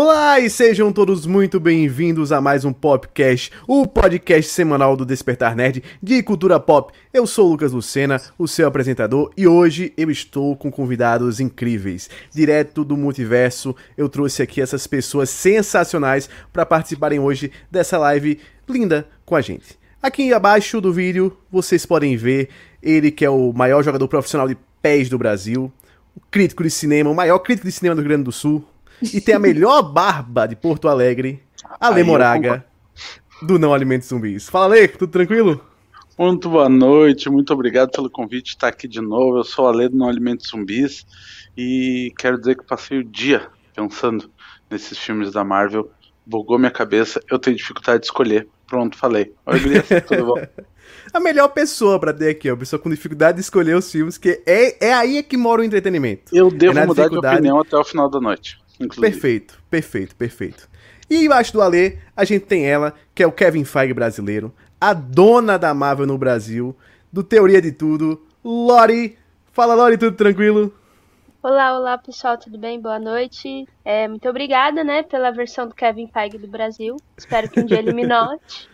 Olá e sejam todos muito bem-vindos a mais um podcast, o podcast semanal do Despertar Nerd de cultura pop. Eu sou o Lucas Lucena, o seu apresentador, e hoje eu estou com convidados incríveis. Direto do multiverso, eu trouxe aqui essas pessoas sensacionais para participarem hoje dessa live linda com a gente. Aqui abaixo do vídeo vocês podem ver ele que é o maior jogador profissional de pés do Brasil, o crítico de cinema, o maior crítico de cinema do Rio Grande do Sul, e tem a melhor barba de Porto Alegre, Ale Moraga, do Não Alimentos Zumbis. Fala, Ale, tudo tranquilo? Muito boa noite, muito obrigado pelo convite de estar aqui de novo. Eu sou o Ale do Não Alimentos Zumbis e quero dizer que passei o dia pensando nesses filmes da Marvel. Bugou minha cabeça, eu tenho dificuldade de escolher. Pronto, falei. Oi, Gurias, tudo bom? a melhor pessoa pra ter aqui, ó. Pessoa com dificuldade de escolher os filmes, que é, é aí que mora o entretenimento. Eu devo é mudar de opinião até o final da noite. Inclusive. Perfeito, perfeito, perfeito. E embaixo do Alê, a gente tem ela, que é o Kevin Feige brasileiro, a dona da Marvel no Brasil, do Teoria de Tudo, Lori. Fala, Lori, tudo tranquilo? Olá, olá pessoal, tudo bem? Boa noite. É, muito obrigada, né, pela versão do Kevin Feige do Brasil. Espero que um dia ele me note.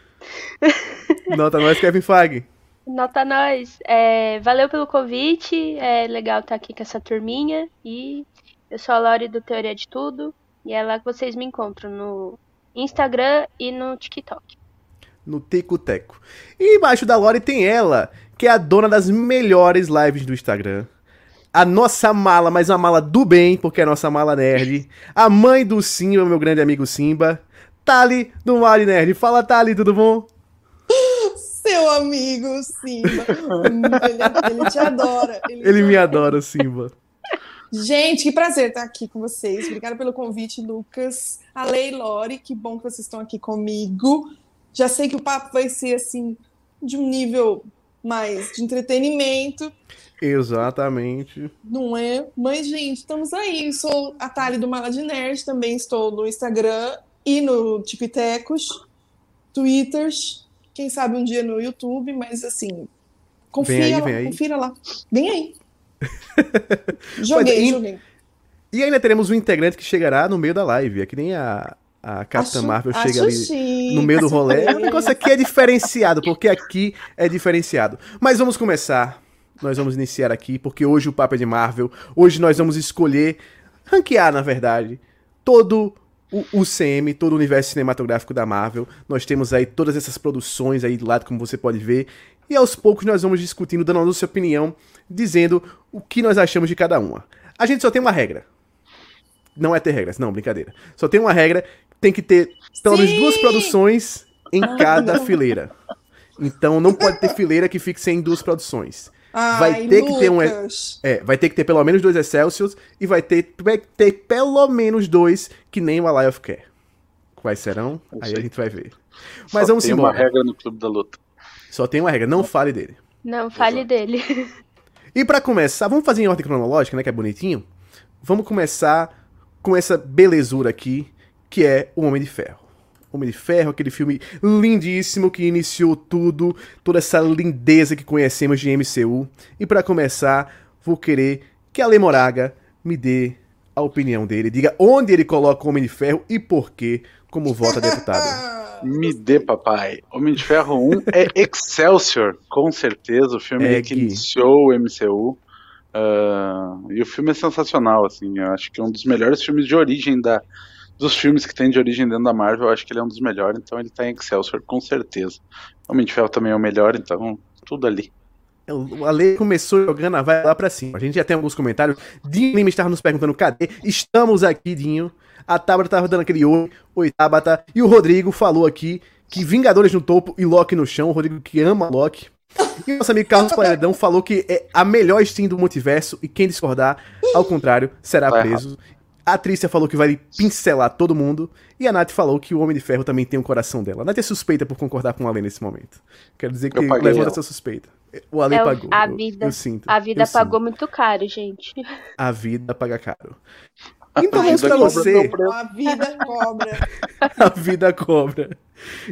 Nota nós, Kevin Feige. Nota nós. É, valeu pelo convite. É legal estar aqui com essa turminha. E eu sou a Lori do Teoria de Tudo e é lá que vocês me encontram no Instagram e no TikTok. No Teco Teco. E embaixo da Lori tem ela, que é a dona das melhores lives do Instagram. A nossa mala, mas uma mala do bem, porque é a nossa mala nerd. A mãe do Simba, meu grande amigo Simba. Tali do Mali Nerd. Fala, Tali, tudo bom? Seu amigo Simba. ele, ele te adora. Ele, ele me adora, Simba. Gente, que prazer estar aqui com vocês. Obrigada pelo convite, Lucas. A Lei Lori, que bom que vocês estão aqui comigo. Já sei que o papo vai ser assim de um nível mais de entretenimento. Exatamente. Não é? Mas, gente, estamos aí. Sou a Thali do Mala de Nerd, também estou no Instagram e no TikTokos, Twitters, quem sabe um dia no YouTube, mas assim, confira aí, lá, confira lá. Vem aí. joguei, joguei. E ainda teremos um integrante que chegará no meio da live. É que nem a, a Capitã acho, Marvel chega ali no meio do rolê. O negócio aqui é diferenciado, porque aqui é diferenciado. Mas vamos começar. Nós vamos iniciar aqui, porque hoje o papo é de Marvel. Hoje nós vamos escolher, ranquear, na verdade, todo o UCM, todo o universo cinematográfico da Marvel. Nós temos aí todas essas produções aí do lado, como você pode ver. E aos poucos nós vamos discutindo, dando a nossa opinião, dizendo o que nós achamos de cada uma. A gente só tem uma regra. Não é ter regras, não, brincadeira. Só tem uma regra, tem que ter pelo menos duas produções em cada fileira. Então não pode ter fileira que fique sem duas produções. Ai, vai ter Lucas. que ter um é, vai ter que ter pelo menos dois Excelsiors e vai ter, vai ter pelo menos dois que nem o of Care. Quais serão? Aí a gente vai ver. Mas Só vamos tem embora. uma regra no Clube da Luta. Só tem uma regra, não fale dele. Não, fale Exato. dele. E pra começar, vamos fazer em ordem cronológica, né, que é bonitinho. Vamos começar com essa belezura aqui, que é o Homem de Ferro. Homem de Ferro, aquele filme lindíssimo que iniciou tudo, toda essa lindeza que conhecemos de MCU. E pra começar, vou querer que a Lemoraga me dê a opinião dele, diga onde ele coloca o Homem de Ferro e por quê, como vota deputado. Me dê, papai. Homem de Ferro 1 é Excelsior, com certeza. O filme É que que- iniciou o MCU. Ah, e o filme é sensacional, assim. Eu acho que é um dos melhores filmes de origem da. Dos filmes que tem de origem dentro da Marvel, eu acho que ele é um dos melhores, então ele tá em Excelsior, com certeza. Homem de Ferro também é o melhor, então tudo ali. O Ale começou jogando a vai lá pra cima. A gente já tem alguns comentários. Dinho Lima estava nos perguntando cadê. Estamos aqui, Dinho. A Tabata tava dando aquele oi. Oi, Tabata. E o Rodrigo falou aqui que Vingadores no topo e Loki no chão. O Rodrigo que ama Loki. E o nosso amigo Carlos Paredão falou que é a melhor Steam do multiverso. E quem discordar, ao contrário, será Tá preso. A Trícia falou que vai pincelar todo mundo. E a Nath falou que o Homem de Ferro também tem o coração dela. A Nath é suspeita por concordar com o Ale nesse momento. Quero dizer que Eu levanta essa suspeita. O Ale É pagou. a eu- vida- eu sinto. A vida eu pagou sinto. muito caro, gente. A vida paga caro. Então vamos cobra você. A vida cobra. A vida cobra.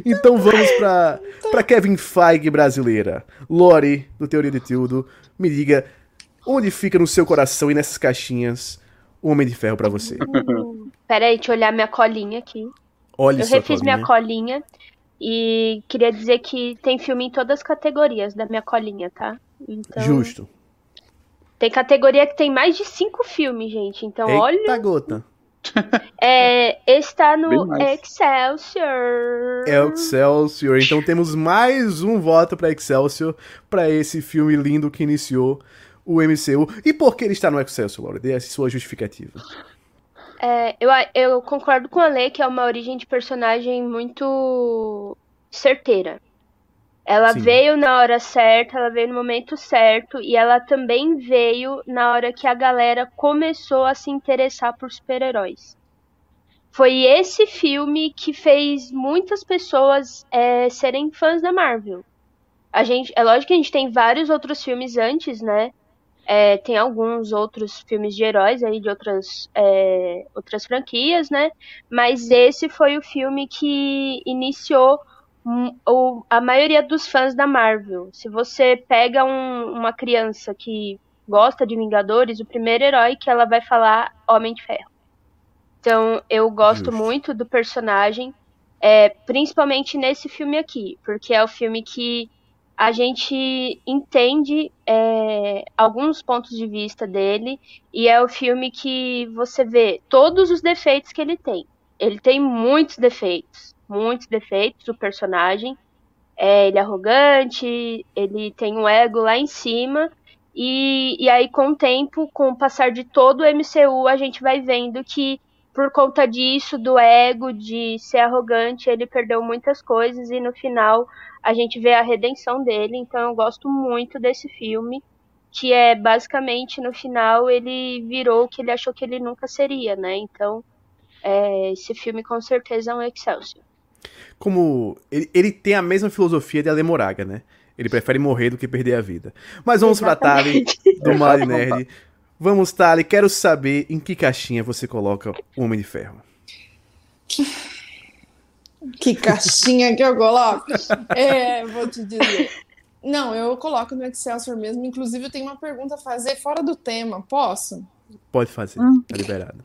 Então vamos pra, pra Kevin Feige brasileira. Lori, do Teoria de Tudo, me diga onde fica no seu coração e nessas caixinhas o Homem de Ferro para você? Uh, pera aí, deixa eu olhar minha colinha aqui. Olha Eu refiz colinha. minha colinha e queria dizer que tem filme em todas as categorias da minha colinha, tá? Então, Justo. Tem categoria que tem mais de cinco filmes, gente. Então, Eita olha. gota. É, está no Excelsior. Excelsior. Então temos mais um voto para Excelsior para esse filme lindo que iniciou o MCU. E por que ele está no Excelsior, Laura? Dê a sua justificativa. É, eu, eu concordo com a Lei que é uma origem de personagem muito certeira. Ela Sim. veio na hora certa, ela veio no momento certo e ela também veio na hora que a galera começou a se interessar por super-heróis. Foi esse filme que fez muitas pessoas é, serem fãs da Marvel. A gente, é lógico que a gente tem vários outros filmes antes, né? É, tem alguns outros filmes de heróis aí de outras, é, outras franquias, né? Mas esse foi o filme que iniciou o, a maioria dos fãs da Marvel. Se você pega um, uma criança que gosta de Vingadores, o primeiro herói que ela vai falar Homem de Ferro. Então eu gosto Justo. muito do personagem, é, principalmente nesse filme aqui, porque é o filme que a gente entende é, alguns pontos de vista dele e é o filme que você vê todos os defeitos que ele tem. Ele tem muitos defeitos muitos defeitos, o personagem. É, ele é arrogante, ele tem um ego lá em cima. E, e aí, com o tempo, com o passar de todo o MCU, a gente vai vendo que, por conta disso, do ego, de ser arrogante, ele perdeu muitas coisas. E no final, a gente vê a redenção dele. Então, eu gosto muito desse filme. Que é basicamente, no final, ele virou o que ele achou que ele nunca seria, né? Então, é, esse filme com certeza é um Excelsior como. Ele, ele tem a mesma filosofia de Ale Moraga, né? Ele prefere morrer do que perder a vida. Mas vamos Exatamente. pra Tali, do Mali Nerd. Vamos, Tali, quero saber em que caixinha você coloca o Homem de Ferro. Que, que caixinha que eu coloco? É, vou te dizer. Não, eu coloco no Excelsior mesmo. Inclusive, eu tenho uma pergunta a fazer fora do tema. Posso? Pode fazer, hum. tá liberado.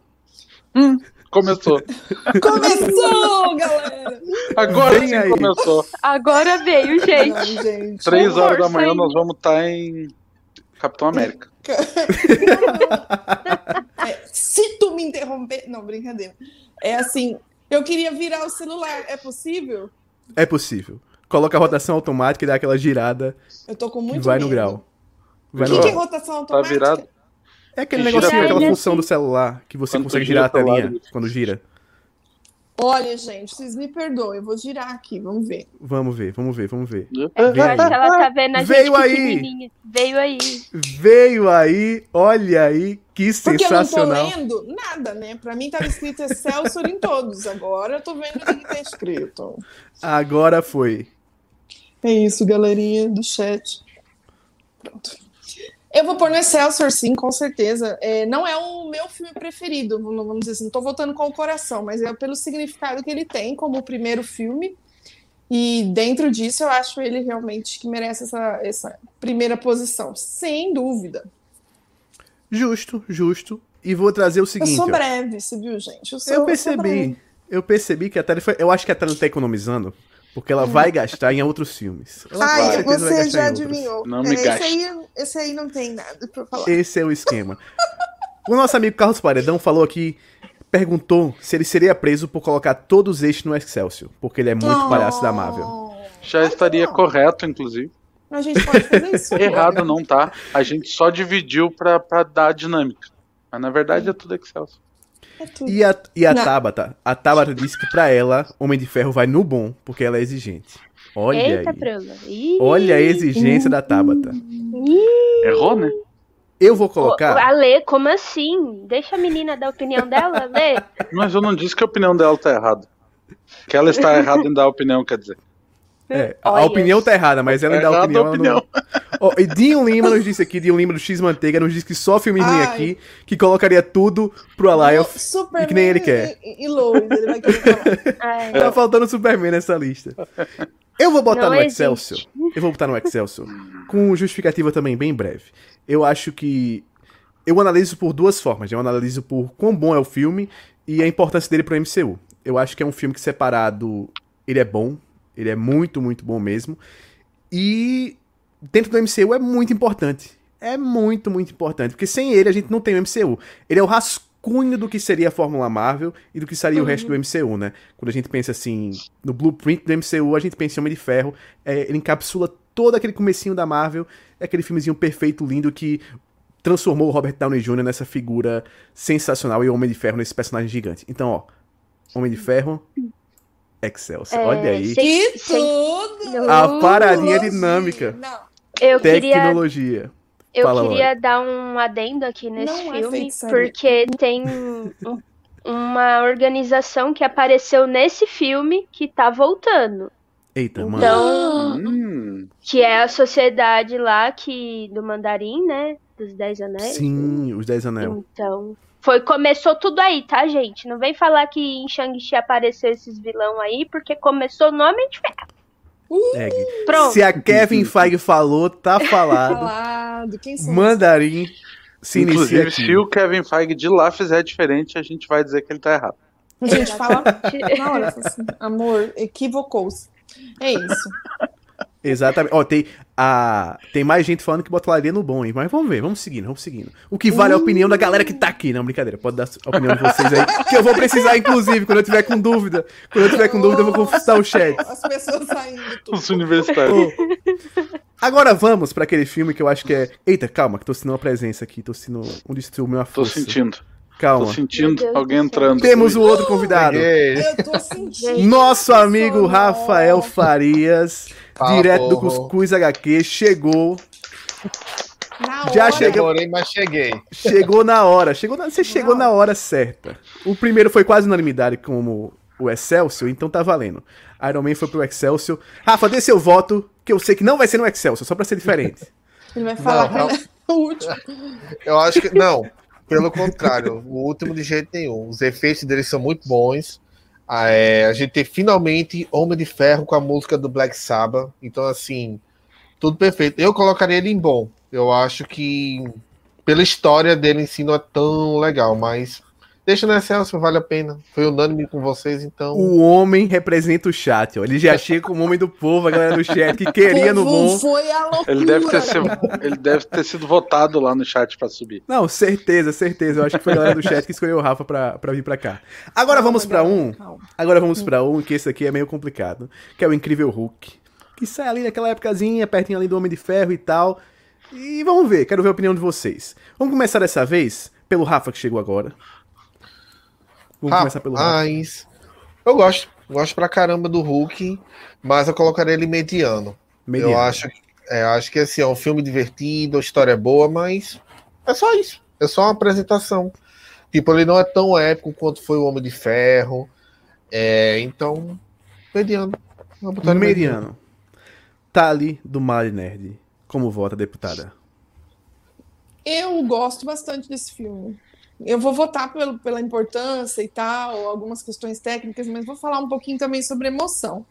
Hum. Começou. Começou, galera! Agora Vem sim aí. começou. Agora veio, gente. gente. Três horas da manhã nós vamos estar tá em Capitão América. é, se tu me interromper. Não, brincadeira. É assim, eu queria virar o celular. É possível? É possível. Coloca a rotação automática e dá aquela girada. Eu tô com muito Vai medo. no grau. Vai o que, no... que é rotação tá automática? Tá virado. É aquele negocinho, aquela função do celular que você quando consegue girar a telinha quando gira. Olha, gente, vocês me perdoem, eu vou girar aqui, vamos ver. Vamos ver, vamos ver, vamos ver. Eu acho que ela tá vendo a Veio aí! Veio aí! Veio aí, olha aí, que sensacional. Porque eu não tô lendo nada, né? Pra mim tava escrito Excelsior em todos, agora eu tô vendo o que tá escrito. Agora foi. É isso, galerinha do chat. Pronto. Eu vou pôr no Excelsior, sim, com certeza. É, não é o meu filme preferido, vamos dizer assim, não estou votando com o coração, mas é pelo significado que ele tem como o primeiro filme. E dentro disso, eu acho ele realmente que merece essa, essa primeira posição, sem dúvida. Justo, justo. E vou trazer o seguinte. Eu sou breve, você viu, gente? Eu, sou, eu percebi. Eu, eu percebi que a Thalia foi. Eu acho que a Thalia está economizando porque ela vai gastar em outros filmes. Ela Ai, você já adivinhou. Não me esse, aí, esse aí não tem nada pra falar. Esse é o esquema. o nosso amigo Carlos Paredão falou aqui, perguntou se ele seria preso por colocar todos estes no Excelsior, porque ele é muito oh. palhaço da Marvel. Já estaria não. correto, inclusive. A gente pode fazer isso. Errado não tá. A gente só dividiu pra, pra dar a dinâmica. Mas na verdade é tudo Excelsior. É e a, e a Tabata? A Tabata disse que pra ela, Homem de Ferro vai no bom, porque ela é exigente. Olha Eita, aí. Olha a exigência da Tabata. Errou, né? Eu vou colocar. A Lê, como assim? Deixa a menina dar a opinião dela, Lê. Mas eu não disse que a opinião dela tá errada. Que ela está errada em dar a opinião, quer dizer. É, a opinião tá errada, mas ela é dá a opinião. A opinião. Não... oh, e Dinho Lima nos disse aqui, Dinho Lima do X Manteiga nos disse que só filme ruim aqui, que colocaria tudo pro Alive e que nem ele quer. E, e Lois, ele vai querer falar. tá faltando Superman nessa lista. Eu vou botar não no Excelsior. Eu vou botar no Excelsior. Com justificativa também bem breve. Eu acho que eu analiso por duas formas. Eu analiso por quão bom é o filme e a importância dele pro MCU. Eu acho que é um filme que separado, ele é bom, ele é muito, muito bom mesmo. E dentro do MCU é muito importante. É muito, muito importante, porque sem ele a gente não tem o MCU. Ele é o rascunho do que seria a Fórmula Marvel e do que seria uhum. o resto do MCU, né? Quando a gente pensa assim, no blueprint do MCU, a gente pensa em Homem de Ferro, é, ele encapsula todo aquele comecinho da Marvel, é aquele filmezinho perfeito, lindo, que transformou o Robert Downey Jr. nessa figura sensacional e o Homem de Ferro nesse personagem gigante. Então, ó, Homem de Ferro, Excelsior. É, Olha aí. Que tudo! A paradinha dinâmica. Não. Eu Tecnologia. Queria, eu Fala, queria dar um adendo aqui nesse Não é filme, é porque tem um, uma organização que apareceu nesse filme que tá voltando. Eita, mano. Então, hum. que é a sociedade lá que do Mandarim, né? Dos Dez Anéis. Sim, os Dez Anéis. Então, foi, começou tudo aí, tá, gente? Não vem falar que em Shang-Chi apareceu esses vilão aí, porque começou no Homem de Ferro. Uh, Pronto. Se a Kevin Feige falou, tá falado. falado. Quem Mandarim se Inclusive, inicia se o Kevin Feige de lá fizer diferente, a gente vai dizer que ele tá errado. A gente fala na hora, assim, amor, equivocou-se. É isso. Exatamente. Ó, tem, a, tem mais gente falando que botaria no bom, hein? Mas vamos ver, vamos seguindo, vamos seguindo. O que vale uh. é a opinião da galera que tá aqui. Não, brincadeira, pode dar a opinião de vocês aí. Que eu vou precisar, inclusive, quando eu tiver com dúvida. Quando eu tiver com dúvida, eu vou consultar o chat. As pessoas saindo. Tudo. Os universitários. Oh. Agora vamos para aquele filme que eu acho que é. Eita, calma, que tô sentindo uma presença aqui. Tô sentindo um destruiu meu Tô sentindo. Calma. Tô sentindo alguém entrando. Temos o outro convidado. Eu tô sentindo. Nosso amigo Rafael Farias. Direto do Cuscuz HQ, chegou. Na Já hora. chegou. Demorei, mas cheguei. Chegou na hora. Chegou na... Você chegou na hora certa. O primeiro foi quase unanimidade como o Excelsior, então tá valendo. Iron Man foi pro Excelsior. Rafa, dê seu voto, que eu sei que não vai ser no Excelsior, só pra ser diferente. Ele vai falar não, é o último. Eu acho que. Não, pelo contrário, o último de jeito nenhum. Os efeitos dele são muito bons. Ah, é, a gente tem finalmente Homem de Ferro com a música do Black Sabbath. Então, assim, tudo perfeito. Eu colocaria ele em bom. Eu acho que pela história dele em si não é tão legal, mas Deixa no Excelsior, vale a pena. Foi unânime com vocês, então. O homem representa o chat, ó. Ele já chega como homem do povo, a galera do chat, que queria no bom. Foi a loucura. Ele deve, ter sido, ele deve ter sido votado lá no chat pra subir. Não, certeza, certeza. Eu acho que foi a galera do chat que escolheu o Rafa pra, pra vir pra cá. Agora vamos pra um. Agora vamos pra um, que esse aqui é meio complicado. Que é o Incrível Hulk. Que sai ali naquela épocazinha, pertinho ali do Homem de Ferro e tal. E vamos ver, quero ver a opinião de vocês. Vamos começar dessa vez pelo Rafa que chegou agora. Vamos Rapaz, começar pelo Hulk. Eu gosto. Gosto pra caramba do Hulk, mas eu colocaria ele mediano. mediano. Eu acho, é, acho que assim, é um filme divertido, a história é boa, mas é só isso. É só uma apresentação. Tipo, ele não é tão épico quanto foi o Homem de Ferro. É, então, mediano. Mediano. mediano. Tali do Mali Nerd. Como vota, deputada? Eu gosto bastante desse filme eu vou votar pelo, pela importância e tal, algumas questões técnicas, mas vou falar um pouquinho também sobre emoção.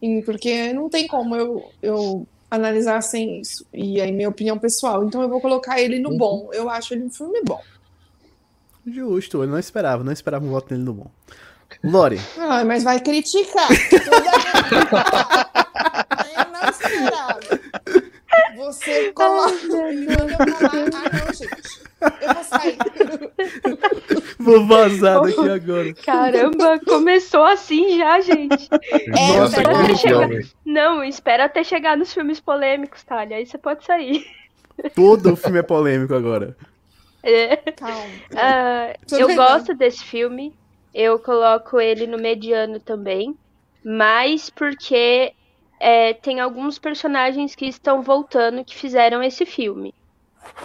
E, porque não tem como eu, eu analisar sem isso. E aí, minha opinião pessoal. Então eu vou colocar ele no uhum. bom. Eu acho ele um filme bom. Justo, eu não esperava, não esperava um voto nele no bom. Lore. Ah, mas vai criticar. eu não esperava. Você coloca. Ah, não, gente. Eu vou sair. Vou vazar daqui agora. Caramba, começou assim já, gente. É, Nossa, espera até chegar... Não, espera até chegar nos filmes polêmicos, tá? Aí você pode sair. Todo o filme é polêmico agora. É. Calma. Uh, eu gosto desse filme. Eu coloco ele no mediano também. Mas porque é, tem alguns personagens que estão voltando que fizeram esse filme.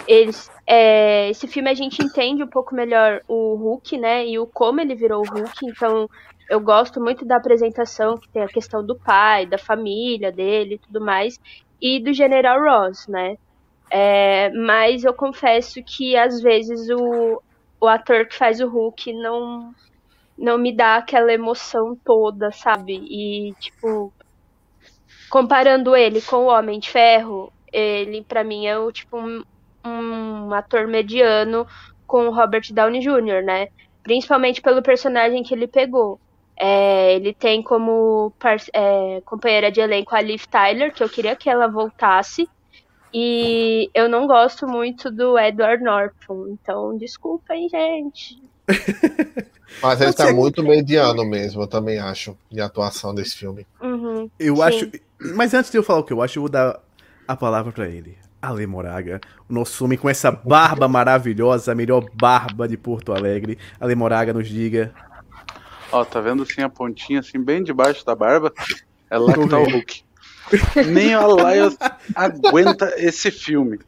Eles, é, esse filme a gente entende um pouco melhor o Hulk, né? E o como ele virou o Hulk. Então, eu gosto muito da apresentação, que tem a questão do pai, da família dele e tudo mais, e do General Ross, né? É, mas eu confesso que às vezes o, o ator que faz o Hulk não não me dá aquela emoção toda, sabe? E tipo, comparando ele com o Homem de Ferro, ele para mim é o tipo um ator mediano com o Robert Downey Jr., né? Principalmente pelo personagem que ele pegou. É, ele tem como é, companheira de elenco a Liv Tyler, que eu queria que ela voltasse. E eu não gosto muito do Edward Norton, então desculpa aí, gente. Mas ele tá muito mediano mesmo, eu também acho, de atuação desse filme. Uhum, eu sim. acho. Mas antes de eu falar o que eu acho, eu vou dar a palavra para ele. Ale Moraga, o nosso homem com essa barba maravilhosa, a melhor barba de Porto Alegre. Ale Moraga, nos diga. Ó, tá vendo assim a pontinha assim bem debaixo da barba? É lá que tá o Hulk. Nem a Laia aguenta esse filme.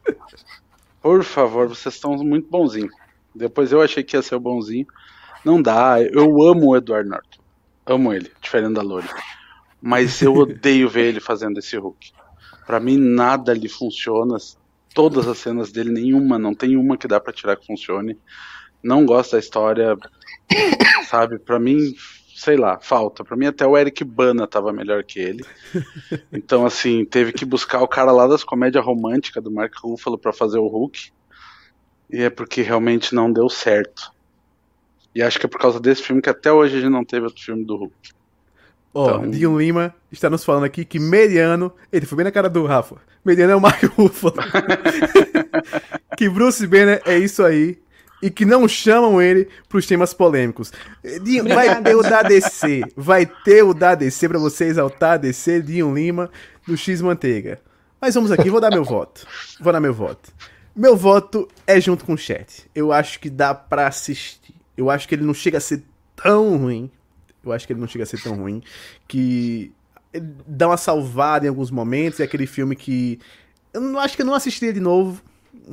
Por favor, vocês estão muito bonzinhos. Depois eu achei que ia ser o bonzinho. Não dá, eu amo o Edward Norton. Amo ele, diferente da Lori. Mas eu odeio ver ele fazendo esse Hulk. Para mim nada lhe funciona. Todas as cenas dele, nenhuma, não tem uma que dá para tirar que funcione. Não gosto da história, sabe? Para mim, sei lá, falta. Para mim até o Eric Bana tava melhor que ele. Então assim, teve que buscar o cara lá das comédias românticas do Mark Ruffalo para fazer o Hulk. E é porque realmente não deu certo. E acho que é por causa desse filme que até hoje a gente não teve outro filme do Hulk. Ó, oh, então... Dion Lima está nos falando aqui que Mediano. Ele foi bem na cara do Rafa. Mediano é o Mark Ruffalo. que Bruce Banner é isso aí. E que não chamam ele para os temas polêmicos. Dion, vai ter o da DC. Vai ter o da DC para você exaltar a DC, Dion Lima, do X Manteiga. Mas vamos aqui, vou dar meu voto. Vou dar meu voto. Meu voto é junto com o chat. Eu acho que dá para assistir. Eu acho que ele não chega a ser tão ruim eu acho que ele não chega a ser tão ruim. Que dá uma salvada em alguns momentos. É aquele filme que. Eu não acho que eu não assistiria de novo.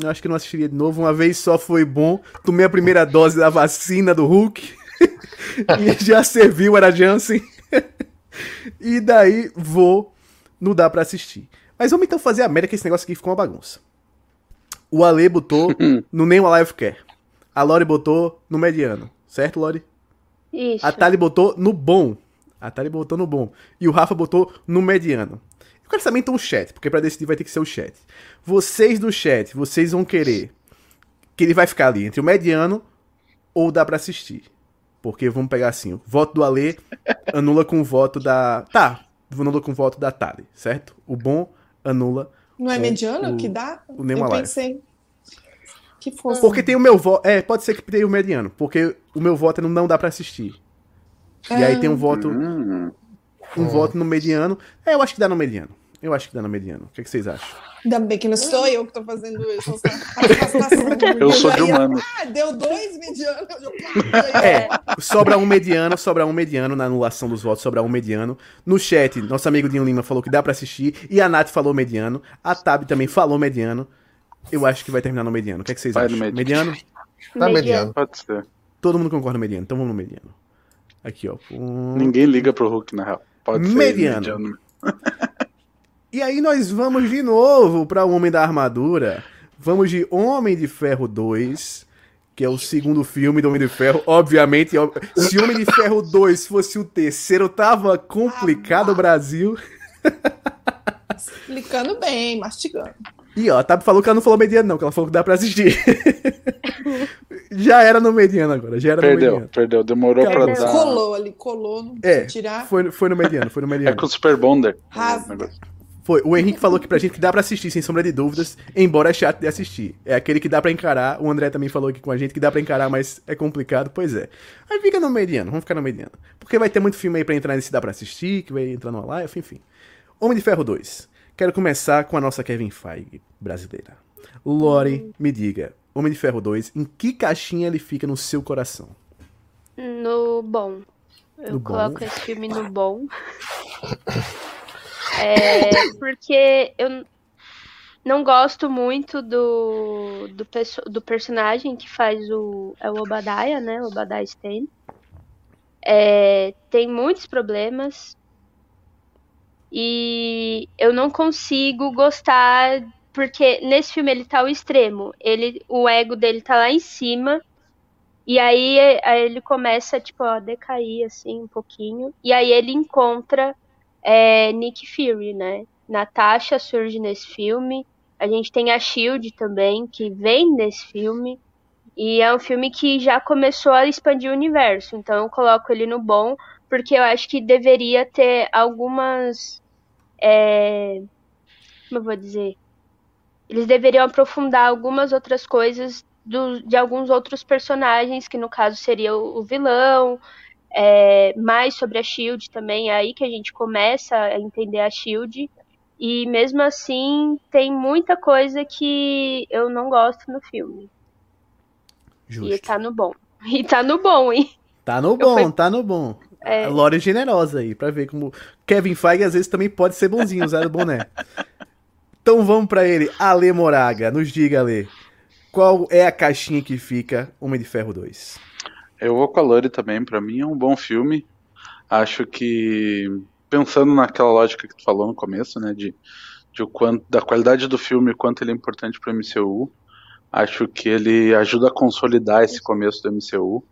Eu acho que eu não assistiria de novo. Uma vez só foi bom. Tomei a primeira dose da vacina do Hulk. e já serviu, era Jansen. e daí vou. Não dá para assistir. Mas vamos então fazer a média que esse negócio aqui ficou uma bagunça. O Ale botou no Nem Life Care. A Lori botou no mediano. Certo, Lori? Isso. A Tali botou no bom. A Tali botou no bom. E o Rafa botou no mediano. Eu quero saber então o chat, porque para decidir vai ter que ser o chat. Vocês do chat, vocês vão querer que ele vai ficar ali entre o mediano ou dá para assistir. Porque vamos pegar assim, o voto do Ale anula com o voto da. Tá, anula com o voto da Tali, certo? O bom anula. Não é mediano o, que dá? O Eu pensei que fosse. Porque tem o meu voto. É, pode ser que tenha o mediano. Porque o meu voto não, dá para assistir. É. E aí tem um voto. Hum. Um hum. voto no mediano. É, eu acho que dá no mediano. Eu acho que dá no mediano. O que, é que vocês acham? Ainda bem que não sou eu que tô fazendo isso. eu sou de humano. Ah, deu dois medianos. É, sobra um mediano, sobra um mediano na anulação dos votos, sobra um mediano. No chat, nosso amigo Dinho Lima falou que dá para assistir. E a Nath falou mediano. A Tab também falou mediano. Eu acho que vai terminar no mediano. O que, é que vocês vai acham? Mediano? mediano? Tá mediano. Pode ser. Todo mundo concorda no mediano, então vamos no mediano. Aqui, ó. Um... Ninguém liga pro Hulk, na real. Pode mediano. ser mediano. e aí nós vamos de novo para o Homem da Armadura. Vamos de Homem de Ferro 2, que é o segundo filme do Homem de Ferro. Obviamente, se Homem de Ferro 2 fosse o terceiro, tava complicado o Brasil. Explicando bem, mastigando. E ó, a Tab falou que ela não falou mediano, não, que ela falou que dá pra assistir. já era no mediano agora, já era perdeu, no mediano. Perdeu, demorou Acabou. pra dar. Colou ali, colou, não é, tirar. Foi, foi no mediano, foi no mediano. É com o Super Bonder. Foi. O Henrique falou aqui pra gente que dá pra assistir, sem sombra de dúvidas, embora é chato de assistir. É aquele que dá pra encarar. O André também falou aqui com a gente que dá pra encarar, mas é complicado. Pois é. Aí fica no mediano, vamos ficar no mediano. Porque vai ter muito filme aí pra entrar nesse dá pra assistir, que vai entrar no live, enfim. Homem de Ferro 2. Quero começar com a nossa Kevin Feige brasileira. Lore, me diga, Homem de Ferro 2, em que caixinha ele fica no seu coração? No bom. Eu no coloco bom? esse filme no bom. é, porque eu não gosto muito do, do, do personagem que faz o. É o Obadiah, né? O Obadiah Stane. É, tem muitos problemas. E eu não consigo gostar porque nesse filme ele tá ao extremo. Ele, o ego dele tá lá em cima. E aí, aí ele começa, tipo, a decair, assim, um pouquinho. E aí ele encontra é, Nick Fury, né? Natasha surge nesse filme. A gente tem a Shield também, que vem nesse filme. E é um filme que já começou a expandir o universo. Então eu coloco ele no bom, porque eu acho que deveria ter algumas. É... Como eu vou dizer? Eles deveriam aprofundar algumas outras coisas do, de alguns outros personagens, que no caso seria o, o vilão, é, mais sobre a Shield também, é aí que a gente começa a entender a Shield. E mesmo assim, tem muita coisa que eu não gosto no filme. Justo. E tá no bom. E tá no bom, hein? Tá no bom, fui... tá no bom. É... A Lore é generosa aí, pra ver como Kevin Feige às vezes também pode ser bonzinho usar o boné. Então vamos para ele, Ale Moraga. Nos diga, Ale, qual é a caixinha que fica Homem de Ferro 2? Eu vou com a Lore também, para mim é um bom filme. Acho que pensando naquela lógica que tu falou no começo, né, de, de o quanto da qualidade do filme, quanto ele é importante para o MCU, acho que ele ajuda a consolidar esse começo do MCU, uh,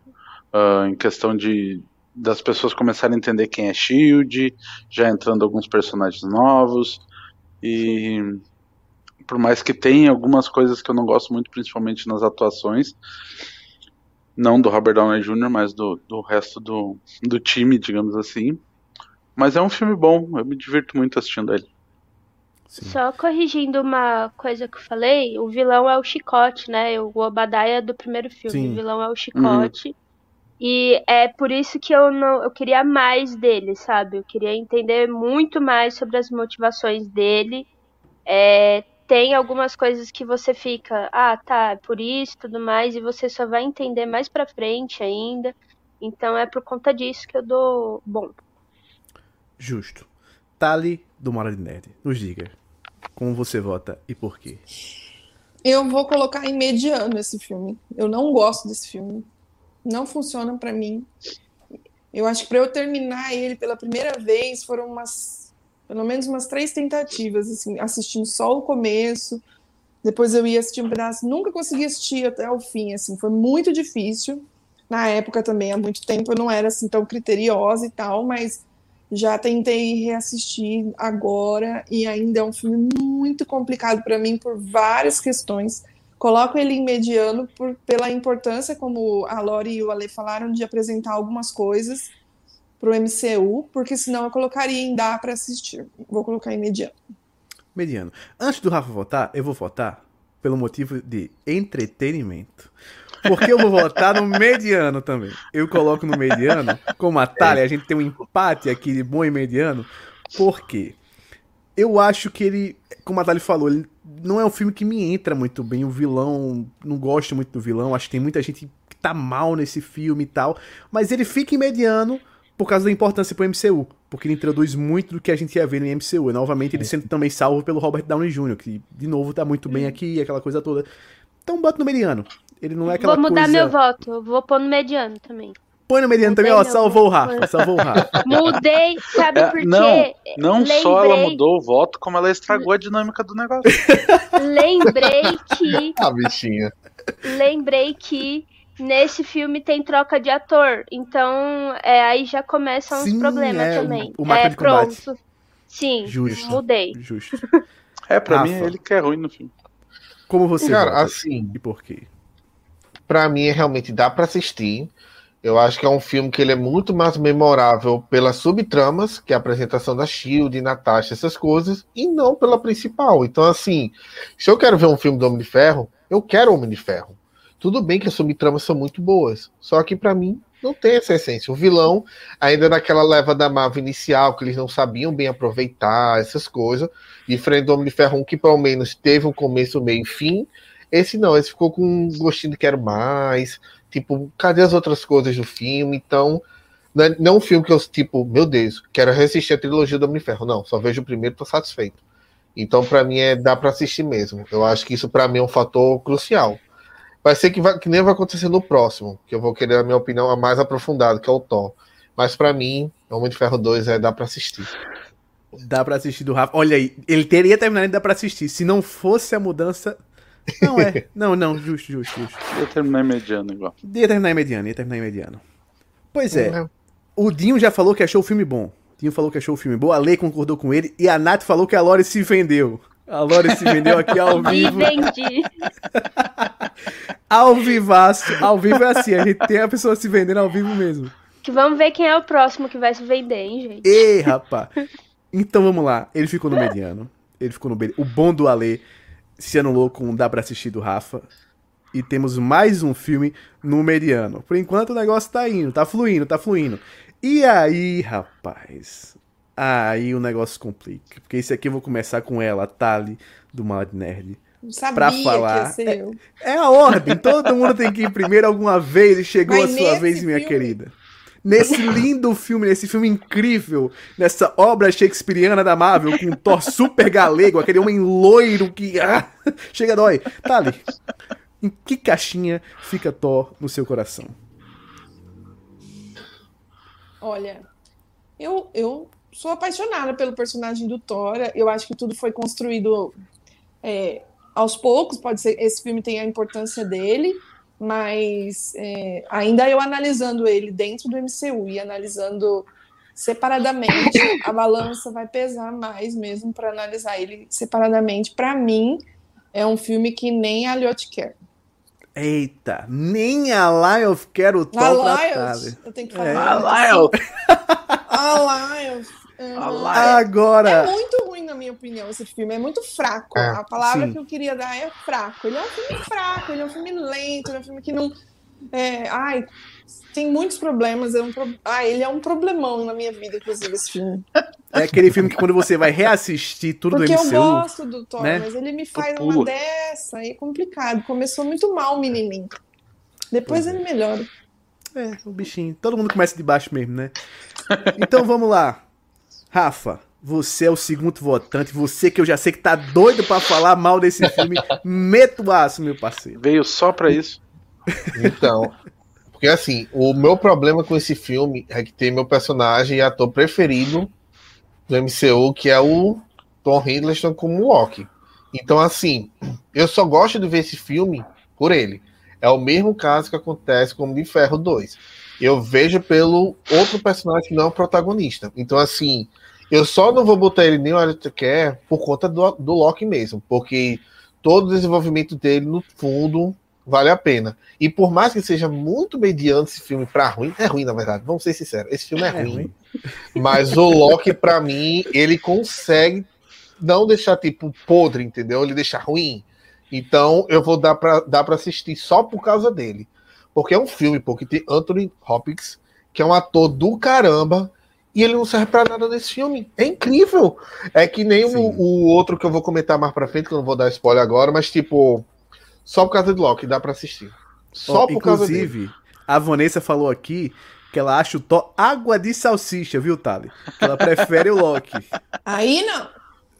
ah, em questão de das pessoas começarem a entender quem é Shield, já entrando alguns personagens novos e por mais que tenha algumas coisas que eu não gosto muito, principalmente nas atuações, não do Robert Downey Jr., mas do, do resto do, do time, digamos assim. Mas é um filme bom, eu me divirto muito assistindo ele. Sim. Só corrigindo uma coisa que eu falei, o vilão é o Chicote, né? O Obadiah do primeiro filme. Sim. O vilão é o Chicote. Uhum. E é por isso que eu não eu queria mais dele, sabe? Eu queria entender muito mais sobre as motivações dele. É, tem algumas coisas que você fica, ah, tá, é por isso tudo mais, e você só vai entender mais pra frente ainda. Então é por conta disso que eu dou bom. Justo. Tali do Mora de Nerd, nos diga como você vota e por quê. Eu vou colocar em mediano esse filme. Eu não gosto desse filme. Não funciona para mim. Eu acho que para eu terminar ele pela primeira vez foram umas pelo menos umas três tentativas, assim, assistindo só o começo, depois eu ia assistir um pedaço, nunca consegui assistir até o fim, assim, foi muito difícil. Na época também, há muito tempo, eu não era assim tão criteriosa e tal, mas já tentei reassistir agora e ainda é um filme muito complicado para mim por várias questões. Coloco ele em mediano por, pela importância, como a Lori e o Ale falaram, de apresentar algumas coisas para o MCU, porque senão eu colocaria em dá para assistir. Vou colocar em mediano. Mediano. Antes do Rafa votar, eu vou votar pelo motivo de entretenimento. Porque eu vou votar no mediano também. Eu coloco no mediano, como a Thalia, a gente tem um empate aqui de bom e mediano. Por quê? Eu acho que ele, como a Thalia falou, ele não é um filme que me entra muito bem. O vilão, não gosto muito do vilão. Acho que tem muita gente que tá mal nesse filme e tal. Mas ele fica em mediano por causa da importância pro MCU. Porque ele introduz muito do que a gente ia ver no MCU. E, novamente, ele sendo também salvo pelo Robert Downey Jr., que, de novo, tá muito bem aqui, aquela coisa toda. Então, bota no mediano. Ele não é aquela Vou mudar coisa... meu voto. vou pôr no mediano também. Põe no mediano Mudei também, ó, salvou o Rafa, salvou o Rafa. Mudei, sabe é, por quê? Não, não Lembrei... só ela mudou o voto, como ela estragou a dinâmica do negócio. Lembrei que... A bichinha. Lembrei que nesse filme tem troca de ator. Então, é, aí já começam Sim, os problemas é, também. O, o é, pronto. Combate. Sim, Justo. mudei. Justo. É, pra Rafa. mim, ele que é ruim no filme. Como você Cara, vota? assim. E por quê? Pra mim, realmente dá para assistir. Eu acho que é um filme que ele é muito mais memorável pelas subtramas, que é a apresentação da Shield, Natasha, essas coisas, e não pela principal. Então, assim, se eu quero ver um filme do Homem de Ferro, eu quero Homem de Ferro. Tudo bem que as subtramas são muito boas, só que para mim não tem essa essência. O vilão, ainda naquela leva da Marvel inicial, que eles não sabiam bem aproveitar essas coisas, diferente do Homem de Ferro 1, que pelo menos teve um começo, meio e fim. Esse não, esse ficou com um gostinho de quero mais. Tipo, cadê as outras coisas do filme? Então, não é, não é um filme que eu, tipo, meu Deus, quero resistir a trilogia do Homem de Ferro. Não, só vejo o primeiro e tô satisfeito. Então, para mim, é dá para assistir mesmo. Eu acho que isso, para mim, é um fator crucial. Vai ser que, vai, que nem vai acontecer no próximo, que eu vou querer a minha opinião a mais aprofundada, que é o Thor. Mas para mim, Homem de Ferro 2 é dá para assistir. Dá para assistir do Rafa. Olha aí, ele teria terminado e dá para assistir. Se não fosse a mudança. Não é. não, não, justo, justo, justo. Ia terminar em mediano igual. Ia terminar em mediano, ia terminar em mediano. Pois é. O Dinho já falou que achou o filme bom. O Dinho falou que achou o filme bom, a Lei concordou com ele e a Nath falou que a Lore se vendeu. A Lore se vendeu aqui ao vivo. Me vendi. ao vivaço. Ao vivo é assim, a gente tem a pessoa se vendendo ao vivo mesmo. Que vamos ver quem é o próximo que vai se vender, hein, gente? Ei, rapaz. Então vamos lá. Ele ficou no mediano. Ele ficou no O bom do Alê se anulou com Dá Pra Assistir do Rafa. E temos mais um filme no mediano. Por enquanto o negócio tá indo, tá fluindo, tá fluindo. E aí, rapaz? Aí o negócio complica. Porque esse aqui eu vou começar com ela, Tali, do Malad Nerd. Sabia pra falar. É, é, a ordem. Todo mundo tem que ir primeiro alguma vez e chegou Mas a sua vez, minha filme... querida. Nesse lindo filme, nesse filme incrível, nessa obra shakespeariana da Marvel, com um Thor super galego, aquele homem loiro que. Ah, chega dói. Tali, em que caixinha fica Thor no seu coração? Olha, eu, eu sou apaixonada pelo personagem do Thor. Eu acho que tudo foi construído é, aos poucos. Pode ser esse filme tem a importância dele, mas é, ainda eu analisando ele dentro do MCU e analisando separadamente, a balança vai pesar mais mesmo para analisar ele separadamente. Para mim, é um filme que nem a Lyotte quer. Eita, nem a Lion quer o Thor tratado. Eu tenho que falar. É. A Lion. a Lion. Uhum. Agora. É muito ruim, na minha opinião, esse filme. É muito fraco. É, a palavra sim. que eu queria dar é fraco. Ele é um filme fraco, ele é um filme lento, ele é um filme que não. É, ai, tem muitos problemas. É um pro... ah, ele é um problemão na minha vida, inclusive, esse filme. É aquele filme que quando você vai reassistir tudo Porque do MCU... Porque eu gosto do Thor, né? mas ele me faz uma dessa, e é complicado. Começou muito mal o menininho. Depois ele melhora. É, o bichinho. Todo mundo começa de baixo mesmo, né? Então vamos lá. Rafa, você é o segundo votante, você que eu já sei que tá doido para falar mal desse filme, meto o aço, meu parceiro. Veio só para isso. Então, porque assim, o meu problema com esse filme é que tem meu personagem e ator preferido do MCU, que é o Tom Hiddleston como Loki. Então, assim, eu só gosto de ver esse filme por ele. É o mesmo caso que acontece com o de Ferro 2 eu vejo pelo outro personagem que não é o protagonista. Então, assim, eu só não vou botar ele nem o Alistair Care por conta do, do Loki mesmo, porque todo o desenvolvimento dele, no fundo, vale a pena. E por mais que seja muito mediano esse filme para ruim, é ruim na verdade, vamos ser sinceros, esse filme é, é ruim. ruim. Mas o Loki, para mim, ele consegue não deixar tipo podre, entendeu? Ele deixa ruim. Então eu vou dar para dar para assistir só por causa dele. Porque é um filme, porque tem Anthony Hopkins, que é um ator do caramba, e ele não serve para nada nesse filme. É incrível. É que nem o, o, outro que eu vou comentar mais pra frente, que eu não vou dar spoiler agora, mas tipo, só por causa do Loki dá para assistir. Só oh, por causa dele. Inclusive, a Vanessa falou aqui que ela acha o Thor água de salsicha, viu, Thali? Que ela prefere o Loki. Aí não.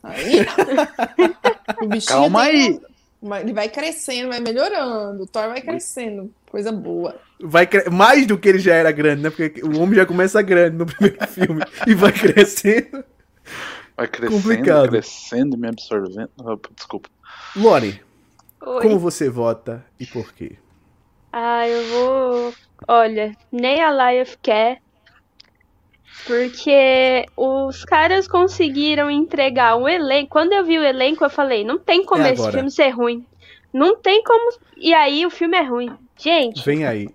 Aí não. Calma aí. Ele vai crescendo, vai melhorando. O Thor vai crescendo. Coisa boa. Vai cre... Mais do que ele já era grande, né? Porque o homem já começa grande no primeiro filme e vai crescendo. Vai crescendo, Complicado. crescendo, me absorvendo. Oh, desculpa. Lore, como você vota e por quê? Ah, eu vou. Olha, nem a Life quer. Porque os caras conseguiram entregar um elenco. Quando eu vi o elenco, eu falei: não tem como é esse filme ser ruim. Não tem como. E aí o filme é ruim. Gente. Vem aí.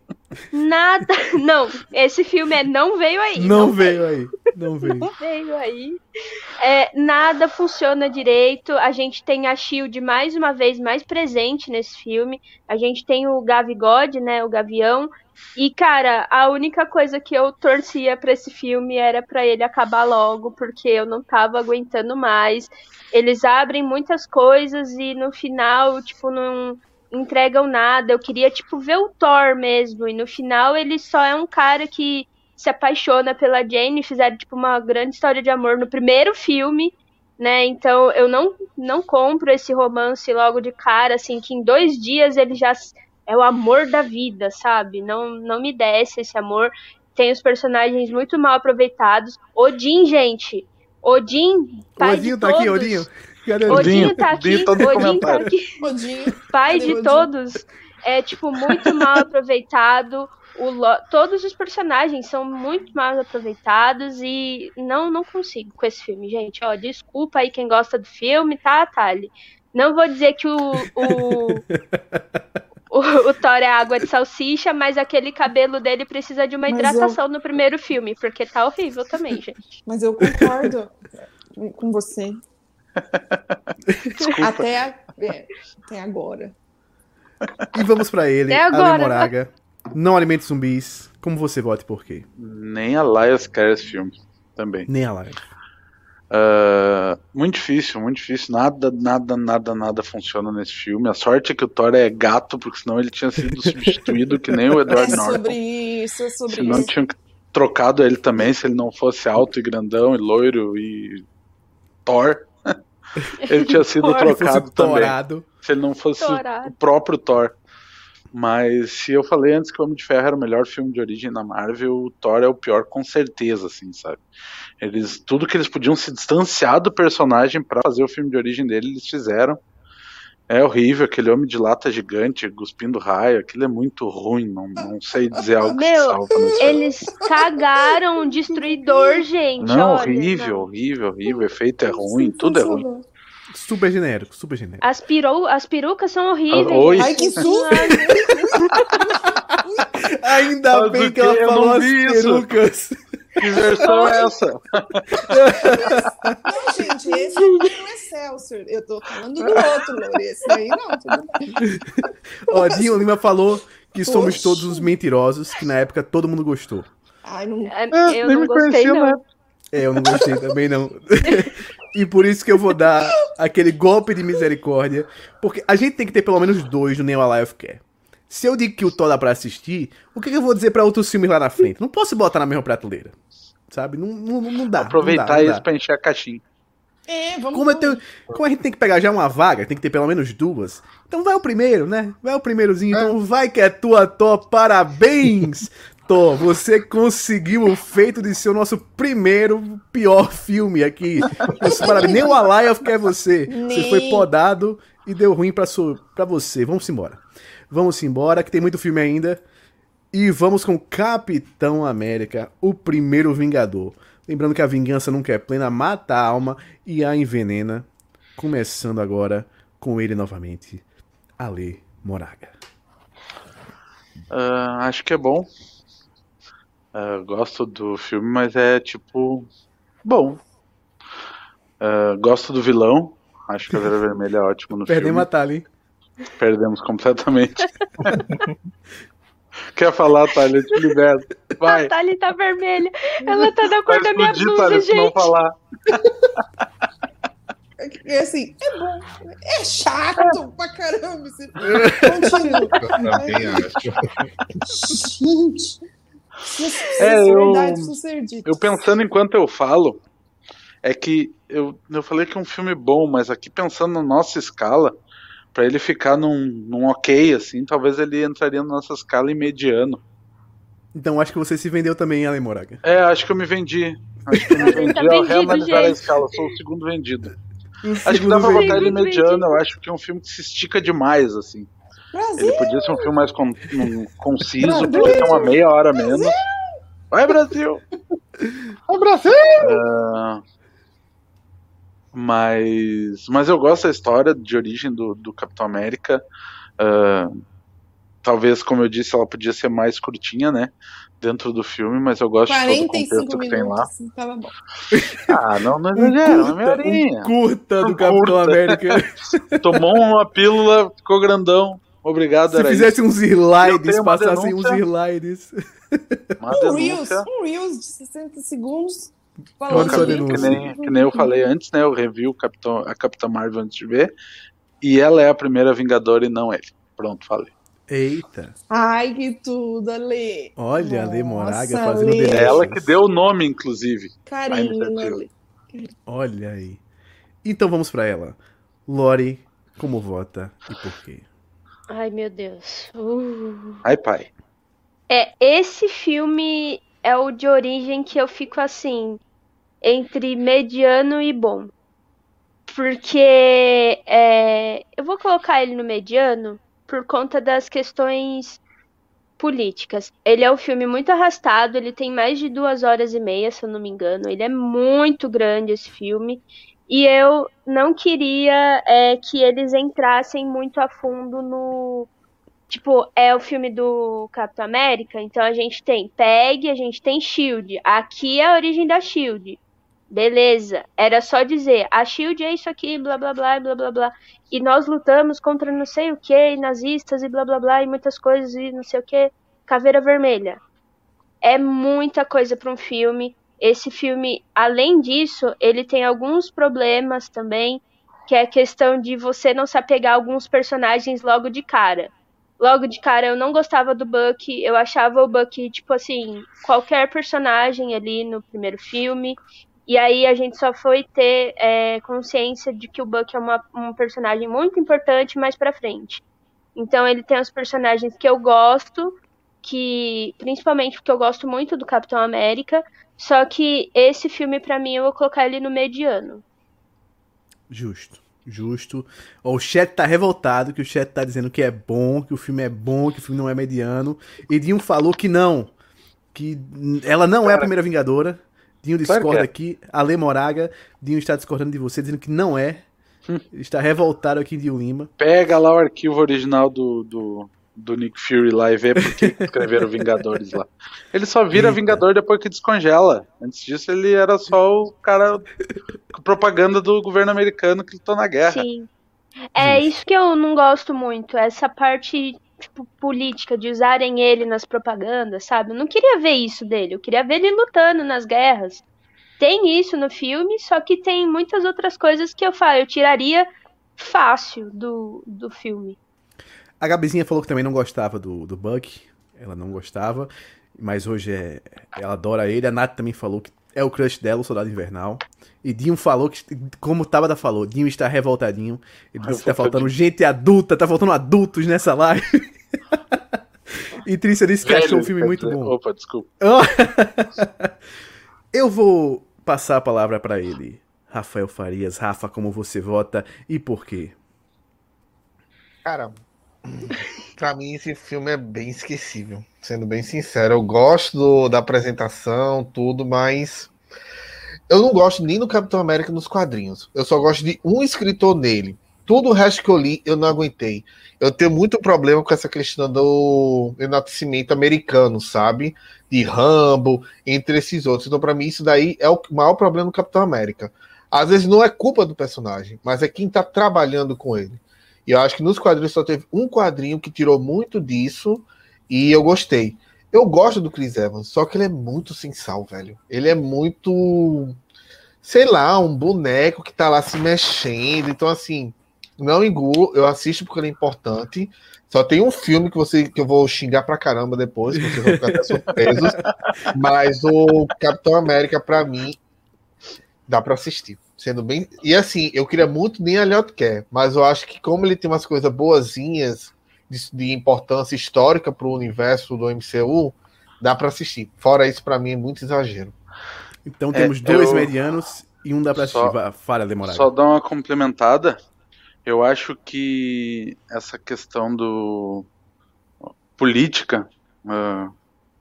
Nada. Não, esse filme é Não Veio Aí. Não, não veio, veio, aí. Não veio. Não veio aí. É, nada funciona direito. A gente tem a Shield mais uma vez mais presente nesse filme. A gente tem o Gavigode, né? O Gavião. E, cara, a única coisa que eu torcia para esse filme era para ele acabar logo, porque eu não tava aguentando mais. Eles abrem muitas coisas e no final, tipo, não entregam nada. Eu queria, tipo, ver o Thor mesmo. E no final ele só é um cara que se apaixona pela Jane. Fizeram, tipo, uma grande história de amor no primeiro filme. Né, então eu não, não compro esse romance logo de cara, assim, que em dois dias ele já é o amor da vida, sabe? Não, não me desce esse amor. Tem os personagens muito mal aproveitados. Odin, gente. Odin, pai Odinho tá todos. aqui, Odinho. Cadê Odinho? Odinho tá aqui. Odinho tá aqui. Odinho. Pai Cadê de Odinho? todos. É, tipo, muito mal aproveitado. o, todos os personagens são muito mal aproveitados e não não consigo com esse filme, gente. Ó, desculpa aí quem gosta do filme, tá, Thali? Não vou dizer que o, o, o, o, Thor é água de salsicha, mas aquele cabelo dele precisa de uma mas hidratação eu... no primeiro filme, porque tá horrível também, gente. Mas eu concordo com você. Até, a, é, até agora. E vamos para ele, Ale Moraga. Não alimente zumbis. Como você vota e por quê? Nem a Laias quer esse filme também. Nem a Laias. Uh, muito difícil, muito difícil. Nada, nada, nada, nada funciona nesse filme. A sorte é que o Thor é gato, porque senão ele tinha sido substituído que nem o Edward é Norton. Sobre isso, é sobre senão isso. tinham trocado ele também, se ele não fosse alto e grandão e loiro e Thor. Ele tinha sido trocado também. Se ele não fosse Torado. o próprio Thor. Mas se eu falei antes que o Homem de Ferro era o melhor filme de origem da Marvel, o Thor é o pior com certeza, assim, sabe? Eles tudo que eles podiam se distanciar do personagem para fazer o filme de origem dele, eles fizeram. É horrível, aquele homem de lata gigante cuspindo raio, aquilo é muito ruim, não, não sei dizer algo Meu, que salva Eles filme. cagaram o destruidor, gente. Não, olha, horrível, não. horrível, horrível, o efeito é ruim, tudo é ruim. Super genérico, super genérico. As, peru as perucas são horríveis. Oi. Ai, que susto! Ainda Mas bem que ela falou as perucas. Que versão é essa? Não, gente, esse é o Excelsior. Eu tô falando do outro, Lore. Esse aí não, tudo bem. Ó, Dinho Lima falou que somos Oxi. todos os mentirosos, que na época todo mundo gostou. Ai, não... É, eu não gostei, não. Né? É, eu não gostei também, não. e por isso que eu vou dar aquele golpe de misericórdia. Porque a gente tem que ter pelo menos dois no Neo Alive Care. Se eu digo que o Thor dá pra assistir, o que, que eu vou dizer para outros filmes lá na frente? Não posso botar na mesma prateleira. Sabe? Não, não, não dá. Aproveitar não dá, não isso pra encher a caixinha. É, vamos como, tenho, como, a gente tem que pegar já uma vaga, tem que ter pelo menos duas. Então vai o primeiro, né? Vai o primeirozinho. É. Então vai que é tua, Thor. Parabéns! Thor, você conseguiu o feito de ser o nosso primeiro pior filme aqui. Parabéns. Nem o Alive quer você. Nem... Você foi podado e deu ruim pra, sua, pra você. Vamos embora. Vamos embora, que tem muito filme ainda. E vamos com Capitão América, o primeiro Vingador. Lembrando que a vingança nunca é plena, mata a alma e a envenena. Começando agora com ele novamente, Ale Moraga. Uh, acho que é bom. Uh, gosto do filme, mas é tipo. Bom. Uh, gosto do vilão. Acho que a Vera Vermelha é ótimo no Perdemos filme. Perdemos a Tali. Perdemos completamente. Quer falar, Thalia? Eu te libero. Vai. A Thalia tá vermelha. Ela tá da cor da minha blusa, Thalia, gente. não falar. É assim, é bom. É chato pra caramba esse Continua. também acho. Gente. É, eu, eu pensando enquanto eu falo, é que eu, eu falei que é um filme bom, mas aqui pensando na nossa escala, para ele ficar num, num ok, assim, talvez ele entraria na nossa escala em mediano. Então acho que você se vendeu também, Ale Moraga. É, acho que eu me vendi. Acho que eu me vendi tá ao reanalisar a escala. Sou o segundo vendido. O acho que dá pra botar ele mediano. Eu acho que é um filme que se estica demais, assim. Brasil. Ele podia ser um filme mais con um, conciso, Brasil. podia ter uma meia hora menos. Vai, Brasil! Vai, Brasil! Uh, mas, mas eu gosto da história de origem do, do Capitão América. Uh, talvez, como eu disse, ela podia ser mais curtinha, né? Dentro do filme, mas eu gosto de todo o contexto que tem lá. Assim, tava bom. Ah, não, não uma meia horinha. Um curta do Capitão curta. América. Tomou uma pílula, ficou grandão. Obrigado, Se fizesse isso. uns slides, passassem uns slides. Um Reels, um Reels de 60 segundos Falou que, que, nem, que nem eu falei antes, né? Eu revi o Capitão, a Capitã Marvel antes de ver. E ela é a primeira Vingadora e não ele. Pronto, falei. Eita. Ai, que tudo, Ale. Olha, Ale Moraga fazendo Ale. É ela que deu o nome, inclusive. Carinho, Ale. Olha aí. Então vamos para ela. Lori, como vota e por quê? Ai, meu Deus. Uh. Ai, pai. É, esse filme é o de origem que eu fico assim, entre mediano e bom. Porque é, eu vou colocar ele no mediano por conta das questões políticas. Ele é um filme muito arrastado, ele tem mais de duas horas e meia, se eu não me engano. Ele é muito grande esse filme. E eu não queria é, que eles entrassem muito a fundo no. Tipo, é o filme do Capitão América, então a gente tem PEG, a gente tem Shield. Aqui é a origem da Shield. Beleza. Era só dizer, a Shield é isso aqui, blá blá blá, blá blá blá. E nós lutamos contra não sei o que, nazistas e blá blá blá, e muitas coisas e não sei o que. Caveira Vermelha. É muita coisa para um filme. Esse filme, além disso, ele tem alguns problemas também, que é a questão de você não se apegar a alguns personagens logo de cara. Logo de cara eu não gostava do Buck, eu achava o Buck, tipo assim, qualquer personagem ali no primeiro filme. E aí a gente só foi ter é, consciência de que o Buck é uma, um personagem muito importante mais pra frente. Então ele tem os personagens que eu gosto, que principalmente porque eu gosto muito do Capitão América, só que esse filme para mim eu vou colocar ele no mediano. Justo. Justo. O chat tá revoltado, que o chat tá dizendo que é bom, que o filme é bom, que o filme não é mediano. E Dinho falou que não. Que ela não Cara, é a primeira Vingadora. Dinho discorda claro é. aqui. Ale Moraga, Dinho está discordando de você, dizendo que não é. Hum. Está revoltado aqui de Lima. Pega lá o arquivo original do, do, do Nick Fury lá e vê por que escreveram Vingadores lá. Ele só vira Eita. Vingador depois que descongela. Antes disso, ele era só o cara com propaganda do governo americano que lutou na guerra. Sim. É isso que eu não gosto muito, essa parte tipo, política, de usarem ele nas propagandas, sabe? Eu não queria ver isso dele, eu queria ver ele lutando nas guerras. Tem isso no filme, só que tem muitas outras coisas que eu falo, eu tiraria fácil do, do filme. A Gabizinha falou que também não gostava do, do Buck, ela não gostava, mas hoje é, ela adora ele. A Nath também falou que é o crush dela, o Soldado Invernal. E Dinho falou que, como o Tabata falou, Dinho está revoltadinho. Ele disse que tá faltando gente adulta, tá faltando adultos nessa live. E Trícia disse que Velho, achou o filme muito bom. Opa, desculpa. Eu vou passar a palavra para ele. Rafael Farias, Rafa, como você vota e por quê? Cara, pra mim esse filme é bem esquecível, sendo bem sincero. Eu gosto do, da apresentação, tudo, mas eu não gosto nem do Capitão América nos quadrinhos. Eu só gosto de um escritor nele. Tudo o resto que eu li, eu não aguentei. Eu tenho muito problema com essa questão do enaltecimento americano, sabe? De Rambo, entre esses outros. Então, para mim, isso daí é o maior problema do Capitão América. Às vezes não é culpa do personagem, mas é quem tá trabalhando com ele. E eu acho que nos quadrinhos só teve um quadrinho que tirou muito disso e eu gostei. Eu gosto do Chris Evans, só que ele é muito sem sal, velho. Ele é muito. Sei lá, um boneco que tá lá se mexendo. Então, assim, não engulo, eu assisto porque ele é importante. Só tem um filme que, você, que eu vou xingar pra caramba depois, que vocês vão ficar até surpresos. mas o Capitão América, pra mim, dá pra assistir. Sendo bem. E assim, eu queria muito nem a Elliot quer, mas eu acho que como ele tem umas coisas boazinhas de, de importância histórica para o universo do MCU, dá para assistir. Fora isso, para mim é muito exagero. Então temos é, dois eu... medianos e um dá para assistir. Só, Fala, demorado. Só dar uma complementada. Eu acho que essa questão do política uh,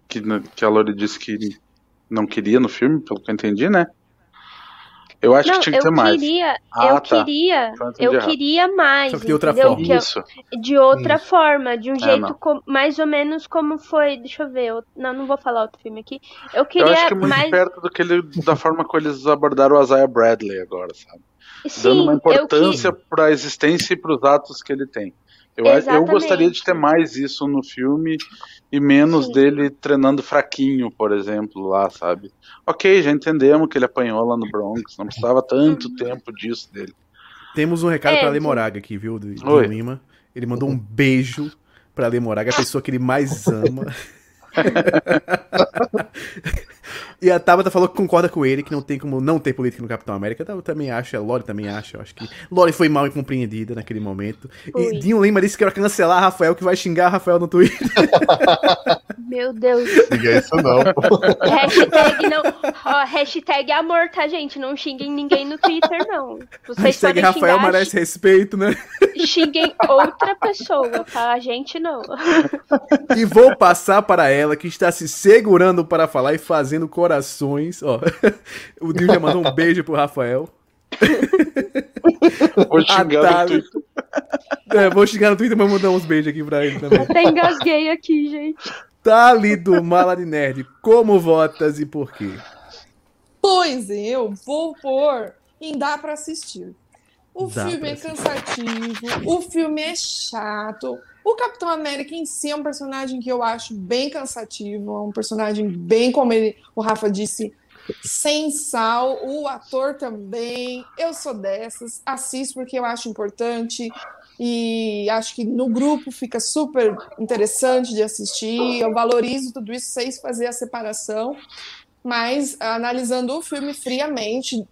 que, que a Lori disse que não queria no filme, pelo que eu entendi, né? Eu acho não, que tinha que ter mais. Queria, ah, eu tá. queria, eu errado. queria mais. Só que de outra entendeu? forma. Isso. de outra Isso. forma, de um é, jeito com, mais ou menos como foi. Deixa eu ver. Eu, não, não vou falar outro filme aqui. Eu queria eu acho que é muito mais... perto do que ele, da forma como eles abordaram o Isaiah Bradley agora, sabe? Sim, Dando uma importância que... para a existência e para os atos que ele tem. Eu, eu gostaria de ter mais isso no filme e menos Sim. dele treinando fraquinho, por exemplo, lá, sabe? Ok, já entendemos que ele apanhou lá no Bronx, não precisava tanto uhum. tempo disso dele. Temos um recado é, para Lemoraga aqui, viu, do, do Lima. Ele mandou um beijo para Lemoraga, a pessoa que ele mais ama. E a Tabata falou que concorda com ele, que não tem como não ter política no Capitão América. Eu também acho, a Lori também acha. Eu acho que Lori foi mal incompreendida naquele momento. E Dinho Lima disse que era cancelar Rafael, que vai xingar Rafael no Twitter. Meu Deus. Diga isso não. hashtag não. Ó, hashtag amor, tá, gente? Não xinguem ninguém no Twitter, não. Vocês hashtag Rafael xingar, merece respeito, né? Xinguem outra pessoa, tá? A gente não. E vou passar para ela que está se segurando para falar e fazendo corações. Ó, o Dinho já mandou um beijo pro Rafael. Vou xingar no Twitter. É, vou xingar no Twitter, mas mandar uns beijos aqui pra ele também. Até engasguei aqui, gente. Tali do Mala de Nerd, como votas e por quê? Pois eu vou pôr em Dá Pra Assistir. O Dá filme é cansativo, o filme é chato. O Capitão América em si é um personagem que eu acho bem cansativo, é um personagem bem, como ele, o Rafa disse, sem sal. O ator também. Eu sou dessas, assisto porque eu acho importante e acho que no grupo fica super interessante de assistir. Eu valorizo tudo isso, sei fazer a separação, mas analisando o filme friamente,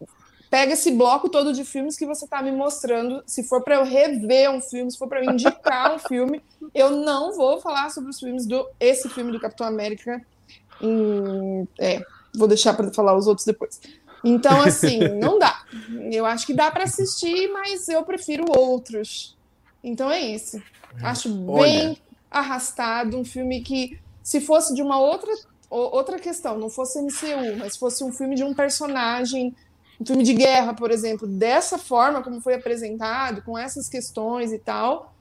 pega esse bloco todo de filmes que você está me mostrando. Se for para eu rever um filme, se for para eu indicar um filme, eu não vou falar sobre os filmes do esse filme do Capitão América. Em, é, vou deixar para falar os outros depois. Então, assim, não dá. Eu acho que dá para assistir, mas eu prefiro outros. Então é isso. Acho bem Olha. arrastado, um filme que, se fosse de uma outra, outra questão, não fosse MCU, mas fosse um filme de um personagem, um filme de guerra, por exemplo, dessa forma como foi apresentado, com essas questões e tal,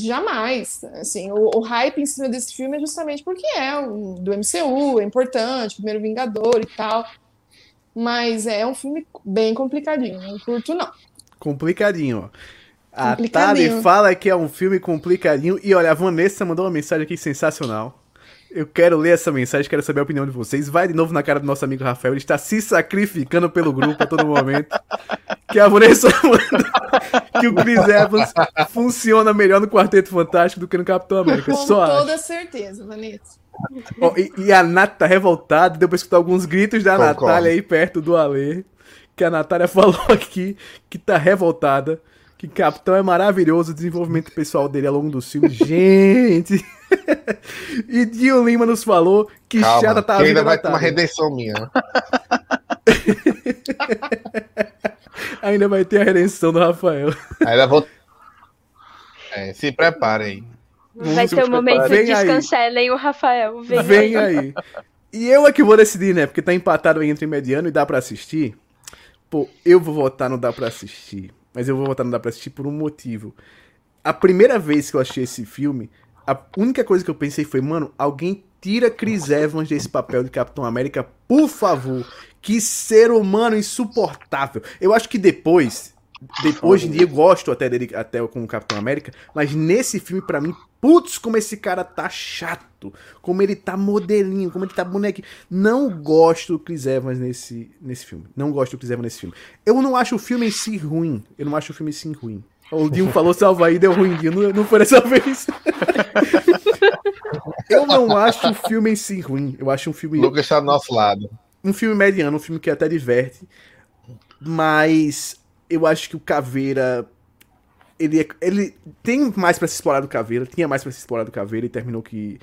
jamais. Assim, o, o hype em cima desse filme é justamente porque é um, do MCU, é importante, primeiro Vingador e tal. Mas é um filme bem complicadinho, não curto não. Complicadinho, ó. A Tali fala que é um filme complicadinho. E olha, a Vanessa mandou uma mensagem aqui sensacional. Eu quero ler essa mensagem, quero saber a opinião de vocês. Vai de novo na cara do nosso amigo Rafael, ele está se sacrificando pelo grupo a todo momento. Que a Vanessa manda que o Chris Evans funciona melhor no Quarteto Fantástico do que no Capitão América. Com Só toda acho. certeza, Vanessa. Oh, e, e, a Nath tá revoltada, deu pra escutar alguns gritos da Concordo. Natália aí perto do Alê. Que a Natália falou aqui que tá revoltada que Capitão é maravilhoso, o desenvolvimento pessoal dele ao longo do filme. Gente! e Dio Lima nos falou que Calma, chata tá ainda vai ter uma redenção minha. Né? ainda vai ter a redenção do Rafael. Ainda vou. É, se preparem. Vai ter um momento de descancelem o Rafael. Vem, Vem aí. aí. E eu é que vou decidir, né? Porque tá empatado entre mediano e dá pra assistir. Pô, eu vou votar no dá pra assistir mas eu vou voltar não dá pra assistir por um motivo. A primeira vez que eu achei esse filme, a única coisa que eu pensei foi, mano, alguém tira Chris Evans desse papel de Capitão América, por favor. Que ser humano insuportável. Eu acho que depois, depois de dia eu gosto até dele até com o Capitão América, mas nesse filme para mim, putz, como esse cara tá chato, como ele tá modelinho, como ele tá bonequinho. Não gosto do Chris Evans nesse nesse filme. Não gosto do Chris Evans nesse filme. Eu não acho o filme em si ruim. Eu não acho o filme em si ruim. O Dinho falou salva aí, deu ruim, Dinho. Não, não foi dessa vez. eu não acho o filme em si ruim. Eu acho um filme. Lucas está do nosso lado. Um filme mediano, um filme que até diverte. Mas eu acho que o Caveira. Ele, é, ele tem mais para se explorar do Caveira, tinha mais para se explorar do Caveira e terminou que.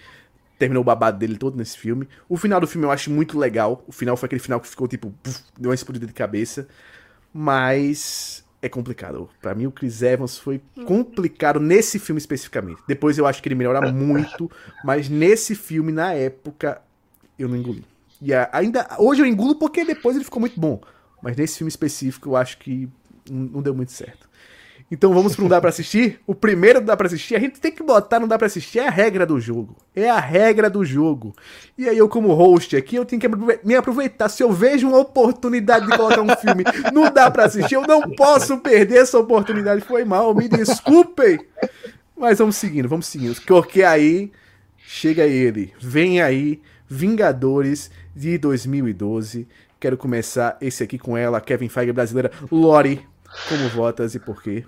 Terminou o babado dele todo nesse filme. O final do filme eu acho muito legal. O final foi aquele final que ficou tipo. Deu uma explodida de cabeça. Mas. É complicado. para mim, o Chris Evans foi complicado nesse filme especificamente. Depois eu acho que ele melhora muito. Mas nesse filme, na época, eu não engoli. E ainda. Hoje eu engulo porque depois ele ficou muito bom. Mas nesse filme específico eu acho que não deu muito certo. Então vamos para Dá Pra Assistir? O primeiro Dá Pra Assistir, a gente tem que botar no Dá Pra Assistir, é a regra do jogo. É a regra do jogo. E aí eu como host aqui, eu tenho que me aproveitar. Se eu vejo uma oportunidade de colocar um filme no Dá Pra Assistir, eu não posso perder essa oportunidade. Foi mal, me desculpem. Mas vamos seguindo, vamos seguindo. Porque aí, chega ele, vem aí, Vingadores de 2012. Quero começar esse aqui com ela, Kevin Feige brasileira, Lori. Como votas e por quê?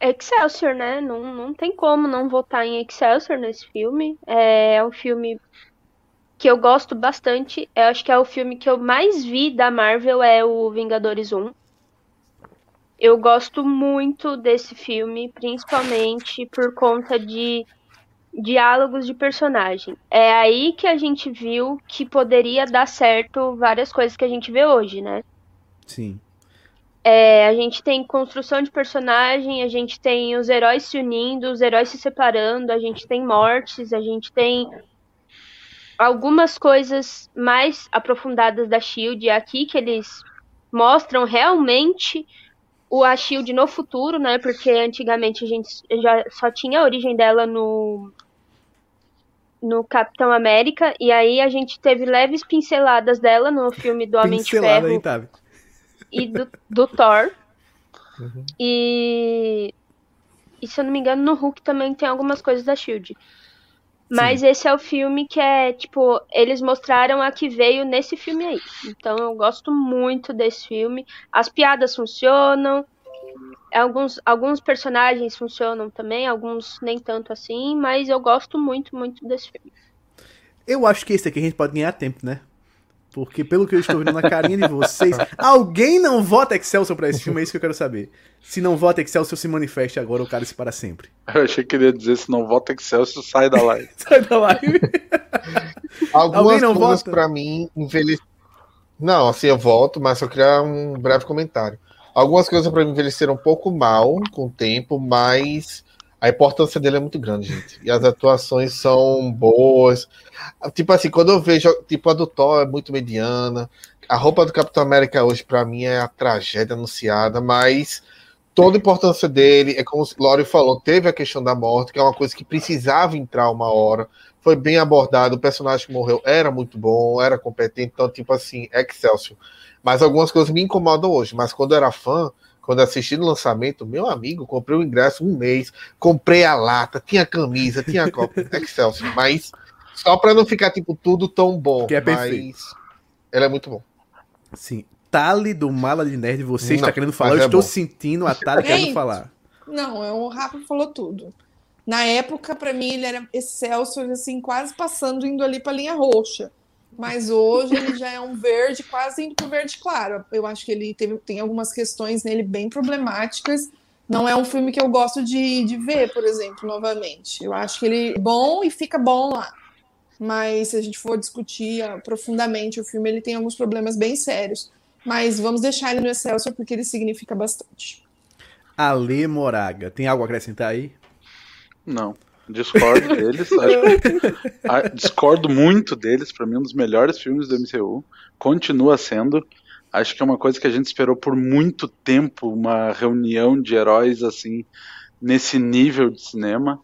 Excelsior, né? Não, não tem como não votar em Excelsior nesse filme. É, é um filme que eu gosto bastante. Eu acho que é o filme que eu mais vi da Marvel é o Vingadores 1. Eu gosto muito desse filme, principalmente por conta de diálogos de personagem. É aí que a gente viu que poderia dar certo várias coisas que a gente vê hoje, né? Sim. É, a gente tem construção de personagem, a gente tem os heróis se unindo, os heróis se separando, a gente tem mortes, a gente tem algumas coisas mais aprofundadas da Shield aqui que eles mostram realmente o a Shield no futuro, né? Porque antigamente a gente já só tinha a origem dela no no Capitão América e aí a gente teve leves pinceladas dela no filme do Homem de Ferro hein, e do, do Thor. Uhum. E e se eu não me engano no Hulk também tem algumas coisas da Shield. Mas Sim. esse é o filme que é, tipo, eles mostraram a que veio nesse filme aí. Então eu gosto muito desse filme. As piadas funcionam. Alguns, alguns personagens funcionam também, alguns nem tanto assim, mas eu gosto muito, muito desse filme. Eu acho que esse aqui a gente pode ganhar tempo, né? Porque pelo que eu estou vendo na carinha de vocês, alguém não vota Excelsior pra esse filme, é isso que eu quero saber. Se não vota Excelsior, se manifeste agora ou cara-se para sempre. Eu achei que ele ia dizer, se não vota Excelsior, sai da live. sai da live. Algumas não coisas vota? pra mim envelheceram. Não, assim, eu voto, mas só queria um breve comentário. Algumas coisas para mim envelheceram um pouco mal com o tempo, mas a importância dele é muito grande, gente. E as atuações são boas. Tipo assim, quando eu vejo, tipo, a do Thor é muito mediana. A roupa do Capitão América hoje, para mim, é a tragédia anunciada, mas toda a importância dele, é como o Lori falou, teve a questão da morte, que é uma coisa que precisava entrar uma hora. Foi bem abordado, o personagem que morreu era muito bom, era competente, então, tipo assim, Excelsior. Mas algumas coisas me incomodam hoje, mas quando eu era fã, quando assisti no lançamento, meu amigo, comprei o ingresso um mês, comprei a lata, tinha camisa, tinha copa, Excelsior, mas só para não ficar tipo tudo tão bom, que é perfeito. mas ele é muito bom. Sim. Tali do Mala de Nerd, você não, está querendo falar, eu é estou bom. sentindo a Tali querendo falar. Não, é o Rafa falou tudo. Na época, para mim, ele era Excelsior, assim, quase passando, indo ali para linha roxa mas hoje ele já é um verde quase indo para o verde claro. Eu acho que ele teve, tem algumas questões nele bem problemáticas. Não é um filme que eu gosto de, de ver, por exemplo, novamente. Eu acho que ele é bom e fica bom lá. Mas se a gente for discutir profundamente o filme, ele tem alguns problemas bem sérios. Mas vamos deixar ele no Excelsior porque ele significa bastante. Ale Moraga, tem algo a acrescentar aí? Não. Discordo deles. Acho, discordo muito deles. Para mim, um dos melhores filmes do MCU. Continua sendo. Acho que é uma coisa que a gente esperou por muito tempo uma reunião de heróis assim nesse nível de cinema.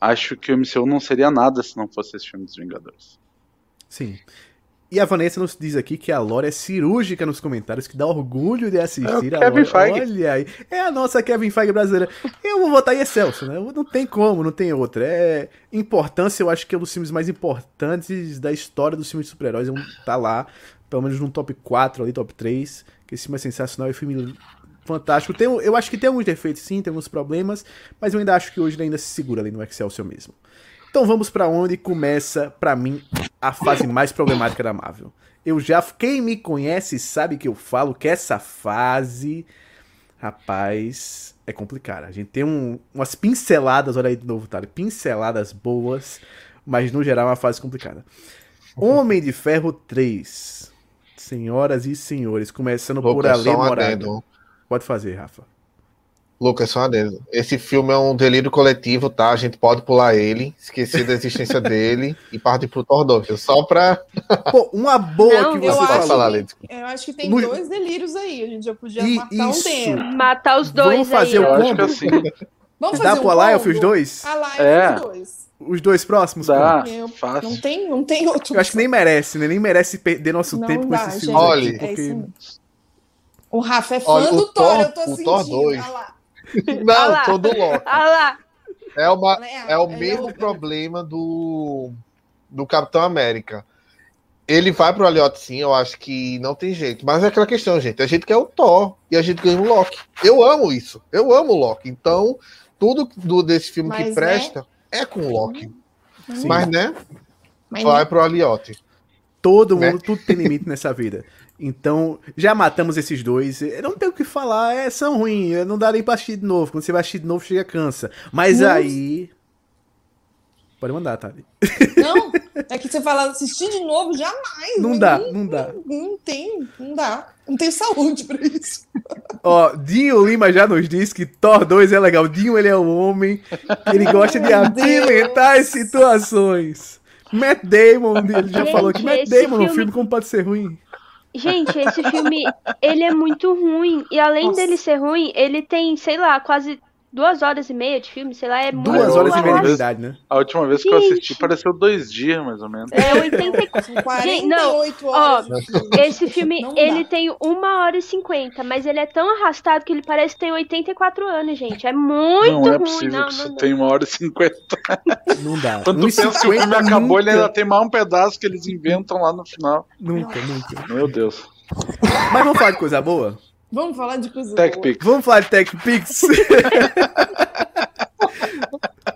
Acho que o MCU não seria nada se não fosse esse filme dos Vingadores. Sim. E a Vanessa nos diz aqui que a Lore é cirúrgica nos comentários, que dá orgulho de assistir é a Kevin Feige. Olha aí. É a nossa Kevin Feige brasileira. Eu vou votar em Excelso, né? Não tem como, não tem outra. É importância, eu acho que é um dos filmes mais importantes da história dos filmes de super-heróis. É tá lá, pelo menos no top 4 ali, top 3. Que esse filme é sensacional, é um filme fantástico. Tem, eu acho que tem alguns defeitos, sim, tem alguns problemas, mas eu ainda acho que hoje ele ainda se segura ali no Excelsior mesmo. Então vamos para onde começa, para mim, a fase mais problemática da Marvel. Eu já, quem me conhece sabe que eu falo que essa fase, rapaz, é complicada. A gente tem um, umas pinceladas, olha aí de novo, tá? Pinceladas boas, mas no geral é uma fase complicada. Homem de Ferro 3. Senhoras e senhores, começando por Ale Morado. Pode fazer, Rafa. Lucas, só uma adendo. Esse filme é um delírio coletivo, tá? A gente pode pular ele, esquecer da existência dele e partir pro Thor 2, só pra. Pô, uma boa Não, que você pode falar, Lady. Eu acho que tem no... dois delírios aí. A gente já podia e, matar isso. um tempo. Matar os dois Vamos fazer aí. o combo? Assim. Vamos fazer Dá um pro Alliance os dois? Alliance é. os dois. Os dois próximos? Dá, fácil. Não tem, não tem outro. Eu acho que nem merece, né? Nem merece perder nosso não tempo dá, com esses filmes. Olha, porque... é o Rafa é fã Olha, do Thor, eu tô o sentindo. Thor 2. Olha lá. Não, tô do Loki. Lá. É, uma, é o mesmo problema do, do Capitão América. Ele vai pro Aliotti sim, eu acho que não tem jeito. Mas é aquela questão, gente. A gente quer o Thor e a gente ganha o Loki. Eu amo isso. Eu amo o Loki. Então, tudo do, desse filme Mas, que presta né? é com o Loki. Sim. Mas, né? Mas, vai né? pro Aliotti. Todo né? mundo, tudo tem limite nessa vida. Então, já matamos esses dois. Eu não tenho o que falar, é, são ruins. Não dá nem pra assistir de novo. Quando você vai assistir de novo, chega cansa. Mas Nossa. aí. Pode mandar, Thali. Não, é que você fala assistir de novo, jamais. Não dá, não, não dá. Não, não, tem, não dá. Não tem saúde pra isso. Ó, Dinho Lima já nos disse que Thor 2 é legal. Dinho, ele é um homem, ele gosta de apimentar as situações. Matt Damon, ele já Gente, falou que Matt Damon no filme como pode ser ruim. Gente, esse filme, ele é muito ruim. E além Nossa. dele ser ruim, ele tem, sei lá, quase duas horas e meia de filme, sei lá, é duas muito horas e meia de verdade, né? A última vez que eu assisti pareceu dois dias, mais ou menos. É 84. Gente, não, horas. Ó, esse filme, ele tem uma hora e cinquenta, mas ele é tão arrastado que ele parece que tem 84 anos, gente. É muito não é ruim. Possível não, que não, não. tem uma hora e cinquenta. Não dá. Quando tu pensa que o filme acabou, ele ainda tem mais um pedaço que eles inventam lá no final. Nunca, nunca. Meu Deus. Mas vamos falar de coisa boa? Vamos falar de coisa Tech boa. Vamos falar de Tech Pix.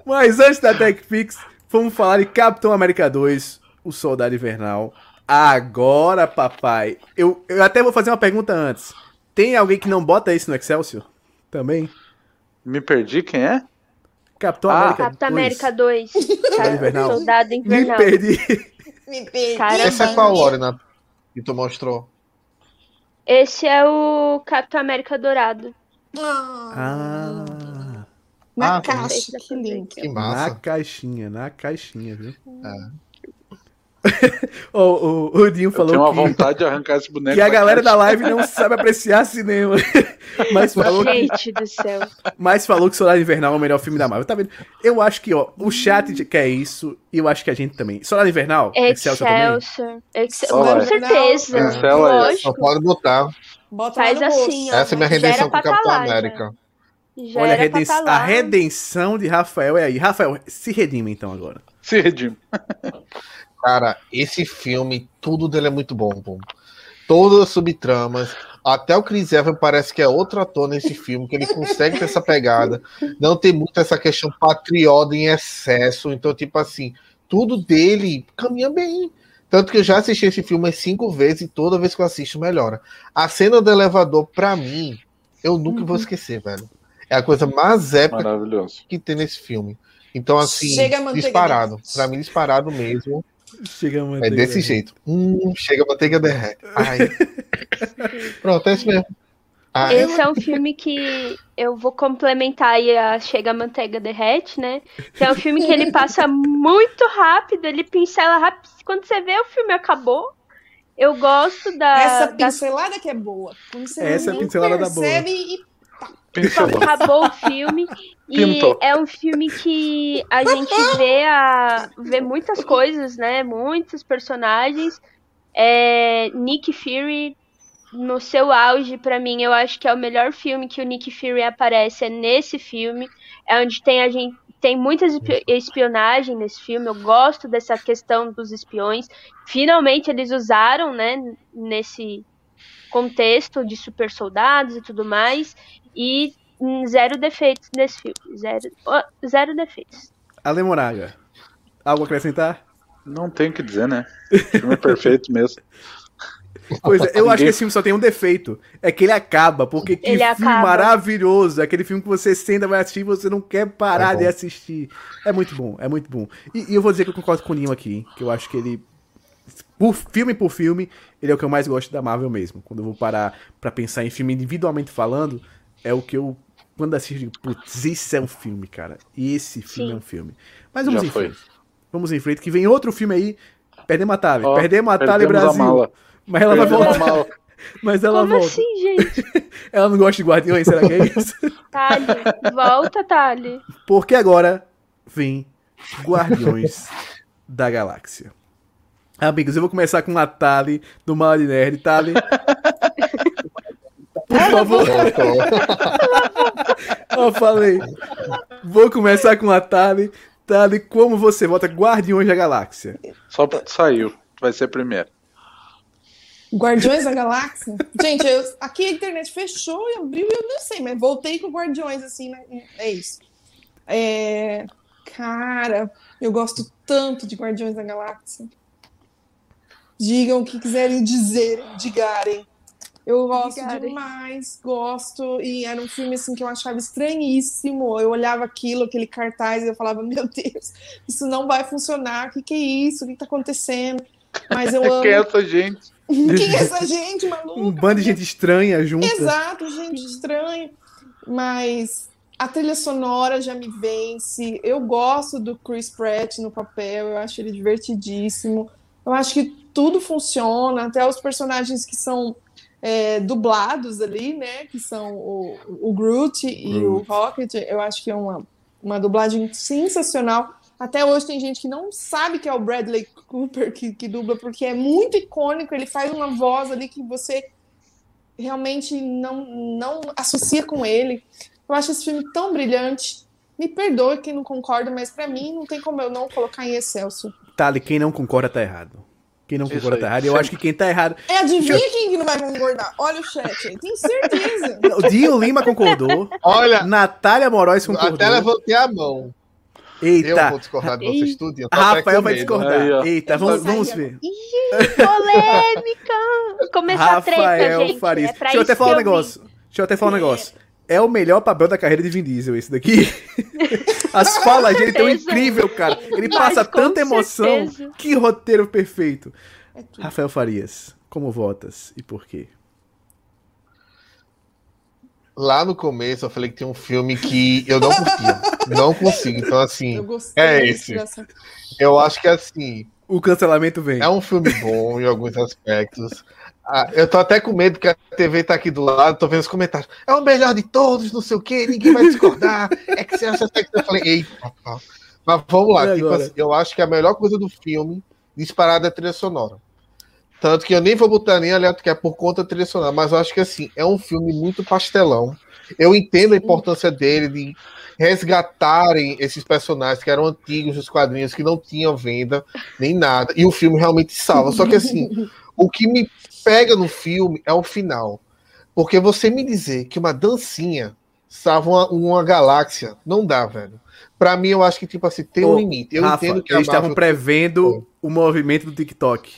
Mas antes da Tech Pix, vamos falar de Capitão América 2, o Soldado Invernal. Agora, papai, eu, eu até vou fazer uma pergunta antes. Tem alguém que não bota isso no Excelsior? Também? Me perdi, quem é? Capitão ah, América Capitão 2. América 2. Soldado Invernal. Soldado Invernal. Me perdi. Me perdi. Caramba. Essa é qual hora, né? Que tu mostrou? Esse é o Capitão América Dourado. Ah. Na ah, caixa, que link. Que massa. Na caixinha, na caixinha, viu? É. o, o, o Dinho falou eu tenho uma que, vontade de arrancar esse boneco. Que a galera caixa. da live não sabe apreciar cinema. mas falou Gente que, do céu. Mas falou que Soldado Invernal é o melhor filme da Marvel. Tá vendo? Eu acho que, ó, o chat quer isso e eu acho que a gente também. Soldado Invernal? Excelsior, Excelsior. Excel... Com certeza. Excel, Lógico. Só pode botar. Bota Faz assim, ó. Essa é minha redenção com o Capitão tá América. Já Olha, a, reden tá a redenção de Rafael é aí. Rafael, se redime então agora. Se redime. Cara, esse filme, tudo dele é muito bom, bom. Todas as subtramas, até o Chris Evans parece que é outro ator nesse filme, que ele consegue ter essa pegada. Não tem muito essa questão patriota em excesso. Então, tipo assim, tudo dele caminha bem. Tanto que eu já assisti esse filme cinco vezes e toda vez que eu assisto melhora. A cena do elevador, pra mim, eu nunca uhum. vou esquecer, velho. É a coisa mais épica que tem nesse filme. Então, assim, disparado. Pra mim, disparado mesmo. Chega a É desse jeito. Hum, chega a manteiga derrete. Ai. Pronto, é isso mesmo. Ai. Esse é um filme que eu vou complementar aí a Chega a Manteiga Derrete, né? Que é um filme que ele passa muito rápido, ele pincela rápido. Quando você vê, o filme acabou. Eu gosto da. Essa pincelada da... que é boa. Quando você Essa é a pincelada da boa. E Acabou o filme. E é um filme que a gente vê, a, vê muitas coisas, né? Muitos personagens. É, Nick Fury, no seu auge, para mim, eu acho que é o melhor filme que o Nick Fury aparece. É nesse filme. É onde tem a gente. Tem muita espionagem nesse filme. Eu gosto dessa questão dos espiões. Finalmente eles usaram, né? Nesse contexto de super soldados e tudo mais. E zero defeitos nesse filme. Zero, zero defeitos. Ale Moraga, algo a acrescentar? Não tenho o que dizer, né? O filme é perfeito mesmo. Pois é, eu acho que esse filme só tem um defeito. É que ele acaba, porque que ele filme acaba. maravilhoso. Aquele filme que você senta, vai assistir e você não quer parar é de assistir. É muito bom, é muito bom. E, e, eu vou dizer que eu concordo com o Ninho aqui, que eu acho que ele. Por filme por filme, ele é o que eu mais gosto da Marvel mesmo. Quando eu vou parar pra pensar em filme individualmente falando, é o que eu, quando assisto, digo, putz, isso é um filme, cara. E esse filme Sim. é um filme. Mas vamos Já em frente. Vamos em frente, que vem outro filme aí. Perdemos a Tali. Oh, perdemos a Tali Brasil. Mas ela vai voltar. Mas ela Como volta. assim, gente? ela não gosta de Guardiões, será que é isso? Tali, volta, Tali. Porque agora vem Guardiões da Galáxia. Amigos, eu vou começar com a Tali do Mal de Nerd. Tali, por favor. Eu falei. Vou começar com a Tali. Tali, como você vota Guardiões da Galáxia? Só saiu. Vai ser primeiro. Guardiões da Galáxia? Gente, eu, aqui a internet fechou e abriu e eu não sei, mas voltei com Guardiões, assim, né? É isso. É... Cara, eu gosto tanto de Guardiões da Galáxia. digam o que quiserem dizer, digarem. Eu gosto demais, gosto. E era um filme assim que eu achava estranhíssimo. Eu olhava aquilo, aquele cartaz, e eu falava, meu Deus, isso não vai funcionar. O que, que é isso? O que está acontecendo? Mas eu amo. Quem é essa gente? Quem é essa gente, maluca? Um bando de gente estranha junto. Exato, gente estranha. Mas a trilha sonora já me vence. Eu gosto do Chris Pratt no papel, eu acho ele divertidíssimo. Eu acho que tudo funciona, até os personagens que são é, dublados ali, né? Que são o, o Groot, Groot, e o Rocket. Eu acho que é uma, uma dublagem sensacional. Até hoje tem gente que não sabe que é o Bradley Cooper que, que dubla, porque é muito icônico. Ele faz uma voz ali que você realmente não, não associa com ele. Eu acho esse filme tão brilhante. Me perdoe quem não concorda, mas para mim não tem como eu não colocar em Excelso. Tali, quem não concorda tá errado. Quem não concorda tá errado. Eu acho que quem tá errado. É, adivinha eu... quem não vai concordar? Olha o chat aí, tenho certeza. O Dio Lima concordou. Olha. Natália Moraes concordou. Até levantei a mão. Eita. Eu vou discordar de vocês tudo. Rafael vai discordar. Aí, Eita, vamos, vamos ver. Ih, polêmica! Começou a treta, gente. Farias. É Deixa eu até falar um negócio. Deixa eu até falar um negócio. É o melhor papel da carreira de Vin Diesel, esse daqui. As falas dele tão incrível, cara. Ele Mas, passa tanta emoção. Certeza. Que roteiro perfeito. É Rafael Farias, como votas e por quê? Lá no começo eu falei que tem um filme que eu não curtia. não consigo. Então, assim, é esse. Dessa... Eu acho que assim. O cancelamento vem. É um filme bom em alguns aspectos. Ah, eu tô até com medo que a TV tá aqui do lado, tô vendo os comentários. É o melhor de todos, não sei o quê, ninguém vai discordar. É que você acha que eu falei, eita, mas vamos lá. Tipo assim, eu acho que a melhor coisa do filme, disparada, é a trilha sonora. Tanto que eu nem vou botar nem aleatório, que é por conta trilha sonora, mas eu acho que assim, é um filme muito pastelão. Eu entendo a importância dele de resgatarem esses personagens que eram antigos dos quadrinhos, que não tinham venda, nem nada. E o filme realmente salva. Só que assim, o que me pega no filme é o final. Porque você me dizer que uma dancinha salva uma, uma galáxia, não dá, velho. Pra mim, eu acho que, tipo assim, tem um limite. Eu Rafa, entendo que eles estavam prevendo o movimento do TikTok.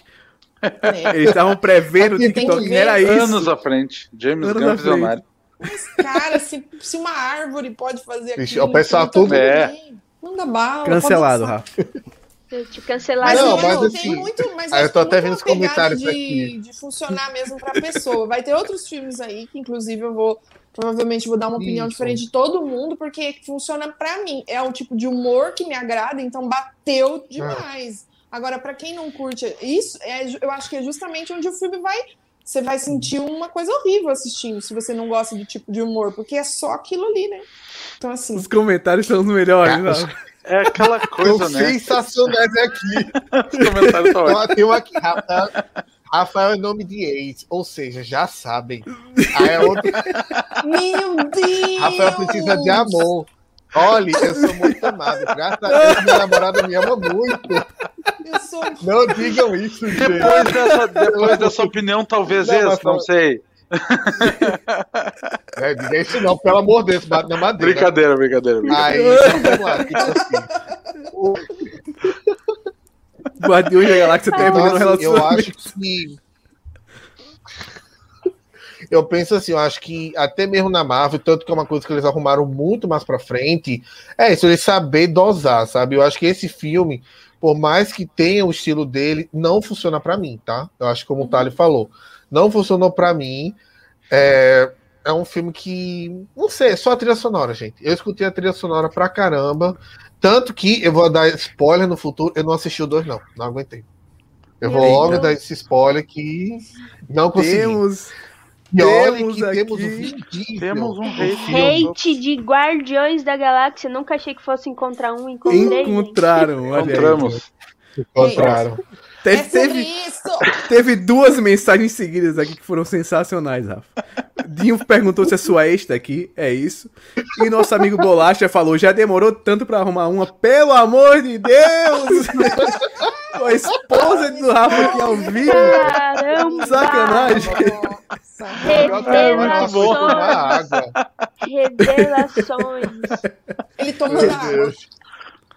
É. Eles estavam prevendo o TikTok, era isso. Anos à frente. James Anos Gunn visionário. Mas, cara, se, se uma árvore pode fazer aquilo... O pessoal tudo é... Manda bala. Cancelado, Rafa. Te cancelar. Mas, não, mas assim, tem muito, mas eu tô até vendo os comentários de, aqui. de funcionar mesmo pra pessoa. Vai ter outros filmes aí que, inclusive, eu vou provavelmente vou dar uma opinião Isso. diferente de todo mundo, porque funciona para mim. É o tipo de humor que me agrada, então bateu demais. Agora, para quem não curte isso, é, eu acho que é justamente onde o filme vai. Você vai sentir uma coisa horrível assistindo, se você não gosta do tipo de humor, porque é só aquilo ali, né? Então, assim. Os comentários são os melhores, é, é aquela coisa, né? Sensacionais aqui. Os comentários estão Tem aqui, Rafael, Rafael é nome de ex, ou seja, já sabem. Aí é outro... Meu Deus! Rafael precisa de amor. Olha, eu sou muito amado. Graças a Deus, minha namorada me ama muito. Sou... Não digam isso, gente. Depois dessa, depois dessa opinião, talvez não, esse, não sei. É, diga isso não, pelo amor de Deus, bate na madeira. Brincadeira, brincadeira. brincadeira. Aí, vamos lá, tipo assim. O... Guardiões da Galáxia então, assim, Eu acho que eu penso assim, eu acho que até mesmo na Marvel, tanto que é uma coisa que eles arrumaram muito mais pra frente, é isso, eles saber dosar, sabe? Eu acho que esse filme, por mais que tenha o estilo dele, não funciona para mim, tá? Eu acho que como o Tali falou, não funcionou para mim. É, é um filme que, não sei, é só a trilha sonora, gente. Eu escutei a trilha sonora pra caramba, tanto que eu vou dar spoiler no futuro, eu não assisti o dois, não, não aguentei. Eu vou logo dar esse spoiler que não consegui. Temos e olha que aqui... temos um Temos um hate. hate de Guardiões da Galáxia. Nunca achei que fosse encontrar um. Encontrei, Encontraram, Encontramos. Encontraram. Teve, é teve, teve, duas mensagens seguidas aqui que foram sensacionais, Rafa. Dinho perguntou se a sua ex tá aqui, é isso. E nosso amigo Bolacha falou: já demorou tanto pra arrumar uma, pelo amor de Deus! a esposa do Rafa aqui ao vivo. Caramba! Sacanagem. Revelações. Revelações. Ele tomou água.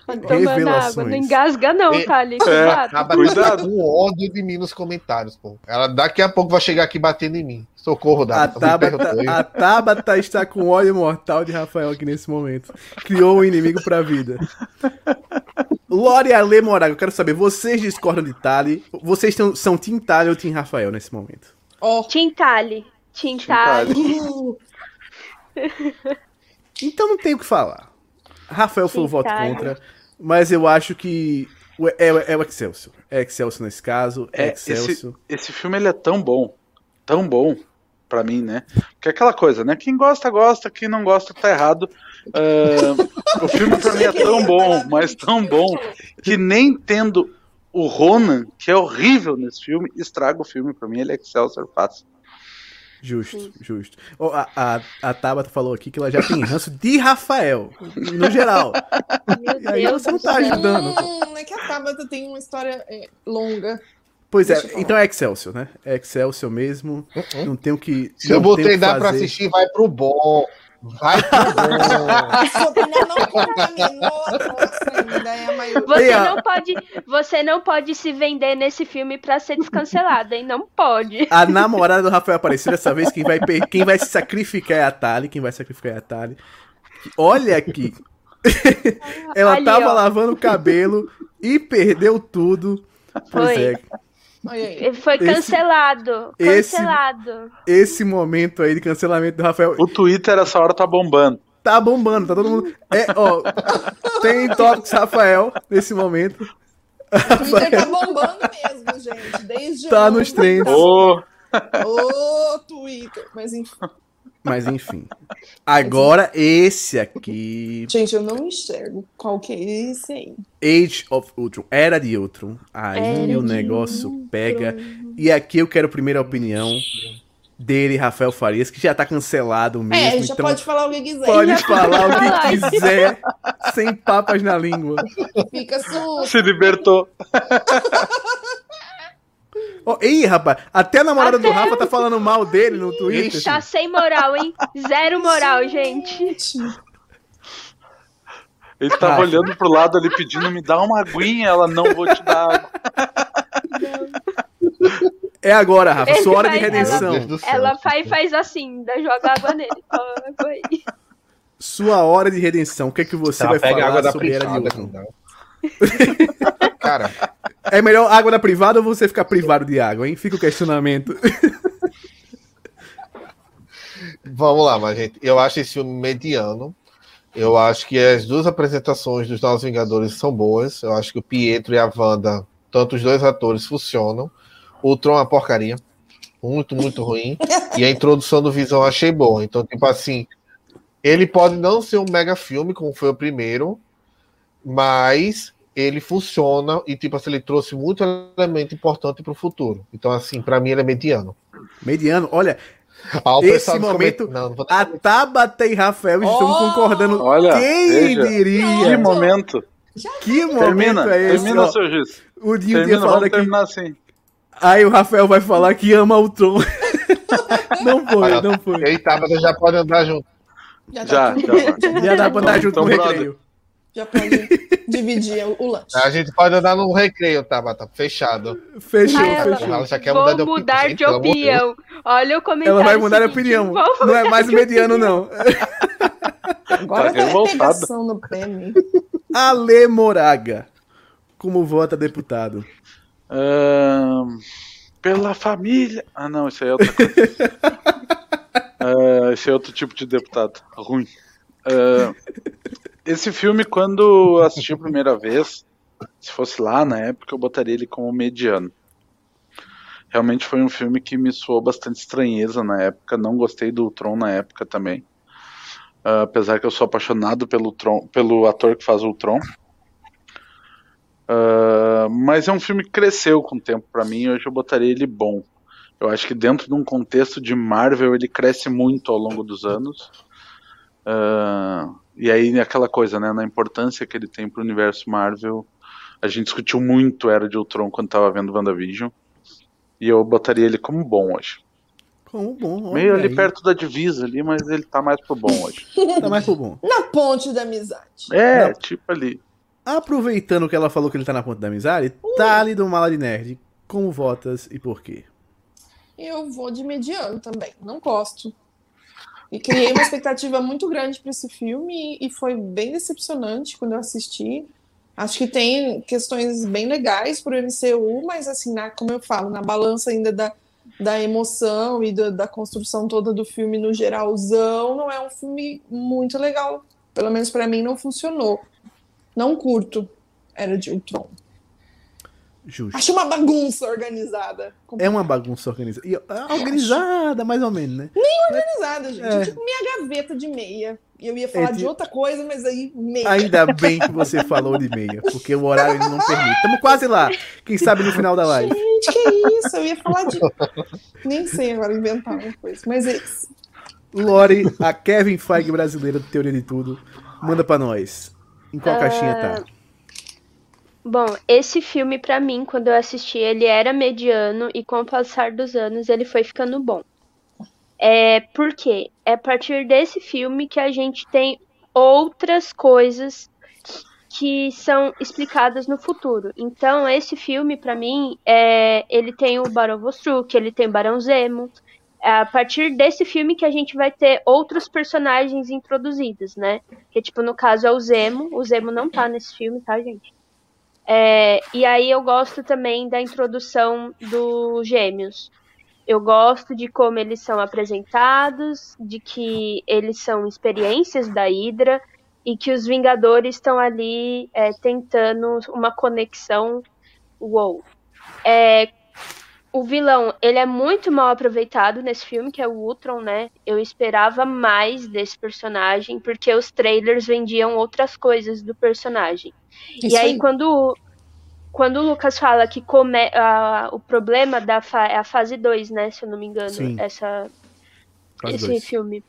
Tomando água. Não engasga, não, e... tá ali. É, cuidado. com ódio de mim nos comentários, pô. Ela daqui a pouco vai chegar aqui batendo em mim. Socorro, Dada. A Tabata, a Tabata está com ódio mortal de Rafael aqui nesse momento. Criou um inimigo pra vida. Lore Ale Moraga, eu quero saber, vocês discordam de Tali? Vocês tão, são Tim Tali ou Tim Rafael nesse momento? Oh. Tim Tali. Tim Tali. então não tem o que falar. Rafael foi o voto contra, mas eu acho que é, é, é o Excelsior. É Excelsior nesse caso, é, é Excelsior. Esse, esse filme ele é tão bom, tão bom para mim, né? Que é aquela coisa, né? Quem gosta, gosta, quem não gosta, tá errado. Uh, o filme pra mim é tão bom, mas tão bom, que nem tendo o Ronan, que é horrível nesse filme, estraga o filme pra mim, ele é Excelsior fácil. Justo, Sim. justo. Oh, a, a, a Tabata falou aqui que ela já tem ranço de Rafael, no geral. Meu aí Deus, você não tá ajudando. Hum, é que a Tabata tem uma história é, longa. Pois é, então é Excelsior, né? É Excelsior mesmo. Uhum. Não tenho que. Se eu botei dar pra assistir, vai pro bom. Vai Você não pode, você não pode se vender nesse filme para ser descancelado, hein? Não pode. A namorada do Rafael apareceu dessa vez, quem vai, quem vai se sacrificar é a Tali, quem vai sacrificar é a Tali. Olha aqui. Ela Ali, tava ó. lavando o cabelo e perdeu tudo. Pois Foi. é. Ele foi cancelado. Esse, cancelado. Esse, esse momento aí de cancelamento do Rafael. O Twitter essa hora tá bombando. Tá bombando, tá todo mundo. É, ó, tem tópicos Rafael nesse momento. O Twitter tá bombando mesmo, gente. Desde Tá ontem. nos trends. Ô, oh. oh, Twitter. Mas enfim. Mas enfim. Agora esse aqui. Gente, eu não enxergo qual que é esse aí. Age of Ultron. Era de Ultron. Aí Era o negócio Ultron. pega. E aqui eu quero a primeira opinião dele, Rafael Farias, que já tá cancelado mesmo. É, já então pode falar o que quiser. Pode falar o que quiser, sem papas na língua. Fica sujo. Se libertou. Oh, ih, rapaz, até a namorada até... do Rafa tá falando mal dele no Twitter. Tá sem moral, hein? Zero moral, gente. Ele tava olhando pro lado ali pedindo, me dá uma aguinha, ela não vou te dar água. É agora, Rafa, Ele sua hora faz, de redenção. Ela, ela faz, faz assim, dá, joga água nele. Sua hora de redenção, o que é que você vai falar água sobre a Era de? Cara, é melhor água da privada ou você ficar privado de água, hein? Fica o questionamento. Vamos lá, mas gente, eu acho esse filme mediano. Eu acho que as duas apresentações dos Novos Vingadores são boas. Eu acho que o Pietro e a Wanda, tanto os dois atores, funcionam. O Tron é uma porcaria. Muito, muito ruim. E a introdução do Visão eu achei boa. Então, tipo assim, ele pode não ser um mega filme, como foi o primeiro, mas ele funciona e, tipo assim, ele trouxe muito elemento importante para o futuro. Então, assim, para mim ele é mediano. Mediano, olha. Ah, esse momento, não, não a Tabata e Rafael oh! estão concordando. Olha, quem veja, diria? Que momento. Que momento termina, é esse? Termina, ó, seu juiz. O Dinho termina, tinha falado aqui. terminar assim. Aí o Rafael vai falar que ama o Tron. não foi, não foi. E Tabata já pode andar junto. Já, já, já, já dá pra andar junto então, no recreio. Já pode dividir o lanche. A gente pode andar no recreio, tá, tá fechado. Fechou, ah, fechou. Ela já quer Vou mudar de, mudar de opinião. Olha o comentário. Ela vai mudar de opinião. Não é mais mediano, não. Agora tá, tá pegação no pé, Ale Moraga. Como vota deputado? Uh, pela família. Ah, não, isso aí é outra coisa. uh, esse é outro tipo de deputado. Ruim. Uh, esse filme, quando assisti a primeira vez, se fosse lá na época, eu botaria ele como mediano. Realmente foi um filme que me soou bastante estranheza na época. Não gostei do Tron na época também. Uh, apesar que eu sou apaixonado pelo, Tron, pelo ator que faz o Tron. Uh, mas é um filme que cresceu com o tempo para mim. Hoje eu botaria ele bom. Eu acho que dentro de um contexto de Marvel ele cresce muito ao longo dos anos. Uh, e aí aquela coisa, né, na importância que ele tem pro universo Marvel, a gente discutiu muito Era de Ultron quando tava vendo WandaVision, e eu botaria ele como bom hoje. Como bom, Meio ali aí. perto da divisa ali, mas ele tá mais pro bom hoje. tá mais pro bom. Na ponte da amizade. É, tipo ali. aproveitando que ela falou que ele tá na ponta da amizade, uh. Tali do Mala de Nerd, como votas e por quê? Eu vou de mediano também, não gosto. E criei uma expectativa muito grande para esse filme e foi bem decepcionante quando eu assisti. Acho que tem questões bem legais pro MCU, mas assim, na, como eu falo, na balança ainda da, da emoção e da, da construção toda do filme no geralzão, não é um filme muito legal. Pelo menos para mim não funcionou. Não curto Era de Ultron. Justo. Acho uma bagunça organizada. É uma bagunça organizada. E, é organizada, mais ou menos, né? Nem organizada, gente. É. Tipo minha gaveta de meia. E eu ia falar é, de outra coisa, mas aí meia. Ainda bem que você falou de meia, porque o horário não permite. Estamos quase lá. Quem sabe no final da live. Gente, que isso? Eu ia falar de. Nem sei agora inventar uma coisa, mas é isso. Lore, a Kevin Feige brasileira do Teoria de Tudo, manda para nós. Em qual uh... caixinha tá? Bom, esse filme para mim, quando eu assisti, ele era mediano e com o passar dos anos ele foi ficando bom. É porque é a partir desse filme que a gente tem outras coisas que são explicadas no futuro. Então, esse filme, para mim, é, ele tem o Barão Vostruk, ele tem o Barão Zemo. É a partir desse filme que a gente vai ter outros personagens introduzidos, né? Que, tipo, no caso é o Zemo. O Zemo não tá nesse filme, tá, gente? É, e aí eu gosto também da introdução dos gêmeos. Eu gosto de como eles são apresentados, de que eles são experiências da Hydra e que os Vingadores estão ali é, tentando uma conexão. Uou! É, o vilão, ele é muito mal aproveitado nesse filme, que é o Ultron, né? Eu esperava mais desse personagem, porque os trailers vendiam outras coisas do personagem. Isso e aí, aí, quando quando o Lucas fala que come, o problema da fa é a fase 2, né? Se eu não me engano, Sim. essa, esse dois. filme.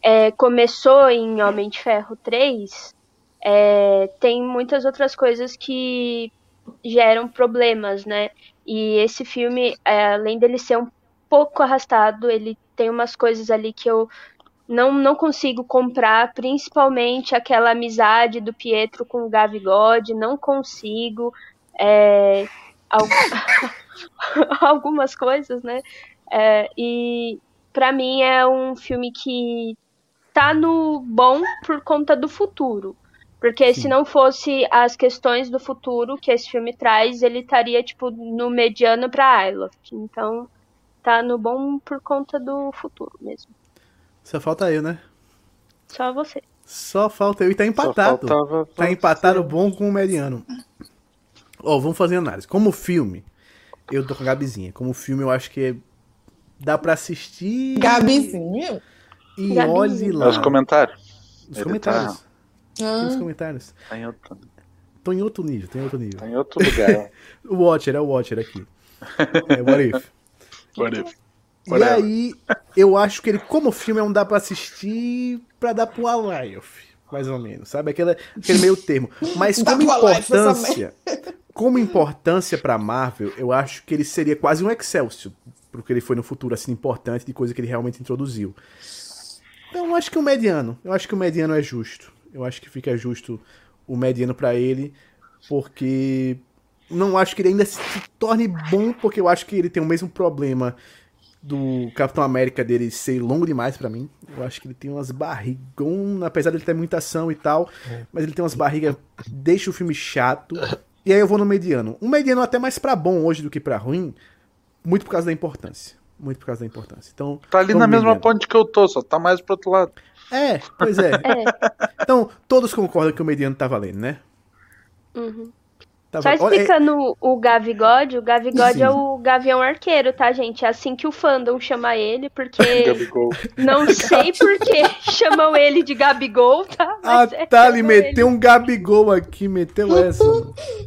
É, começou em Homem de Ferro 3, é, tem muitas outras coisas que geram problemas, né? E esse filme, é, além dele ser um pouco arrastado, ele tem umas coisas ali que eu não, não consigo comprar, principalmente aquela amizade do Pietro com o Gavigode, não consigo. É, algumas coisas, né? É, e para mim é um filme que tá no bom por conta do futuro. Porque Sim. se não fosse as questões do futuro que esse filme traz, ele estaria, tipo, no mediano pra Isla. Então, tá no bom por conta do futuro mesmo. Só falta eu, né? Só você. Só falta eu e tá empatado. Tá empatado bom com o mediano. Ó, oh, vamos fazer análise. Como filme, eu tô com a Gabizinha. Como filme, eu acho que dá pra assistir. Gabizinha? E olhe lá. Nos comentários. Nos comentários. Tá... Ah. Nos comentários. Tá em outro... Tô em outro nível, tô em outro nível. Tá em outro lugar. o Watcher, é o Watcher aqui. É, what if. What if. E aí, eu acho que ele, como filme, não dá pra assistir pra dar pro Alive, mais ou menos, sabe? Aquela, aquele meio termo. Mas como importância, como importância pra Marvel, eu acho que ele seria quase um Excelsior, porque ele foi no futuro, assim, importante de coisa que ele realmente introduziu. Então, eu acho que o mediano, eu acho que o mediano é justo. Eu acho que fica justo o mediano para ele, porque não acho que ele ainda se torne bom, porque eu acho que ele tem o mesmo problema do Capitão América dele ser longo demais para mim. Eu acho que ele tem umas barrigão, apesar de ele ter muita ação e tal, mas ele tem umas barrigas, deixa o filme chato. E aí eu vou no mediano. Um mediano até mais para bom hoje do que para ruim, muito por causa da importância. Muito por causa da importância. Então, tá ali na mesma ponte que eu tô, só tá mais pro outro lado. É, pois é. é. Então, todos concordam que o mediano tá valendo, né? Uhum. Tá Só explicando o Gavigode, o Gavigode é o Gavião Arqueiro, tá, gente? É assim que o fandom chama ele, porque. não sei por que chamam ele de Gabigol, tá? Mas ah, é tá, ele meteu um Gabigol aqui, meteu essa.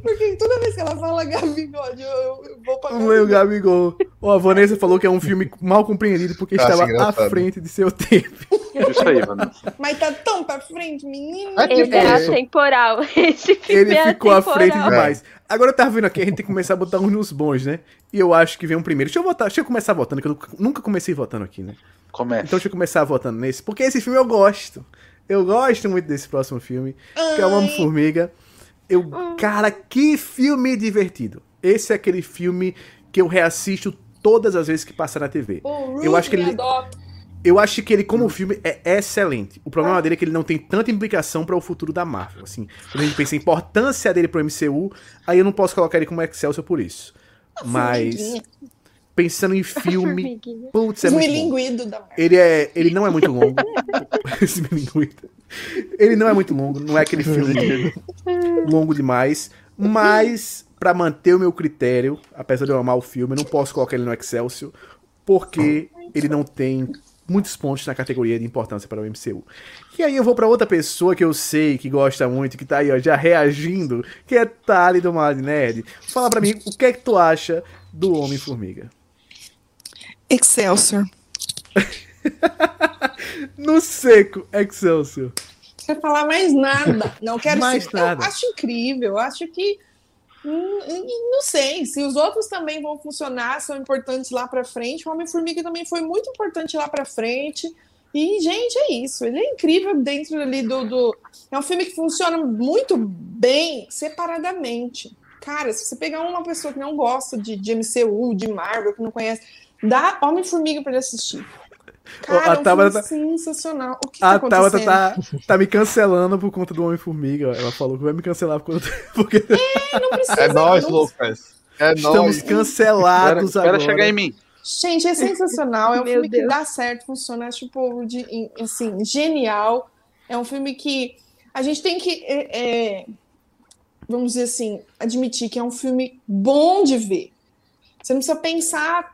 porque toda vez que ela fala Gavigode, eu, eu vou pra Gabigol. O Gabigol. Oh, a Vanessa falou que é um filme mal compreendido porque ah, estava à frente de seu tempo. Isso aí, Vanessa. Mas tá tão pra frente, menino. É tipo ele é atemporal. Esse filme ele é ficou à frente demais. Agora eu tava vendo aqui, a gente tem que começar a botar uns nos bons, né? E eu acho que vem um primeiro. Deixa eu votar, deixa eu começar votando, que eu nunca comecei votando aqui, né? Começa. Então deixa eu começar votando nesse, porque esse filme eu gosto. Eu gosto muito desse próximo filme, que é o Homem-Formiga. Eu, cara, que filme divertido. Esse é aquele filme que eu reassisto todas as vezes que passa na TV. eu acho que ele eu acho que ele, como filme, é excelente. O problema dele é que ele não tem tanta implicação para o futuro da Marvel. Assim, quando a gente pensa em importância dele pro MCU, aí eu não posso colocar ele como Excelsior por isso. Mas pensando em filme, putz, é muito bom. Ele é, ele não é muito longo. Esse Ele não é muito longo, não é aquele filme longo demais, mas para manter o meu critério, apesar de eu amar o filme, eu não posso colocar ele no Excelsior, porque ele não tem muitos pontos na categoria de importância para o MCU. E aí eu vou para outra pessoa que eu sei que gosta muito, que tá aí ó, já reagindo, que é Tali do Mal Nerd. Fala para mim, o que é que tu acha do Homem-Formiga? Excelsior. no seco, Excelsior. Não quero falar mais nada. Não quero mais ser... nada. Eu acho incrível. Eu acho que não sei, se os outros também vão funcionar, são importantes lá para frente. O Homem-Formiga também foi muito importante lá para frente. E, gente, é isso. Ele é incrível dentro ali do, do. É um filme que funciona muito bem separadamente. Cara, se você pegar uma pessoa que não gosta de, de MCU, de Marvel, que não conhece, dá Homem-Formiga para assistir. Cara, a Tabata, tá... sensacional. O que a tá Tabata tá, tá me cancelando por conta do Homem-Formiga. Ela falou que vai me cancelar por conta. Porque... É, não precisa. É nóis, Lucas. É Estamos nóis. cancelados espera, agora. Espera chegar em mim. Gente, é sensacional. É um filme Deus. que dá certo, funciona. Acho povo de, assim, genial. É um filme que a gente tem que, é, é, vamos dizer assim, admitir que é um filme bom de ver. Você não precisa pensar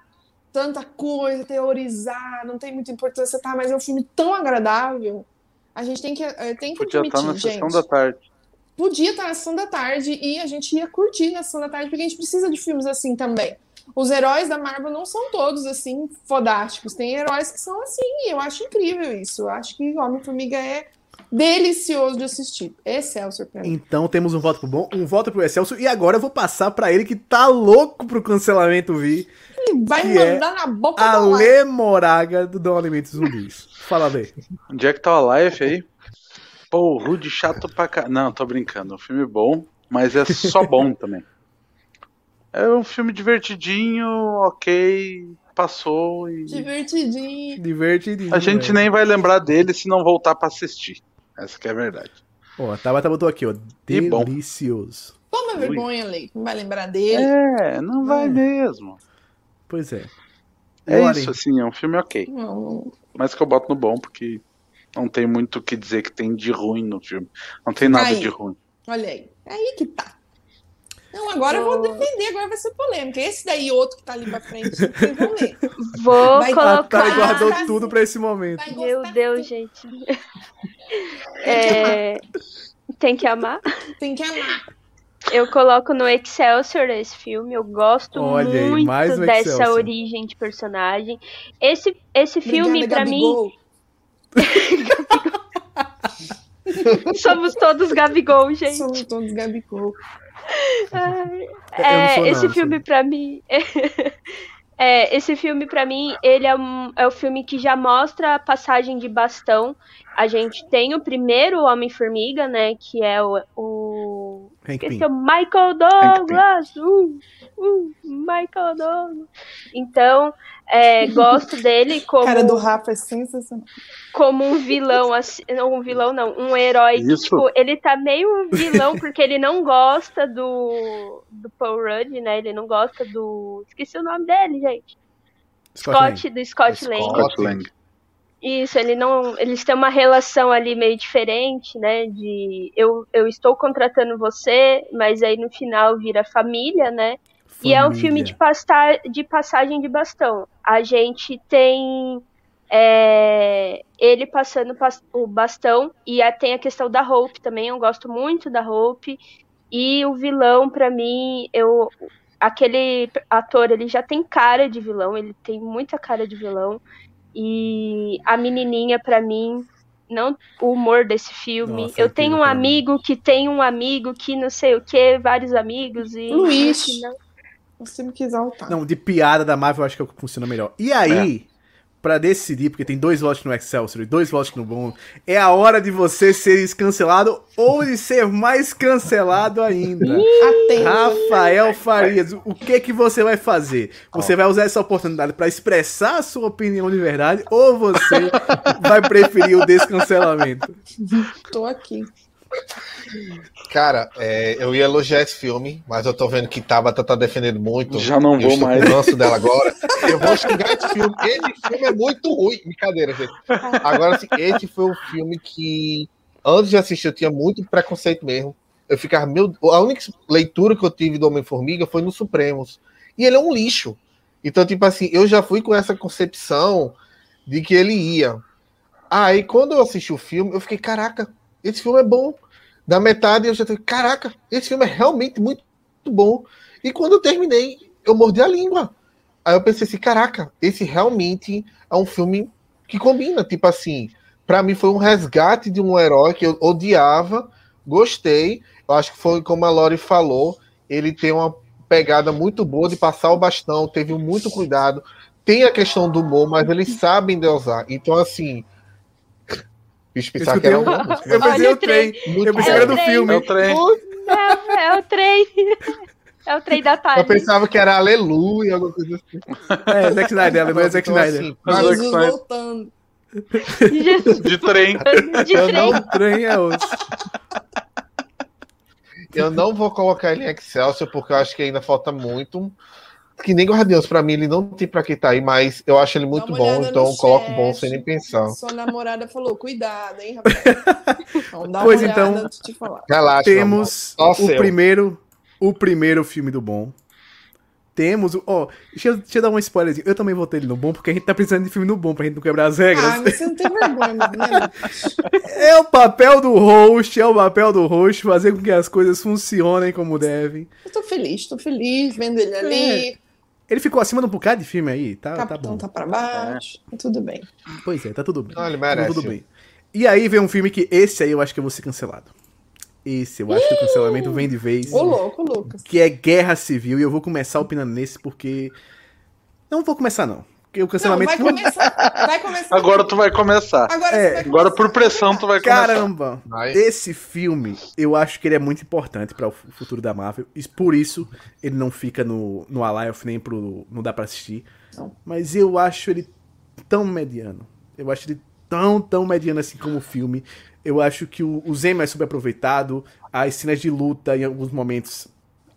tanta coisa, teorizar, não tem muita importância, tá? Mas é um filme tão agradável. A gente tem que, eh, tem que Podia admitir, estar na gente. sessão da tarde. Podia estar na sessão da tarde e a gente ia curtir na sessão da tarde, porque a gente precisa de filmes assim também. Os heróis da Marvel não são todos assim fodásticos. Tem heróis que são assim, e eu acho incrível isso. Eu acho que Homem-Formiga é delicioso de assistir. Excelsior pra mim. Então temos um voto pro bom, um voto pro Excelsior, e agora eu vou passar para ele que tá louco pro cancelamento vir. Vai mandar é na boca a Lê Moraga do Dom Alimentos Zumbis. Fala bem. Onde é que tá o live aí? Pô, Rude chato pra cá. Não, tô brincando. É um filme bom, mas é só bom também. É um filme divertidinho, ok, passou e. Divertidinho. Divertidinho. A gente nem vai lembrar dele se não voltar para assistir. Essa que é a verdade. Ó, a Tabata botou aqui, ó. Delicioso. Toma vergonha, Leite. Não vai lembrar dele. É, não vai é. mesmo. Pois é. É isso, assim, é um filme ok. Não. Mas que eu boto no bom, porque não tem muito o que dizer que tem de ruim no filme. Não tem nada aí. de ruim. Olha aí. É aí que tá. Não, agora eu vou defender, agora vai ser polêmica. Esse daí, outro que tá ali pra frente, vocês vão ver. Vou vai colocar. A guardou tudo pra esse momento. Meu Deus, gente. É... Tem que amar? Tem que amar. Eu coloco no Excelsior esse filme. Eu gosto Olha muito aí, um dessa origem de personagem. Esse, esse filme, para mim. Somos todos Gabigol, gente. Somos todos Gabigol. É, esse não, filme para mim. é, esse filme para mim, ele é, um, é o filme que já mostra a passagem de bastão. A gente tem o primeiro Homem-Formiga, né? Que é o, o esse é o Michael Douglas! Uh, uh, Michael Douglas! Então, é, gosto dele como. cara do Rafa é sensacional. Como um vilão, assim. Um vilão não, um herói. Que, tipo, ele tá meio vilão porque ele não gosta do. do Paul Rudd, né? Ele não gosta do. Esqueci o nome dele, gente. Scott, Scott do Scott Lang. Scott Lang. Isso, ele não, eles têm uma relação ali meio diferente, né? De eu, eu estou contratando você, mas aí no final vira família, né? Família. E é um filme de, pastar, de passagem de bastão. A gente tem é, ele passando o bastão e tem a questão da Hope também. Eu gosto muito da Hope. E o vilão, para mim, eu aquele ator ele já tem cara de vilão, ele tem muita cara de vilão. E a menininha, para mim, não o humor desse filme. Nossa, eu tenho um amigo que tem um amigo que não sei o que, vários amigos e. Luiz! Não. Você me quis exaltar. Não, de piada da Marvel eu acho que é funciona melhor. E aí, é. para decidir, porque tem dois votos no Excelsior e dois votos no Bom, é a hora de você ser cancelado ou de ser mais cancelado ainda. Rafael Farias, o que que você vai fazer? Você vai usar essa oportunidade para expressar a sua opinião de verdade ou você vai preferir o descancelamento? Tô aqui. Cara, é, eu ia elogiar esse filme, mas eu tô vendo que Tabata tá defendendo muito. Já não vou mais. Eu dela agora. Eu vou xingar esse filme. Esse filme é muito ruim. Brincadeira, gente. Agora, assim, esse foi o filme que, antes de assistir, eu tinha muito preconceito mesmo. Eu ficava, meu. A única leitura que eu tive do Homem-Formiga foi no Supremos. E ele é um lixo. Então, tipo assim, eu já fui com essa concepção de que ele ia. Aí, quando eu assisti o filme, eu fiquei, caraca, esse filme é bom. Da metade eu já falei, caraca, esse filme é realmente muito, bom. E quando eu terminei, eu mordi a língua. Aí eu pensei assim, caraca, esse realmente é um filme que combina. Tipo assim, para mim foi um resgate de um herói que eu odiava, gostei. Eu acho que foi como a Lori falou, ele tem uma pegada muito boa de passar o bastão, teve muito cuidado. Tem a questão do humor, mas eles sabem dosar. Então, assim, Bicho pensava que era música. Eu pensei o trem. Eu pensei que era do filme. É o trem. É, é o trem. É o trem da tarde. Eu pensava que era Aleluia, alguma coisa assim. É, Zack Snyder, ela não é Zack Snyder. Assim, Jesus voltando. De trem. De trem. Não, trem é outro. Eu não vou colocar ele em Excelsior porque eu acho que ainda falta muito que nem Guardiões, pra mim, ele não tem pra que tá aí, mas eu acho ele muito bom, então coloco bom sem nem pensar. Sua namorada falou, cuidado, hein, Rafael? Então, dá pois então, antes de falar. Relaxa, temos o seu. primeiro, o primeiro filme do bom. Temos o. Ó, deixa, deixa eu dar um spoilerzinho. Eu também votei ele no bom, porque a gente tá precisando de filme no bom pra gente não quebrar as regras. Ah, mas você não tem vergonha, né? É o papel do host, é o papel do host fazer com que as coisas funcionem como devem. Eu tô feliz, tô feliz vendo ele ali. É ele ficou acima de um bocado de filme aí, tá, tá Capitão tá bom. tá pra baixo, é. tudo bem. Pois é, tá tudo bem. Não, ele merece. Tá tudo bem. E aí vem um filme que esse aí eu acho que eu vou ser cancelado. Esse, eu acho que o cancelamento vem de vez. Ô, louco, Lucas. Que é Guerra Civil, e eu vou começar opinando nesse porque. Não vou começar, não. O cancelamento. Não, vai começar. Vai começar. Agora tu vai começar. Agora, é, vai agora por pressão tu vai começar. Caramba! Esse filme, eu acho que ele é muito importante para o futuro da Marvel. E por isso ele não fica no, no Alive nem pro. Não dá pra assistir. Não. Mas eu acho ele tão mediano. Eu acho ele tão, tão mediano assim como o filme. Eu acho que o, o Zemo é subaproveitado. As cenas de luta em alguns momentos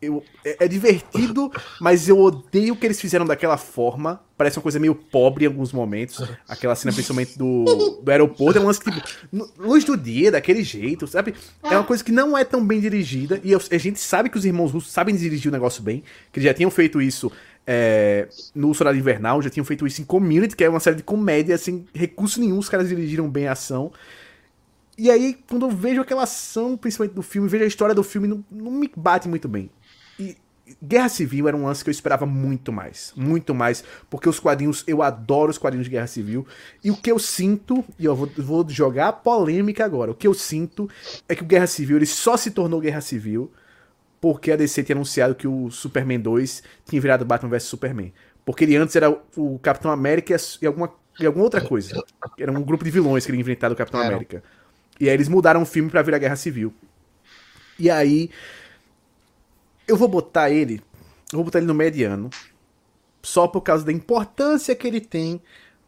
eu, é, é, divertido, mas eu odeio o que eles fizeram daquela forma. Parece uma coisa meio pobre em alguns momentos. Aquela cena, principalmente do, do aeroporto, é um lance que, tipo, luz do dia, daquele jeito, sabe? É uma coisa que não é tão bem dirigida. E a gente sabe que os irmãos russos sabem dirigir o negócio bem, que eles já tinham feito isso é, no Soldado Invernal, já tinham feito isso em Community, que é uma série de comédia, sem recurso nenhum, os caras dirigiram bem a ação. E aí, quando eu vejo aquela ação, principalmente do filme, vejo a história do filme, não, não me bate muito bem. E Guerra Civil era um lance que eu esperava muito mais. Muito mais. Porque os quadrinhos, eu adoro os quadrinhos de Guerra Civil. E o que eu sinto, e eu vou, vou jogar polêmica agora. O que eu sinto é que o Guerra Civil ele só se tornou Guerra Civil porque a DC tinha anunciado que o Superman 2 tinha virado Batman vs Superman. Porque ele antes era o Capitão América e alguma, e alguma outra coisa. Era um grupo de vilões que ele inventado o Capitão era. América. E aí eles mudaram o filme para virar Guerra Civil. E aí eu vou botar ele. Vou botar ele no mediano. Só por causa da importância que ele tem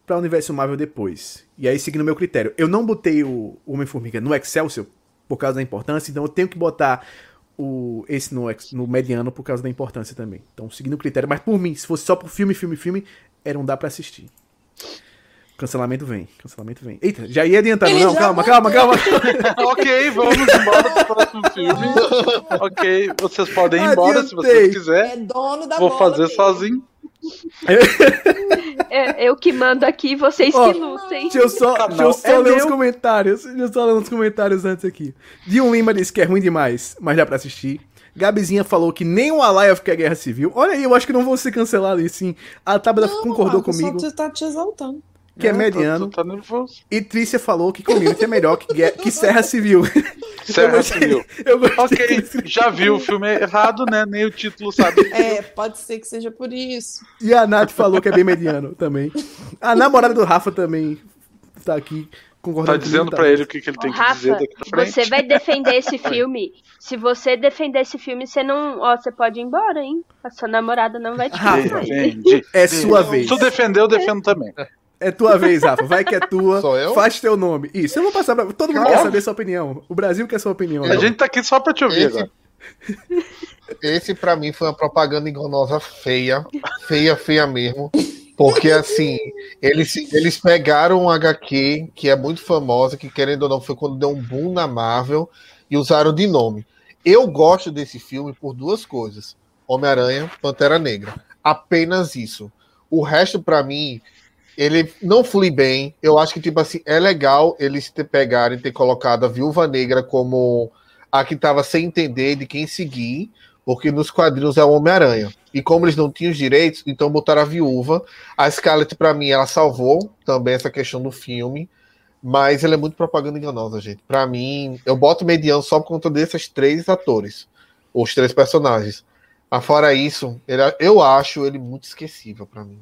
para o universo Marvel depois. E aí, seguindo o meu critério. Eu não botei o Homem-Formiga no Excelsior por causa da importância, então eu tenho que botar o, esse no, no mediano por causa da importância também. Então, seguindo o critério. Mas por mim, se fosse só por filme, filme, filme, era um dá pra assistir. Cancelamento vem, cancelamento vem. Eita, já ia adiantando. Ele não, calma, calma, calma, calma. ok, vamos embora pro próximo filme. ok, vocês podem ir embora Adiantei. se vocês quiserem. É dono da Vou fazer sozinho. É, eu que mando aqui, vocês oh, que lutem. Deixa eu só, deixa eu só é ler meu. os comentários. Deixa eu só ler uns comentários antes aqui. Dion Lima disse que é ruim demais, mas dá pra assistir. Gabizinha falou que nem o Alive quer guerra civil. Olha aí, eu acho que não vou ser cancelado e sim. A Tabata concordou Marcos, comigo. Só tá te exaltando. Que é, é mediano. Tô, tô nervoso. E Trícia falou que Community é melhor que, que Serra Civil. Serra Civil. Eu ok, já viu o filme errado, né? Nem o título sabe. É, pode ser que seja por isso. E a Nath falou que é bem mediano também. A namorada do Rafa também tá aqui concordando. Tá dizendo para ele o que, que ele tem que dizer daqui pra frente. Você vai defender esse filme. Se você defender esse filme, você não. Ó, você pode ir embora, hein? A sua namorada não vai te Rafa, É sua vez. Se tu defender, eu defendo também. É tua vez, Rafa. Vai que é tua. Sou eu? Faz teu nome. Isso, eu vou passar pra. Todo mundo quer saber sua opinião. O Brasil quer sua opinião. A gente tá aqui só pra te ouvir esse, agora. Esse, pra mim, foi uma propaganda enganosa feia. Feia, feia mesmo. Porque, assim, eles, eles pegaram um HQ que é muito famosa, que querendo ou não foi quando deu um boom na Marvel, e usaram de nome. Eu gosto desse filme por duas coisas: Homem-Aranha, Pantera Negra. Apenas isso. O resto, para mim, ele não flui bem. Eu acho que, tipo assim, é legal eles ter pegarem ter colocado a Viúva Negra como a que tava sem entender de quem seguir, porque nos quadrinhos é o Homem-Aranha. E como eles não tinham os direitos, então botaram a viúva. A Scarlett, para mim, ela salvou também essa questão do filme. Mas ela é muito propaganda enganosa, gente. Para mim, eu boto mediano só por conta desses três atores. Os três personagens. Mas fora isso, ele, eu acho ele muito esquecível para mim.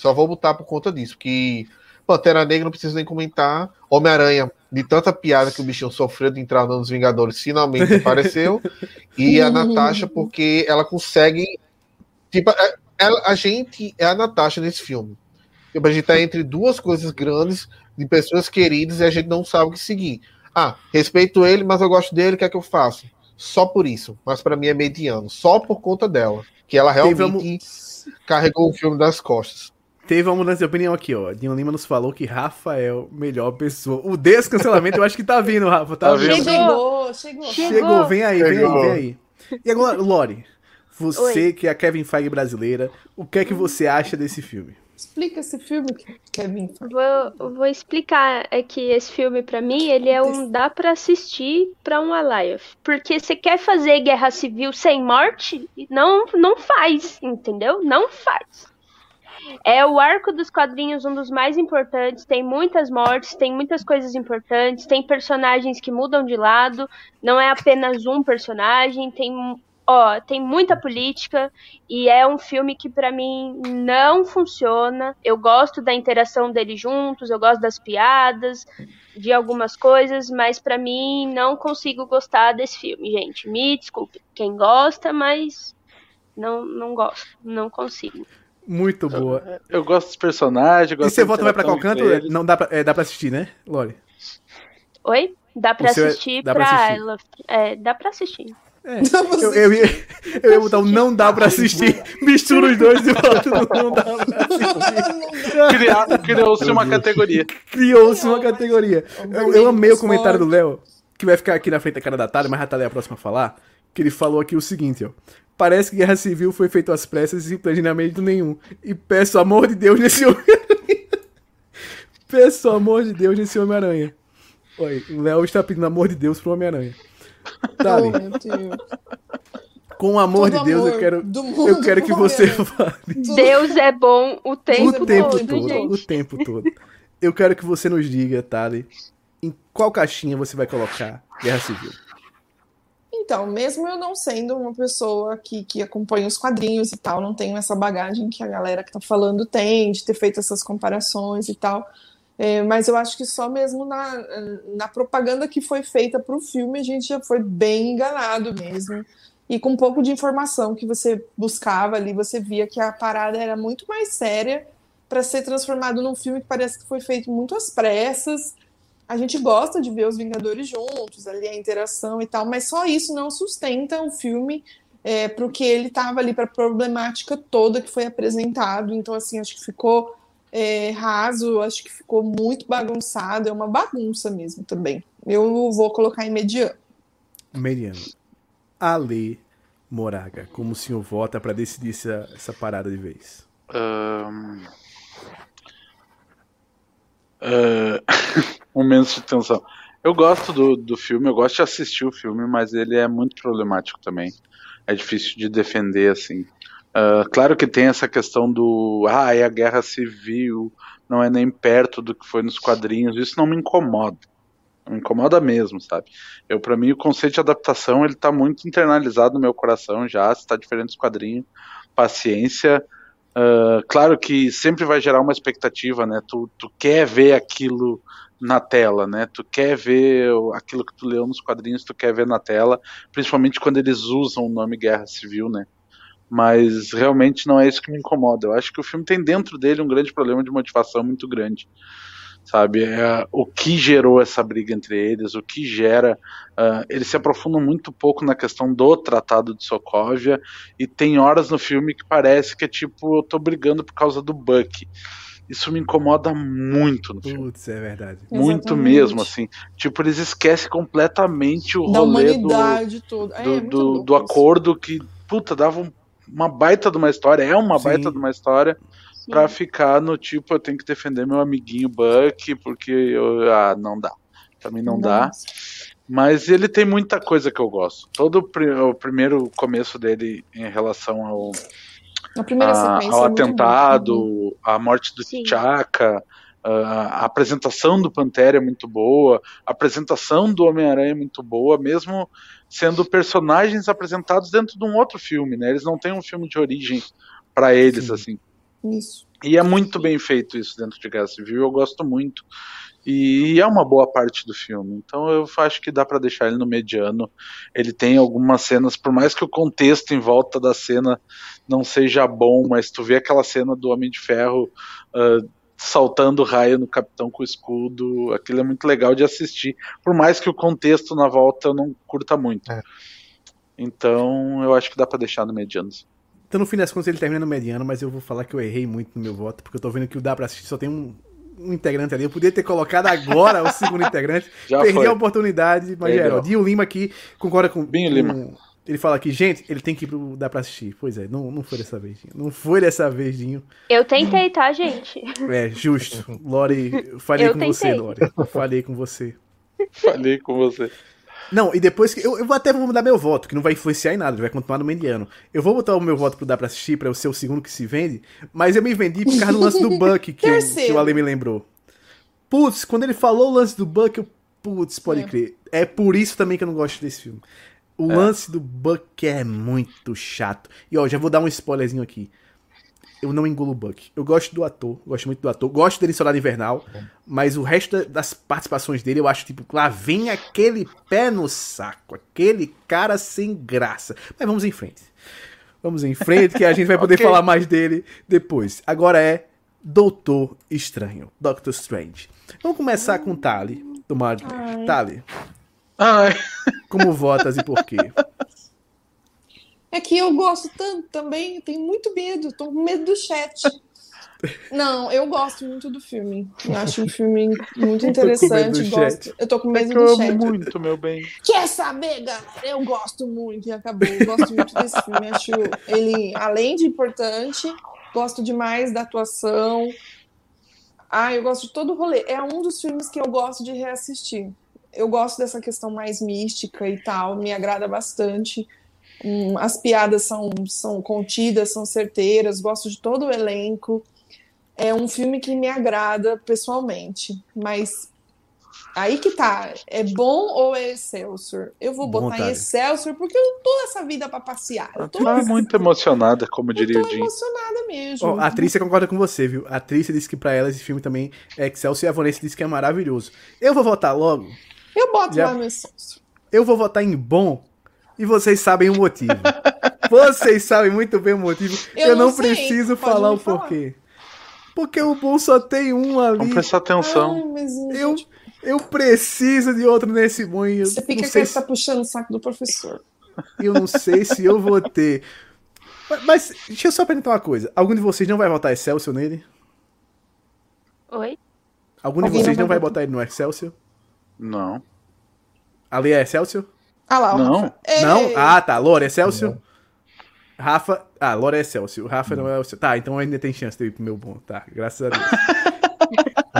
Só vou botar por conta disso. Que Pantera Negra não preciso nem comentar. Homem-Aranha, de tanta piada que o bichinho sofreu de entrar nos Vingadores, finalmente apareceu. e a Natasha, porque ela consegue Tipo, a, é, a, gente é a Natasha nesse filme. Tipo, a gente tá entre duas coisas grandes, de pessoas queridas, e a gente não sabe o que seguir. Ah, respeito ele, mas eu gosto dele, o que é que eu faço? Só por isso. Mas para mim é mediano. Só por conta dela. Que ela realmente carregou o filme das costas. Teve uma mudança de opinião aqui, ó. Dinho Lima nos falou que Rafael, melhor pessoa. O descancelamento eu acho que tá vindo, Rafa. Tá, tá vindo. Chegou, chegou. Chegou, vem aí, chegou. vem aí, vem aí. E agora, Lore, você Oi. que é a Kevin Feige brasileira, o que é que você acha desse filme? Explica esse filme, Kevin. Vou, vou explicar é que esse filme para mim ele é um dá para assistir para um Alive, porque você quer fazer guerra civil sem morte, não não faz, entendeu? Não faz. É o arco dos quadrinhos um dos mais importantes. Tem muitas mortes, tem muitas coisas importantes, tem personagens que mudam de lado. Não é apenas um personagem, tem ó, tem muita política e é um filme que para mim não funciona. Eu gosto da interação deles juntos, eu gosto das piadas, de algumas coisas, mas para mim não consigo gostar desse filme, gente. Me desculpe quem gosta, mas não não gosto, não consigo. Muito boa. Eu, eu gosto dos personagens. e você volta vai pra qual canto? Não dá pra, é, dá pra assistir, né, Lore? Oi? Dá pra é- assistir é, dá pra, pra assistir. É, dá pra assistir. É, eu, eu, ia, eu ia botar um não dá pra assistir, mistura os dois e bota não dá pra assistir. Criou-se uma categoria. Criou-se uma categoria. Eu, eu amei o comentário do Léo, que vai ficar aqui na frente da cara da Thalia, mas a Thalia é a próxima a falar, que ele falou aqui o seguinte, ó. Parece que Guerra Civil foi feita às pressas e sem planejamento nenhum. E peço amor de Deus nesse Homem-Aranha. peço amor de Deus nesse Homem-Aranha. Oi, o Léo está pedindo amor de Deus pro Homem-Aranha. Dali. Oh, meu Deus. Com o amor Todo de Deus, amor eu quero, eu quero que você fale. Deus é bom o tempo, o tempo todo. todo o tempo todo. Eu quero que você nos diga, Tali, em qual caixinha você vai colocar Guerra Civil? Então, mesmo eu não sendo uma pessoa que, que acompanha os quadrinhos e tal, não tenho essa bagagem que a galera que tá falando tem, de ter feito essas comparações e tal. É, mas eu acho que só mesmo na, na propaganda que foi feita para o filme a gente já foi bem enganado mesmo. E com um pouco de informação que você buscava ali, você via que a parada era muito mais séria para ser transformado num filme que parece que foi feito muito às pressas. A gente gosta de ver os Vingadores juntos, ali a interação e tal, mas só isso não sustenta o filme é, para o que ele estava ali, para a problemática toda que foi apresentado. Então, assim, acho que ficou é, raso, acho que ficou muito bagunçado, é uma bagunça mesmo também. Eu vou colocar em mediano. Mediano. Ale Moraga, como o senhor vota para decidir essa, essa parada de vez? Um... Uh... Momentos de tensão. Eu gosto do, do filme, eu gosto de assistir o filme, mas ele é muito problemático também. É difícil de defender, assim. Uh, claro que tem essa questão do ah, é a guerra civil, não é nem perto do que foi nos quadrinhos, isso não me incomoda. Não me incomoda mesmo, sabe? Eu, para mim, o conceito de adaptação ele tá muito internalizado no meu coração já, se tá diferente dos quadrinhos. Paciência. Uh, claro que sempre vai gerar uma expectativa, né? Tu, tu quer ver aquilo na tela, né? Tu quer ver aquilo que tu leu nos quadrinhos, tu quer ver na tela, principalmente quando eles usam o nome Guerra Civil, né? Mas realmente não é isso que me incomoda. Eu acho que o filme tem dentro dele um grande problema de motivação muito grande. Sabe? É, o que gerou essa briga entre eles, o que gera. Uh, eles se aprofundam muito pouco na questão do Tratado de Sokovia, e tem horas no filme que parece que é tipo, eu tô brigando por causa do Buck. Isso me incomoda muito no filme. Putz, é verdade. Muito Exatamente. mesmo, assim. Tipo, eles esquecem completamente o da rolê do, toda. É, do, é do, do acordo que, puta, dava um uma baita de uma história, é uma Sim. baita de uma história para pra ficar no tipo, eu tenho que defender meu amiguinho Buck, porque eu, ah, não dá. Pra mim não Nossa. dá. Mas ele tem muita coisa que eu gosto. Todo o, primeiro começo dele em relação ao, a, ao é atentado, a morte do T'Chaka, a apresentação do Pantera é muito boa, a apresentação do Homem-Aranha é muito boa, mesmo sendo personagens apresentados dentro de um outro filme, né? Eles não têm um filme de origem para eles, Sim. assim. Isso. E é muito bem feito isso dentro de Guerra Civil, eu gosto muito. E é uma boa parte do filme. Então eu acho que dá para deixar ele no mediano. Ele tem algumas cenas, por mais que o contexto em volta da cena não seja bom, mas tu vê aquela cena do Homem de Ferro uh, saltando raio no Capitão com o escudo. Aquilo é muito legal de assistir, por mais que o contexto na volta eu não curta muito. É. Então eu acho que dá para deixar no mediano. Então no fim das contas ele termina no mediano, mas eu vou falar que eu errei muito no meu voto, porque eu tô vendo que o dá pra assistir só tem um, um integrante ali. Eu podia ter colocado agora o segundo integrante. Já Perdi foi. a oportunidade, mas já era. O Dio Lima aqui concorda com. Binho Lima. Ele fala aqui, gente, ele tem que ir pro, dar pra assistir. Pois é, não, não foi dessa vez. Não foi dessa vez, Dinho. Eu tentei, tá, gente? É, justo. Lori, falei eu com tentei. você, Lori. Falei com você. Falei com você. Não, e depois que. Eu, eu até vou mudar meu voto, que não vai influenciar em nada, vai continuar no mediano. Eu vou botar o meu voto pro dar pra assistir, pra eu ser o segundo que se vende, mas eu me vendi por causa do lance do Buck que, o, que o Ale me lembrou. Putz, quando ele falou o lance do Buck, eu. Putz, pode é. crer. É por isso também que eu não gosto desse filme. O é. lance do Buck é muito chato. E ó, já vou dar um spoilerzinho aqui. Eu não engulo o Buck. Eu gosto do ator, gosto muito do ator, gosto dele em Soldado Invernal, mas o resto das participações dele eu acho tipo, lá vem aquele pé no saco, aquele cara sem graça. Mas vamos em frente. Vamos em frente que a gente vai poder okay. falar mais dele depois. Agora é Doutor Estranho, Doctor Strange. Vamos começar com Tali, do Madley. Tali, Ai. Como votas e por quê? É que eu gosto tanto também, tenho muito medo, tô com medo do chat. Não, eu gosto muito do filme. Eu acho um filme muito interessante. Eu, gosto... eu tô com medo é do chat. muito, meu bem. Quer saber, galera? Eu gosto muito e acabou. Eu gosto muito desse filme. Acho ele, além de importante, gosto demais da atuação. Ah, eu gosto de todo o rolê. É um dos filmes que eu gosto de reassistir eu gosto dessa questão mais mística e tal, me agrada bastante. Hum, as piadas são, são contidas, são certeiras, gosto de todo o elenco. É um filme que me agrada pessoalmente, mas aí que tá, é bom ou é Excelsior? Eu vou botar Vontade. em Excelsior porque eu não tô nessa vida para passear. Eu tô é muito emocionada, como diria o Jim. emocionada mesmo. Oh, a Trícia concorda com você, viu? A Trícia disse que para ela esse filme também é Excelsior e a Vanessa disse que é maravilhoso. Eu vou votar logo eu boto Já... lá no sócio. Eu vou votar em bom e vocês sabem o motivo. vocês sabem muito bem o motivo. Eu, Eu não, não preciso falar o porquê. Porque o bom só tem um ali. Vamos prestar atenção. Ai, eu, eu preciso de outro nesse bom. Você fica que se... tá puxando o saco do professor. Eu não sei se eu vou ter. Mas, mas, deixa eu só perguntar uma coisa. Algum de vocês não vai votar Excelsior nele? Oi? Algum Alguém de vocês não vai, não vai botar ele no Excelsior? Não. Ali é Excelsior? Ah lá, não. Não? Ah, tá. Lore Excelsior? Não. Rafa. Ah, Lore é Excelsior. Rafa não, é o Tá, então ainda tem chance de ir pro meu bom. Tá, graças a Deus.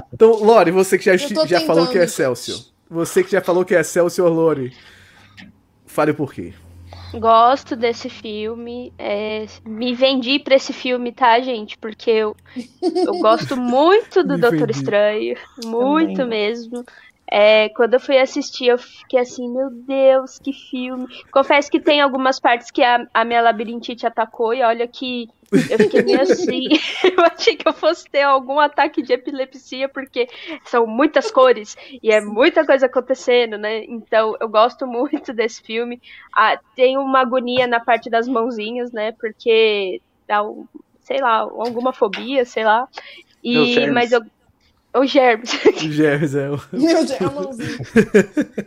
então, Lore, você que já, já falou que é Excelsior. Você que já falou que é Excelsior, Lore. Fale por quê. Gosto desse filme. É, me vendi pra esse filme, tá, gente? Porque eu, eu gosto muito do Doutor vendi. Estranho. Muito Também. mesmo. É, quando eu fui assistir, eu fiquei assim, meu Deus, que filme. Confesso que tem algumas partes que a, a minha labirintite atacou, e olha que eu fiquei meio assim. eu achei que eu fosse ter algum ataque de epilepsia, porque são muitas cores e é muita coisa acontecendo, né? Então eu gosto muito desse filme. Ah, tem uma agonia na parte das mãozinhas, né? Porque dá, um, sei lá, alguma fobia, sei lá. E, mas eu o germes. O germes, é. O... Meu Deus, a mãozinha.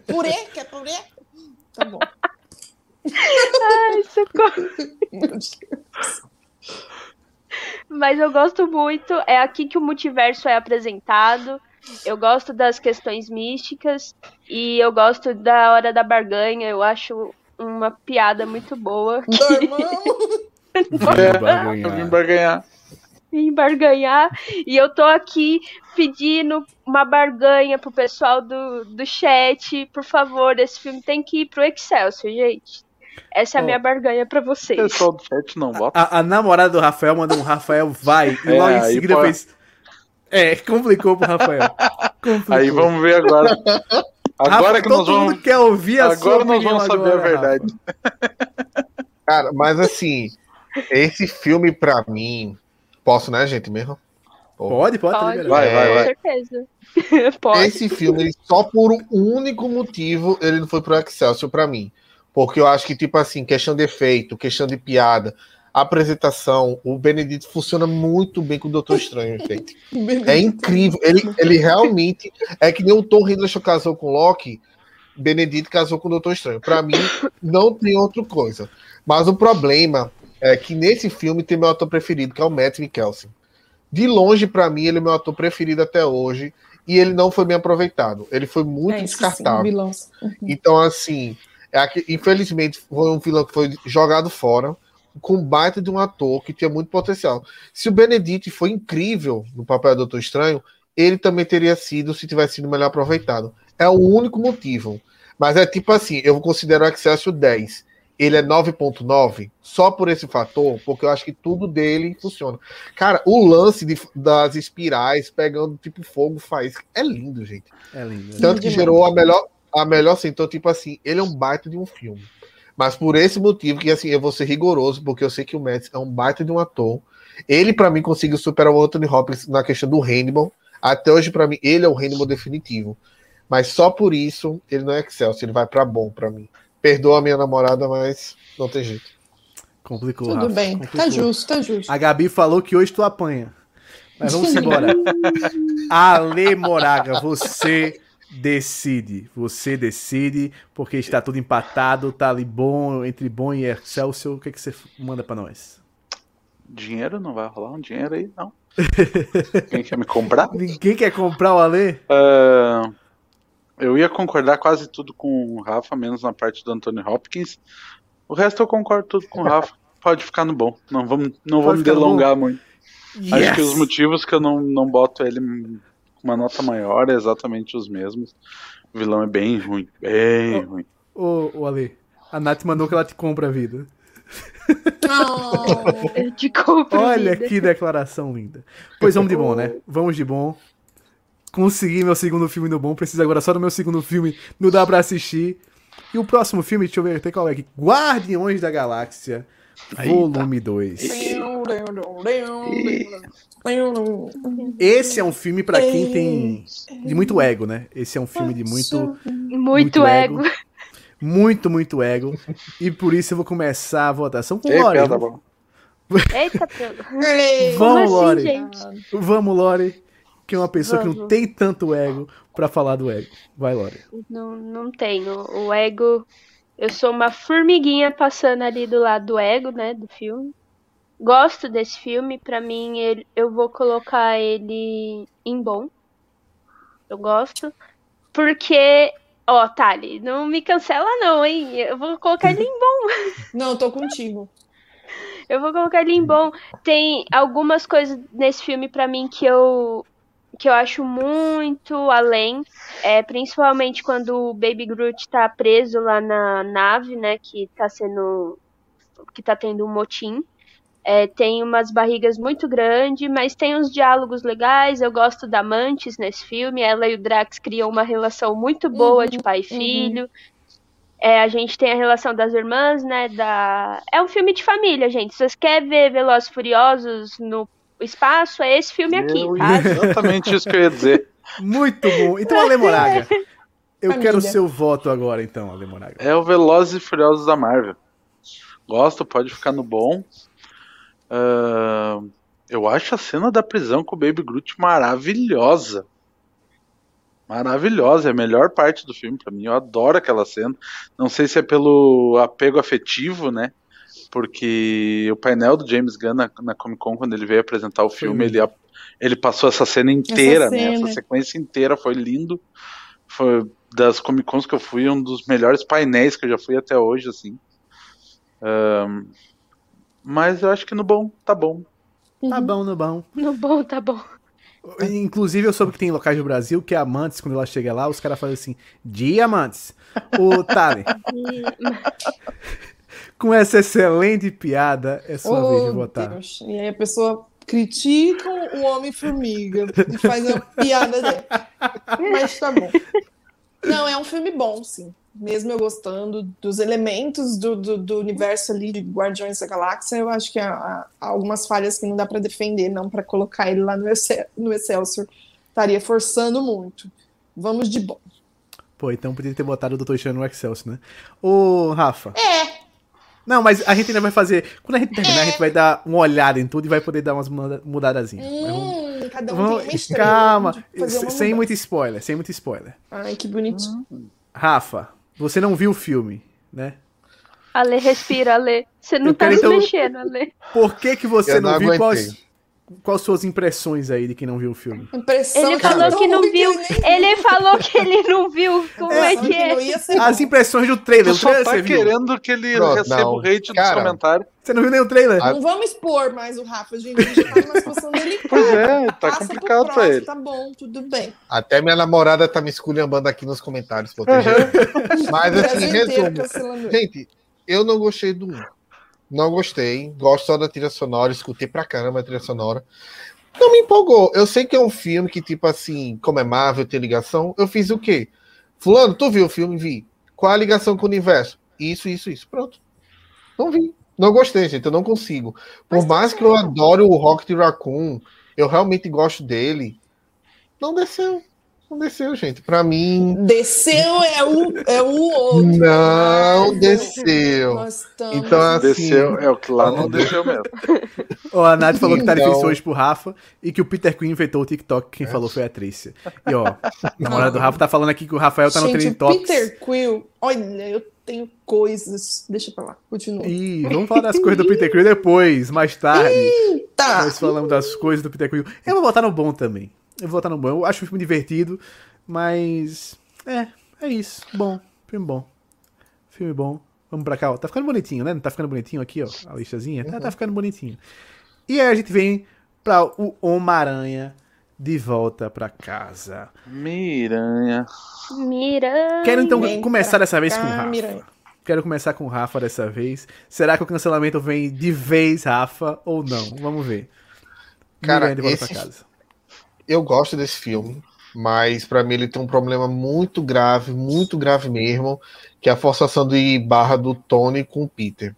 Purê? Quer purê? Tá bom. Ai, socorro. Meu Deus. Mas eu gosto muito, é aqui que o multiverso é apresentado. Eu gosto das questões místicas e eu gosto da hora da barganha. Eu acho uma piada muito boa. Que... Vim barganhar em barganhar. E eu tô aqui pedindo uma barganha pro pessoal do, do chat. Por favor, esse filme tem que ir pro Excelsior, gente. Essa é a minha barganha pra vocês. O pessoal do chat não vota. A, a, namorada do Rafael mandou um Rafael vai. E é, logo em seguida pode... fez. É, complicou pro Rafael. Complicou. Aí vamos ver agora. Agora Rafa, que nós vamos. quer ouvir a agora nós vamos saber agora, a verdade. Cara, mas assim, esse filme pra mim, Posso, né, gente, mesmo? Pode, pode, pode. Vai, vai, vai. Com certeza. pode. Esse filme, só por um único motivo, ele não foi pro Excelsior para mim. Porque eu acho que, tipo assim, questão de efeito, questão de piada, apresentação, o Benedito funciona muito bem com o Doutor Estranho, gente. é incrível. Ele, ele realmente é que nem o Tom Hiddleston casou com Loki, Benedito casou com o Doutor Estranho. Para mim, não tem outra coisa. Mas o problema é que nesse filme tem meu ator preferido, que é o Matt Mikkelsen. De longe, para mim, ele é meu ator preferido até hoje. E ele não foi bem aproveitado. Ele foi muito é, descartável. Sim, uhum. Então, assim, é que, infelizmente, foi um vilão que foi jogado fora com baita de um ator que tinha muito potencial. Se o Benedict foi incrível no papel do Doutor Estranho, ele também teria sido se tivesse sido melhor aproveitado. É o único motivo. Mas é tipo assim, eu considero o Excelsior 10 ele é 9.9 só por esse fator, porque eu acho que tudo dele funciona. Cara, o lance de, das espirais pegando tipo fogo faz. É lindo, gente. É lindo. É Tanto que gerou a melhor, a melhor assim, então, tipo assim, ele é um baita de um filme. Mas por esse motivo, que assim, eu vou ser rigoroso, porque eu sei que o Mads é um baita de um ator. Ele, para mim, conseguiu superar o Anthony Hopkins na questão do Hannibal. Até hoje, para mim, ele é o Hannibal definitivo. Mas só por isso, ele não é Excel, ele vai para bom para mim. Perdoa a minha namorada, mas não tem jeito. Complicou. Tudo Rafa, bem, complicou. tá justo, tá justo. A Gabi falou que hoje tu apanha. Mas vamos embora. Ale Moraga, você decide. Você decide, porque está tudo empatado, tá ali bom, entre bom e Excelsior. O que, é que você manda para nós? Dinheiro não vai rolar um dinheiro aí, não. Quem quer me comprar? Ninguém quer comprar o Ale? Uh, eu ia concordar quase tudo com o Rafa, menos na parte do Anthony Hopkins. O resto eu concordo tudo com o Rafa. Pode ficar no bom. Não vamos, não vou me delongar muito. Yes. Acho que os motivos que eu não, não boto ele com uma nota maior é exatamente os mesmos. O vilão é bem ruim, bem oh, ruim. Ô, oh, Ale, a Nath mandou que ela te compra a vida. Oh, eu te compro Olha vida. que declaração linda. Pois vamos de bom, né? Vamos de bom consegui meu segundo filme no bom, preciso agora só do meu segundo filme, não dá pra assistir. E o próximo filme, deixa eu ver, tem qual é aqui? Guardiões da Galáxia, volume 2. Esse é um filme para quem tem de muito ego, né? Esse é um filme de muito muito, muito ego. ego. Muito, muito ego. E por isso eu vou começar a votação com o Lore. Eita, Vamos, assim, Lore. Vamos, Lore que é uma pessoa Vamos. que não tem tanto ego para falar do ego. Vai, Lore. Não, não tenho. O ego. Eu sou uma formiguinha passando ali do lado do ego, né? Do filme. Gosto desse filme. Para mim, ele, eu vou colocar ele em bom. Eu gosto. Porque. Ó, oh, Thali, não me cancela, não, hein? Eu vou colocar ele em bom. Não, tô contigo. Eu vou colocar ele em bom. Tem algumas coisas nesse filme para mim que eu que eu acho muito além, é principalmente quando o Baby Groot tá preso lá na nave, né, que tá sendo que tá tendo um motim. É, tem umas barrigas muito grandes, mas tem uns diálogos legais. Eu gosto da Mantis nesse filme. Ela e o Drax criam uma relação muito boa uhum, de pai e uhum. filho. Uhum. É, a gente tem a relação das irmãs, né? Da... É um filme de família, gente. Se vocês querem ver Velozes Furiosos no espaço, é esse filme aqui, tá? Exatamente isso que eu ia dizer. Muito bom. Então, Ale Moraga, eu família. quero o seu voto agora, então, Ale Moraga. É o Velozes e Furiosos da Marvel. Gosto, pode ficar no bom. Uh, eu acho a cena da prisão com o Baby Groot maravilhosa. Maravilhosa, é a melhor parte do filme para mim. Eu adoro aquela cena. Não sei se é pelo apego afetivo, né? Porque o painel do James Gunn na, na Comic Con, quando ele veio apresentar o filme, ele, ele passou essa cena inteira, essa né? Essa sequência inteira foi lindo. Foi das Comic Cons que eu fui, um dos melhores painéis que eu já fui até hoje, assim. Um, mas eu acho que no bom, tá bom. Tá uhum. bom, no bom. No bom, tá bom. Inclusive, eu soube que tem locais do Brasil que a Amantes, quando ela chega lá, os caras fazem assim: Diamantes. O Tali. com essa excelente piada, é sua oh, vez de votar. Deus. E aí a pessoa critica o Homem-Formiga e faz a piada dele. Mas tá bom. Não, é um filme bom, sim mesmo eu gostando dos elementos do, do, do, universo ali de Guardiões da Galáxia, eu acho que há, há algumas falhas que não dá para defender, não para colocar ele lá no, Excel, no Excelsior. Estaria forçando muito. Vamos de bom. Pô, então podia ter botado o Dr. Chan no Excelsior, né? Ô, Rafa. É. Não, mas a gente ainda vai fazer. Quando a gente terminar, é. a gente vai dar uma olhada em tudo e vai poder dar umas mudadazinhas. Hum, cada um vamos... tem uma estrela, Calma, sem muito spoiler, sem muito spoiler. Ai, que bonitinho. Rafa, você não viu o filme, né? Ale, respira, Ale. Você não eu tá se então... mexendo, Ale. Por que que você eu não, não viu? Quais, quais suas impressões aí de quem não viu o filme? Impressão ele falou que não viu. Ele falou que ele não viu. Como é, é que é? As impressões do trailer. Tu só trailer, tá querendo que ele Pronto, receba não. o hate dos comentários. Você não viu nem o trailer? Não vamos expor mais o Rafa, gente. A gente tá numa situação delicada. Pois é, tá Passa complicado pra ele. Tá bom, tudo bem. Até minha namorada tá me esculhambando aqui nos comentários. Uhum. Mas assim, resumo. Gente, eu não gostei do 1. Não gostei. Gosto só da trilha sonora. Escutei pra caramba a trilha sonora. Não me empolgou. Eu sei que é um filme que, tipo assim, como é Marvel, tem ligação. Eu fiz o quê? Fulano, tu viu o filme? Vi. Qual a ligação com o universo? Isso, isso, isso. Pronto. Não vi. Não gostei, gente. Eu não consigo. Por Mas mais que eu adore o Rocket Raccoon, eu realmente gosto dele. Não desceu. Não desceu, gente. Pra mim. Desceu é o, é o outro. Não desceu. Então, assim. Desceu é o que lá não desceu mesmo. ó, a Nath falou que tá difícil hoje pro Rafa e que o Peter Quinn inventou o TikTok. Quem é. falou foi a Trícia. E ó, a hora do Rafa tá falando aqui que o Rafael tá gente, no Trending Topics. Peter Quill, olha, eu tenho coisas. Deixa pra lá, continua. Ih, vamos falar das coisas do Peter Quill depois, mais tarde. Eita! Nós falamos das coisas do Peter Quill. Eu vou botar no bom também. Eu vou botar no bom. Eu acho o filme divertido, mas. É, é isso. Bom. Filme bom. Filme bom. Vamos pra cá, ó. Tá ficando bonitinho, né? Não tá ficando bonitinho aqui, ó. A listazinha. Uhum. Tá, tá ficando bonitinho. E aí a gente vem pra o Homem-Aranha de volta pra casa. Miranha. Miranha. Quero então vem começar dessa vez cá, com o Rafa. Miranha. Quero começar com o Rafa dessa vez. Será que o cancelamento vem de vez, Rafa, ou não? Vamos ver. Cara, Miranha de volta esse... pra casa. Eu gosto desse filme, mas para mim ele tem um problema muito grave, muito grave mesmo, que é a forçação de barra do Tony com o Peter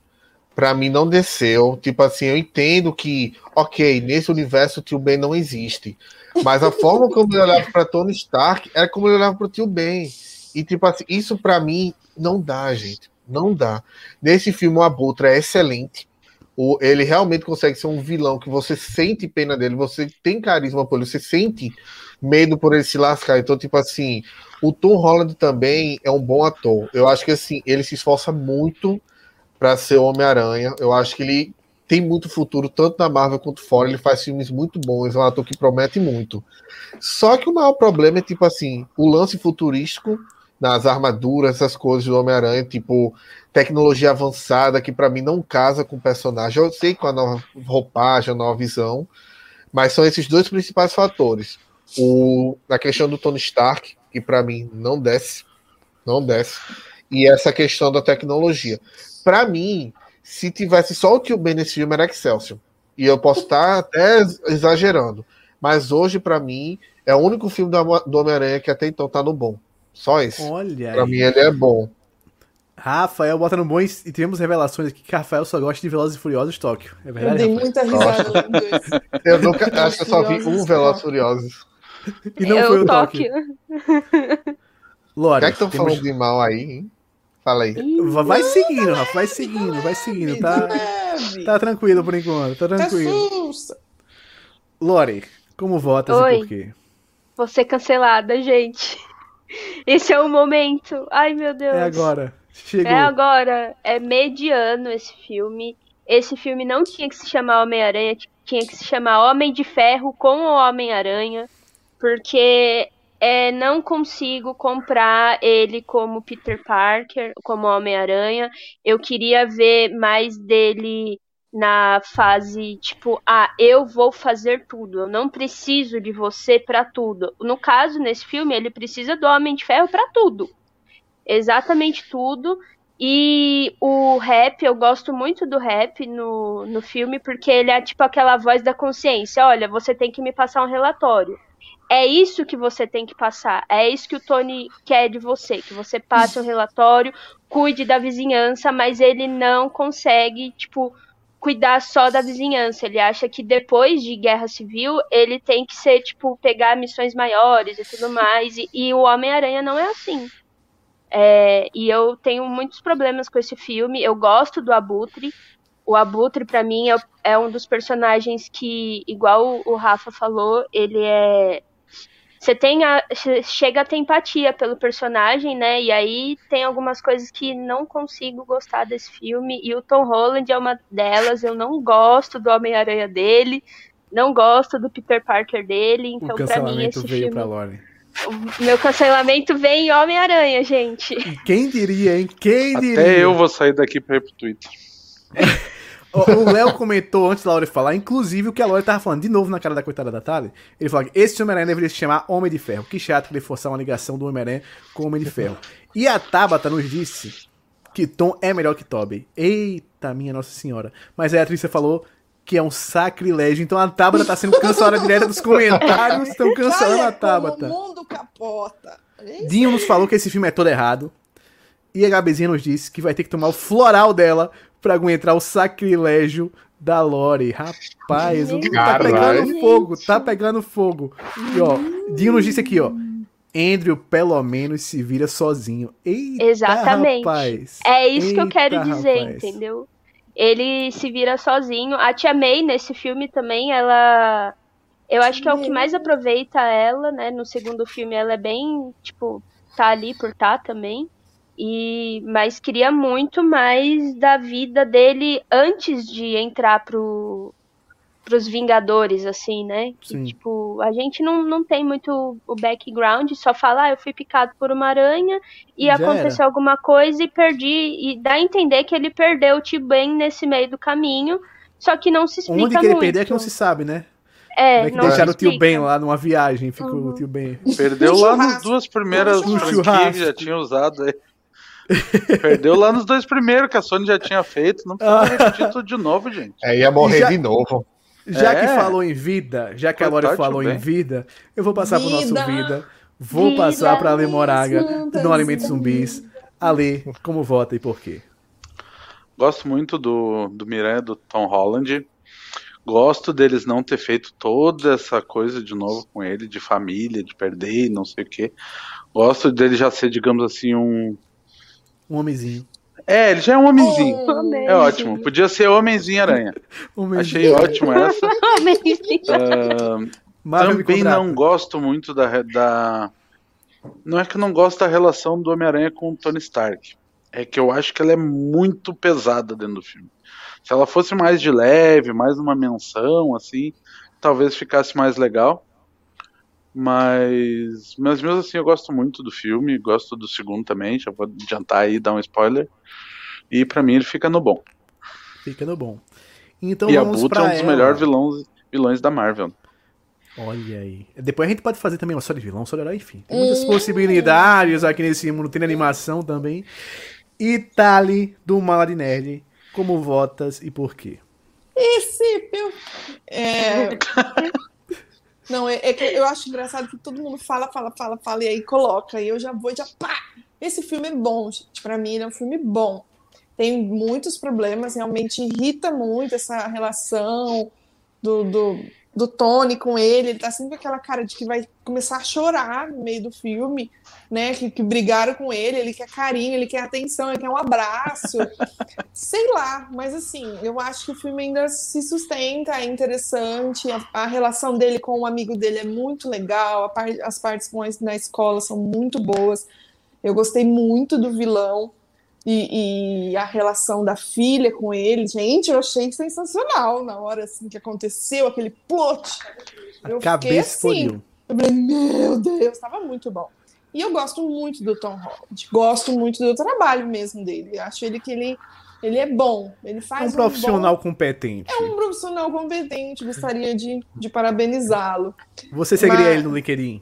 para mim não desceu. Tipo assim, eu entendo que, ok, nesse universo o tio Ben não existe. Mas a forma como ele olhava para Tony Stark era como ele olhava para tio Ben. E tipo assim, isso para mim não dá, gente. Não dá. Nesse filme o Abutre é excelente. O, ele realmente consegue ser um vilão que você sente pena dele, você tem carisma por ele, você sente medo por ele se lascar. Então, tipo assim, o Tom Holland também é um bom ator. Eu acho que assim, ele se esforça muito para ser Homem-Aranha. Eu acho que ele tem muito futuro, tanto na Marvel quanto fora. Ele faz filmes muito bons, é um ator que promete muito. Só que o maior problema é, tipo assim, o lance futurístico nas armaduras, essas coisas do Homem-Aranha, tipo, tecnologia avançada, que para mim não casa com o personagem. Eu sei com a nova roupagem, a nova visão, mas são esses dois principais fatores. O, na questão do Tony Stark, que para mim não desce, não desce, e essa questão da tecnologia. Para mim, se tivesse só o tio Ben nesse filme, era Excelsior. E eu posso estar até exagerando. Mas hoje, para mim, é o único filme do Homem-Aranha que até então tá no bom. Só esse. Olha Pra aí. mim ele é bom. Rafael bota no bom e, temos revelações aqui que Rafael só gosta de Velozes e Furiosos Tóquio. É verdade? Eu dei muita risada Eu nunca, acho que eu só vi um Velozes e Furiosos. E não eu foi o Tóquio. Lore. O que é que estão temos... falando de mal aí, hein? Fala aí. Vai seguindo, Rafa, vai seguindo, vai seguindo. Tá, tá tranquilo por enquanto, tá tranquilo. Lore, como votas Oi. e por quê? Vou ser cancelada, gente. Esse é o momento. Ai, meu Deus. É agora. Chegou. É agora. É mediano esse filme. Esse filme não tinha que se chamar Homem-Aranha, tinha que se chamar Homem de Ferro com o Homem-Aranha. Porque é, não consigo comprar ele como Peter Parker, como Homem-Aranha. Eu queria ver mais dele na fase tipo, ah, eu vou fazer tudo, eu não preciso de você para tudo. No caso, nesse filme, ele precisa do Homem de Ferro para tudo. Exatamente tudo. E o rap, eu gosto muito do rap no, no filme, porque ele é tipo aquela voz da consciência. Olha, você tem que me passar um relatório. É isso que você tem que passar. É isso que o Tony quer de você. Que você passe um relatório, cuide da vizinhança, mas ele não consegue, tipo, cuidar só da vizinhança. Ele acha que depois de guerra civil ele tem que ser, tipo, pegar missões maiores e tudo mais. E, e o Homem-Aranha não é assim. É, e eu tenho muitos problemas com esse filme. Eu gosto do Abutre. O Abutre, para mim, é, é, um dos personagens que, igual o Rafa falou, ele é você tem a, chega a ter empatia pelo personagem, né? E aí tem algumas coisas que não consigo gostar desse filme. E o Tom Holland é uma delas. Eu não gosto do Homem-Aranha dele, não gosto do Peter Parker dele. Então, para mim, esse veio filme. Pra Lore. O meu cancelamento vem em Homem-Aranha, gente. Quem diria, hein? Quem diria? Até eu vou sair daqui pra ir pro Twitter. O Léo comentou antes da Laura falar, inclusive, o que a Laura tava falando de novo na cara da coitada da Tali. Ele falou que esse Homem-Aranha deveria se chamar Homem de Ferro. Que chato que ele forçar uma ligação do Homem-Aranha com o Homem de Ferro. E a Tabata nos disse que Tom é melhor que Toby. Eita, minha Nossa Senhora. Mas aí a atriz falou que é um sacrilégio. Então a Tabata tá sendo cancelada direta dos comentários. Estão cancelando a Tabata. O mundo capota. Dinho nos falou que esse filme é todo errado. E a Gabezinha nos disse que vai ter que tomar o floral dela pra aguentar o sacrilégio da Lore. Rapaz, o tá pegando fogo, tá pegando fogo. E ó, Dinho nos disse aqui, ó. Andrew pelo menos se vira sozinho. Eita, Exatamente. Rapaz. É isso Eita, que eu quero dizer, rapaz. entendeu? Ele se vira sozinho. A Tia May nesse filme também, ela eu acho que é o que mais aproveita ela, né? No segundo filme ela é bem, tipo, tá ali por tá também. E mas queria muito mais da vida dele antes de entrar pro pros Vingadores, assim, né? Que, tipo, a gente não, não tem muito o background, só fala, ah, eu fui picado por uma aranha e Já aconteceu era. alguma coisa e perdi. E dá a entender que ele perdeu o T-Ben nesse meio do caminho, só que não se explica Onde que ele perdeu é que não se sabe, né? É, é que deixaram o tio Ben lá numa viagem, ficou uhum. o tio Ben. Perdeu lá nas duas primeiras franquias que já tinha usado aí. Perdeu lá nos dois primeiros que a Sony já tinha feito. Não precisa repetir tudo de novo, gente. É, ia morrer já, de novo. Já é. que falou em vida, já que a Lore falou em vida, eu vou passar vida, pro nosso vida. Vou vida passar pra Ale Moraga, no Alimentos Zumbis. Ale, como vota e por quê? Gosto muito do, do Miranha, do Tom Holland. Gosto deles não ter feito toda essa coisa de novo com ele, de família, de perder e não sei o quê. Gosto dele já ser, digamos assim, um, um homenzinho. É, ele já é um homenzinho. Oh, é ótimo. Podia ser Homenzinho Aranha. Achei ótimo essa. uh, também não gosto muito da, da. Não é que eu não gosto da relação do Homem-Aranha com o Tony Stark. É que eu acho que ela é muito pesada dentro do filme. Se ela fosse mais de leve, mais uma menção, assim, talvez ficasse mais legal. Mas, mas mesmo assim, eu gosto muito do filme, gosto do segundo também, já vou adiantar aí, dar um spoiler. E para mim ele fica no bom. Fica no bom. Então e vamos Abutre é um dos ela. melhores vilões, vilões da Marvel. Olha aí. Depois a gente pode fazer também uma só de vilão, só de herói, enfim. Tem muitas possibilidades aqui nesse mundo. Tem animação também. Itali, do Mala de Nerd. Como votas e por quê? Esse, meu... É... Não, é, é, que eu acho engraçado que todo mundo fala, fala, fala, fala e aí coloca. E eu já vou já pá! Esse filme é bom, gente. Pra mim, ele é um filme bom. Tem muitos problemas, realmente irrita muito essa relação do, do do Tony com ele, ele tá sempre com aquela cara de que vai começar a chorar no meio do filme, né? Que, que brigaram com ele, ele quer carinho, ele quer atenção, ele quer um abraço. Sei lá, mas assim, eu acho que o filme ainda se sustenta, é interessante, a, a relação dele com o amigo dele é muito legal, par, as partes na escola são muito boas. Eu gostei muito do vilão e, e, a relação da filha com ele, gente, eu achei sensacional na hora assim que aconteceu aquele plot. Eu cabeça fiquei assim, eu falei, meu Deus, estava muito bom. E eu gosto muito do Tom Holland, gosto muito do trabalho mesmo dele. Acho ele que ele ele é bom, ele faz é um profissional um bom... competente. É um profissional competente, gostaria de, de parabenizá-lo. Você seguiria Mas... ele no LinkedIn?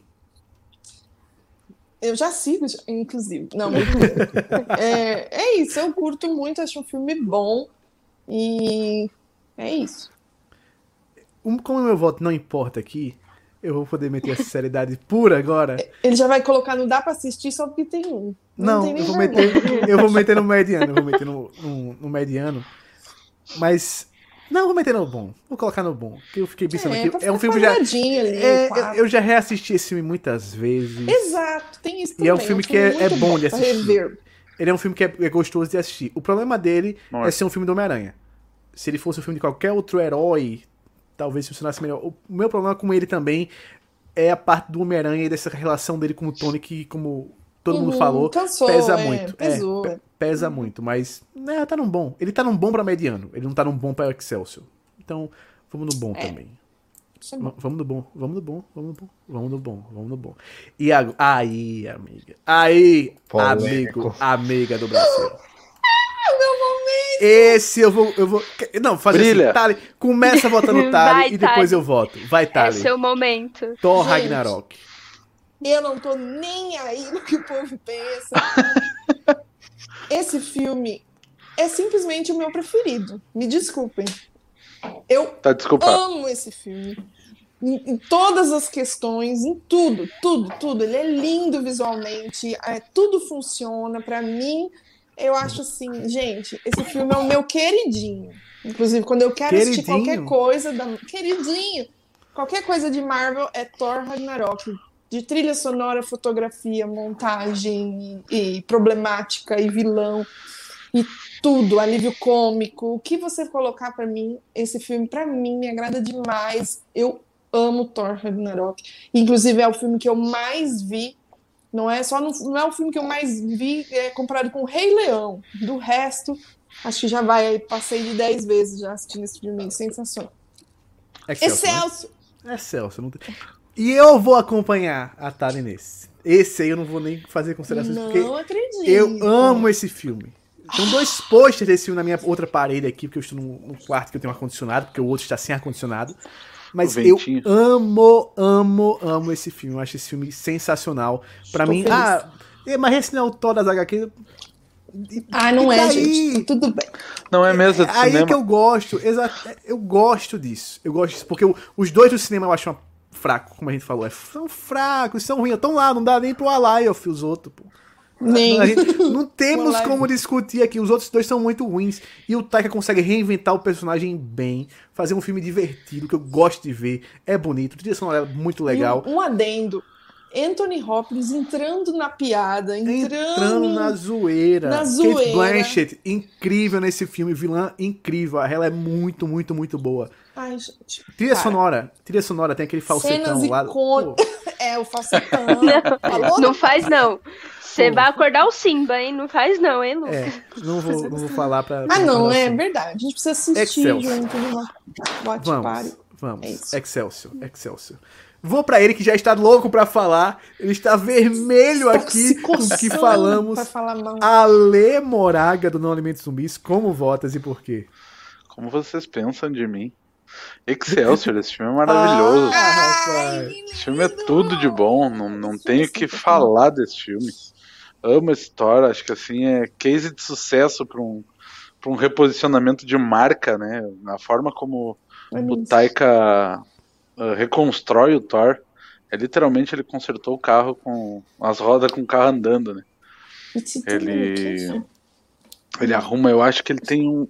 Eu já sigo, inclusive. Não, é, é isso, eu curto muito, acho um filme bom. E é isso. Como o meu voto não importa aqui, eu vou poder meter essa seriedade pura agora. Ele já vai colocar, não dá pra assistir só porque tem um. Não, não eu, vou meter, eu vou meter no mediano, eu vou meter no, no, no mediano. Mas não, vou meter no bom. Vou colocar no bom. Que eu fiquei pensando é, aqui. É um filme já. Ali, é, eu já reassisti esse filme muitas vezes. Exato, tem isso também. E é um filme, é um filme que é, é bom de assistir. Ele é um filme que é, é, gostoso de assistir. O problema dele Nossa. é ser um filme do Homem-Aranha. Se ele fosse um filme de qualquer outro herói, talvez funcionasse melhor. O meu problema com ele também é a parte do Homem-Aranha e dessa relação dele com o Tony, que, como todo uhum, mundo falou, cansou, pesa é, muito. Pesou, é, pesa muito, mas né, tá num bom. Ele tá num bom pra mediano, ele não tá num bom pra Excelsior. Então, vamos no bom é. também. Bom. Vamos no bom, vamos no bom, vamos no bom, vamos no bom, vamos no bom. E a, aí, amiga. Aí, Polêmico. amigo, amiga do Brasil. Esse eu vou. Eu vou não, fazer assim, Brilha. assim. Tali, começa votando Tali Vai, e depois Tali. eu voto. Vai, Tali. É seu momento. Thor Gente, Ragnarok. Eu não tô nem aí no que o povo pensa. Esse filme é simplesmente o meu preferido. Me desculpem. Eu tá amo esse filme. Em, em, todas as questões, em tudo, tudo, tudo. Ele é lindo visualmente, é, tudo funciona. Para mim, eu acho assim, gente, esse filme é o meu queridinho. Inclusive, quando eu quero queridinho. assistir qualquer coisa da. Queridinho! Qualquer coisa de Marvel é Thor Ragnarok de trilha sonora, fotografia, montagem e, e problemática e vilão e tudo, alívio cômico, o que você colocar para mim, esse filme para mim me agrada demais. Eu amo Thor Ragnarok. Inclusive é o filme que eu mais vi. Não é só no, não é o filme que eu mais vi é comparado com o Rei Leão. Do resto, acho que já vai aí, passei de 10 vezes já assistindo esse filme, sensacional. Excelso. Excelso. Né? Excelso. Não tem... E eu vou acompanhar a Tali nesse. Esse aí eu não vou nem fazer considerações. Não porque acredito. Eu amo esse filme. Tem dois posters desse filme na minha outra parede aqui, porque eu estou num, quarto que eu tenho ar-condicionado, porque o outro está sem ar-condicionado. Mas eu amo, amo, amo esse filme. Eu acho esse filme sensacional. Para mim, feliz. ah, mas esse não é o Thor das HQ. Ah, não é, gente. Tudo bem. Não é mesmo. É, aí cinema. que eu gosto, exato. Eu gosto disso. Eu gosto disso, porque os dois do cinema eu acho uma fraco, como a gente falou. É, são fracos, são ruins. Estão lá, não dá nem pro Alayoff os outros, pô. Nem. não temos como discutir aqui. Os outros dois são muito ruins. E o Taika consegue reinventar o personagem bem, fazer um filme divertido, que eu gosto de ver. É bonito, a trilha sonora é muito legal. Um, um, adendo. Anthony Hopkins entrando na piada, entrando, entrando na zoeira. Na zoeira. Kate Blanchett, incrível nesse filme, vilã incrível. Ela é muito, muito, muito boa. Ai, gente. Trilha cara. sonora. Trilha sonora tem aquele falsetão Cenas lá. Icon... é, o falsetão. Não, não faz, não. Você vai acordar o Simba, hein? Não faz, não, hein, Lucas? É, não vou, não vou falar pra. Ah, não, é assim. verdade. A gente precisa assistir Excelsior. junto no Watch Vamos, Party. vamos. É Excelsior, Excelsior. Vou para ele que já está louco para falar. Ele está vermelho aqui com o que falamos. Falar Ale Moraga do Não Alimentos Zumbis, como votas e por quê? Como vocês pensam de mim? Excelsior, esse filme é maravilhoso. Ah, esse filme é tudo de bom, não, não tenho o que falar desse filme. Amo a história, acho que assim é case de sucesso para um, um reposicionamento de marca, né? Na forma como é o Taika uh, reconstrói o Thor. É literalmente ele consertou o carro com as rodas com o carro andando, né? Ele ele arruma, eu acho que ele tem um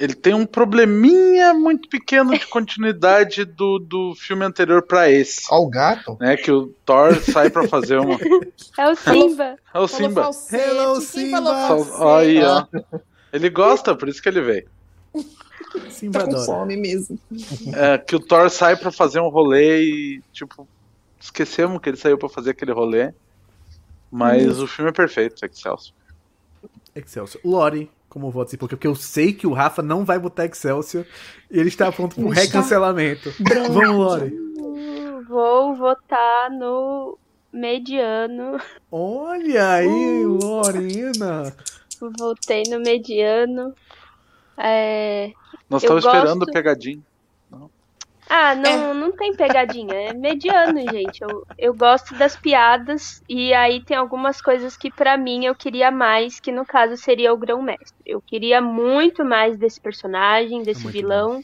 ele tem um probleminha muito pequeno de continuidade do, do filme anterior para esse. Ao gato? Né, que o Thor sai para fazer uma. É o Simba. É o Simba. Hello, Simba. Aí, ó. Ele gosta, por isso que ele veio. Simba tá com fome mesmo. É, que o Thor sai para fazer um rolê e, tipo, esquecemos que ele saiu para fazer aquele rolê. Mas o filme é perfeito, Excelsior. Excelsior. Lore, como voto porque, porque eu sei que o Rafa não vai botar Excelsior e ele está pronto para um recancelamento. Vamos, Lore. Vou votar no mediano. Olha aí, uh. Lorena. Votei no mediano. É... Nós estamos gosto... esperando pegadinha. Ah, não, é. não tem pegadinha, é mediano, gente. Eu, eu gosto das piadas e aí tem algumas coisas que para mim eu queria mais, que no caso seria o grão-mestre. Eu queria muito mais desse personagem, desse muito vilão. Bom.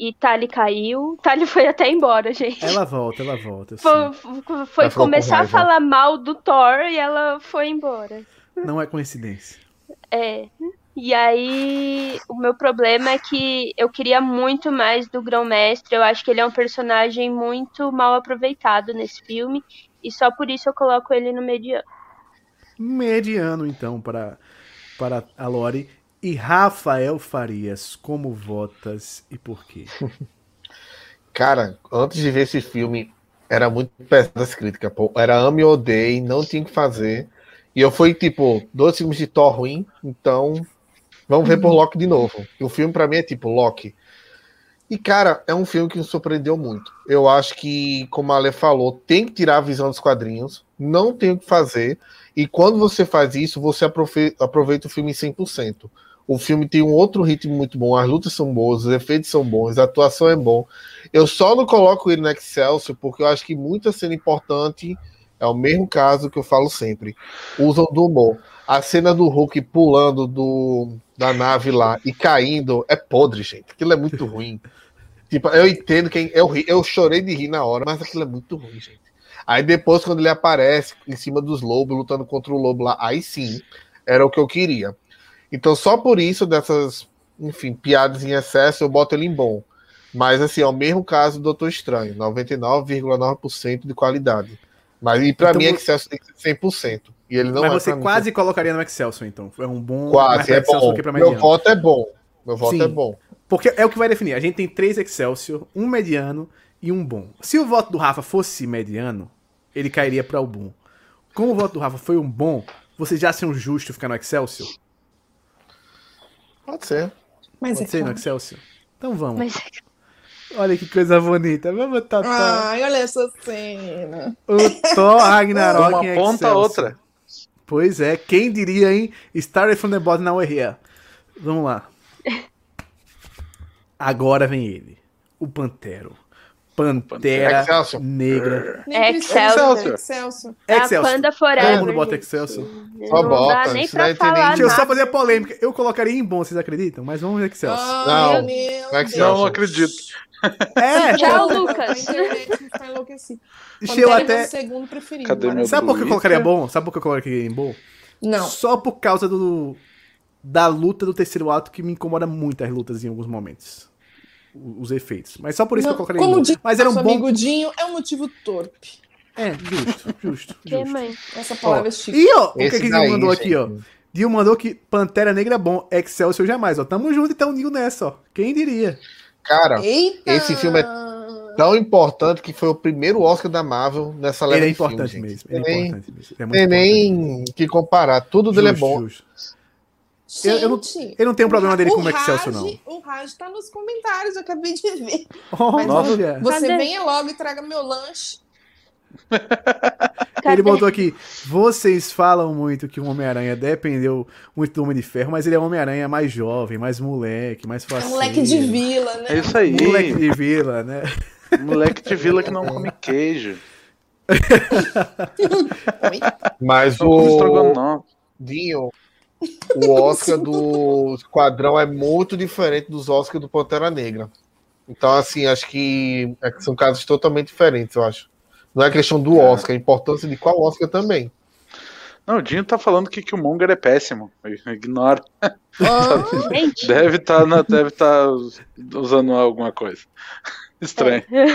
E Tali caiu. Tali foi até embora, gente. Ela volta, ela volta. Foi, foi começar a falar mal do Thor e ela foi embora. Não é coincidência. É. E aí, o meu problema é que eu queria muito mais do Grão-Mestre. Eu acho que ele é um personagem muito mal aproveitado nesse filme. E só por isso eu coloco ele no mediano. Mediano, então, para, para a Lori. E Rafael Farias, como votas e por quê? Cara, antes de ver esse filme, era muito pesada as críticas. Pô. Era ame ou odeie, não tinha o que fazer. E eu fui, tipo, dois filmes de Thor ruim, então Vamos ver por Loki de novo. O filme para mim é tipo Loki. E cara, é um filme que me surpreendeu muito. Eu acho que, como a Ale falou, tem que tirar a visão dos quadrinhos, não tem o que fazer. E quando você faz isso, você aproveita o filme 100%. O filme tem um outro ritmo muito bom, as lutas são boas, os efeitos são bons, a atuação é bom. Eu só não coloco ele no Excelsior porque eu acho que muita cena importante é o mesmo caso que eu falo sempre. Usam do humor. A cena do Hulk pulando do, da nave lá e caindo é podre, gente. Aquilo é muito ruim. Tipo, eu entendo quem. Eu, eu chorei de rir na hora, mas aquilo é muito ruim, gente. Aí depois, quando ele aparece em cima dos lobos, lutando contra o lobo lá, aí sim, era o que eu queria. Então, só por isso, dessas, enfim, piadas em excesso, eu boto ele em bom. Mas, assim, é o mesmo caso do Doutor Estranho, 99,9% de qualidade. Mas, e pra então, mim, excesso tem que ser 100%. E ele não Mas é você quase mim. colocaria no Excelsior, então. É um bom. Quase, é bom. Meu voto é bom. Meu voto Sim, é bom. Porque é o que vai definir. A gente tem três Excelsior, um mediano e um bom. Se o voto do Rafa fosse mediano, ele cairia para o bom. Como o voto do Rafa foi um bom, vocês já acham justo ficar no Excelsior? Pode ser. Mas Pode é ser no Excelsior? Então vamos. Mas... É olha que coisa bonita. Vamos, Tatá. Ai, olha essa cena. O Thor Ragnarok Uma ponta a outra. Pois é, quem diria, hein? Started from the bottom, now we're here. Vamos lá. Agora vem ele. O Pantero. Pantera Excelsior. Negra. Excelsior. Excelsior. Excelsior. A Panda Forever. Todo mundo bota Excelsior. Só não bota. Dá nem pra falar Deixa eu só fazer a polêmica. Eu colocaria em bom, vocês acreditam? Mas vamos Excelsior. Oh, não, Excelsior. não acredito. É, Tchau, Lucas. Deixa eu até. segundo preferido. Cadê meu Sabe por que eu colocaria bom? Sabe por que eu colocaria em bom? Não. Só por causa do da luta do terceiro ato que me incomoda muito as lutas em alguns momentos. Os efeitos. Mas só por isso não, que eu colocaria como em bom. Mas era um bom. amigo Dinho, é um motivo torpe. É, justo, justo. Que justo. mãe? Essa palavra ó, é chique. E ó, o que, que Dio mandou aqui, ó? Dio mandou que Pantera Negra é bom, Excelsior jamais, ó. Tamo junto então, Dio nessa, ó. Quem diria? Cara, Eita. esse filme é tão importante que foi o primeiro Oscar da Marvel nessa leva Ele é importante filme, mesmo. Ele é tem importante mesmo. É tem nem que comparar. Tudo dele é bom. Justo. Eu, eu, não, eu não tenho problema dele com o Excelsior, não. O Raj tá nos comentários, eu acabei de ver. Oh, Mas nossa. você venha logo e traga meu lanche. Ele botou aqui: vocês falam muito que o Homem-Aranha dependeu muito do Homem de Ferro, mas ele é um Homem-Aranha mais jovem, mais moleque, mais fácil. É moleque de vila, né? É isso aí. Moleque de vila, né? Moleque de vila que não come queijo. mas o. Dinho, o Oscar do Esquadrão é muito diferente dos Oscars do Pantera Negra. Então, assim, acho que é são casos totalmente diferentes, eu acho. Não é questão do Oscar, é a importância de qual Oscar também. Não, o Dinho tá falando que, que o Monger é péssimo. Ignora. Oh, deve estar tá, deve tá usando alguma coisa. Estranha. É.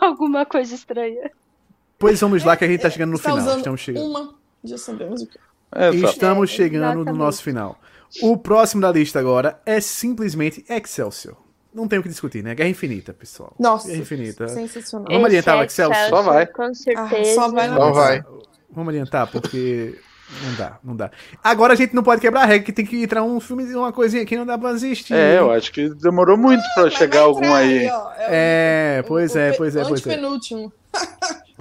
alguma coisa estranha. Pois vamos lá que a gente tá chegando no tá final. Estamos chegando. Uma, já sabemos o que. É, Estamos chegando no nosso final. O próximo da lista agora é simplesmente Excelsior. Não tem o que discutir, né? Guerra Infinita, pessoal. Nossa. Guerra Infinita. Sensacional. Vamos adiantar o Excelsior? Só vai. Com certeza. Ah, só vai. Só vai. Vamos adiantar, porque não dá, não dá. Agora a gente não pode quebrar a regra, que tem que entrar um filme, uma coisinha que não dá pra assistir. É, eu acho que demorou muito pra chegar algum aí. aí ó, é, é, pois é, pois é, pois é. penúltimo.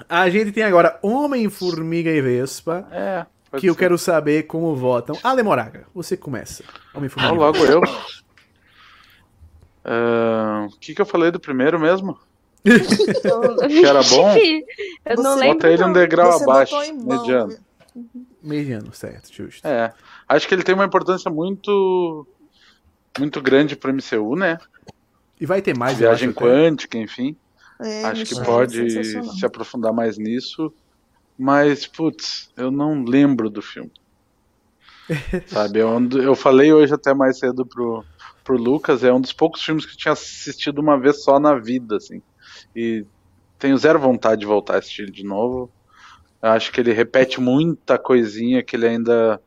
A gente tem agora Homem, Formiga e Vespa. É. Que ser. eu quero saber como votam. Ale Moraga, você começa. Homem, Formiga. Ah, logo eu. O uh, que, que eu falei do primeiro mesmo? que era bom? Eu não lembro. Bota ele um degrau abaixo, mediano. Mediano, certo, justo. É. Acho que ele tem uma importância muito muito grande para MCU, né? E vai ter mais viagem quântica, enfim. É, acho que pode se aprofundar mais nisso. Mas, putz, eu não lembro do filme. Sabe, eu, eu falei hoje até mais cedo pro, pro Lucas, é um dos poucos filmes que eu tinha assistido uma vez só na vida, assim. E tenho zero vontade de voltar a assistir de novo. Eu acho que ele repete muita coisinha que ele ainda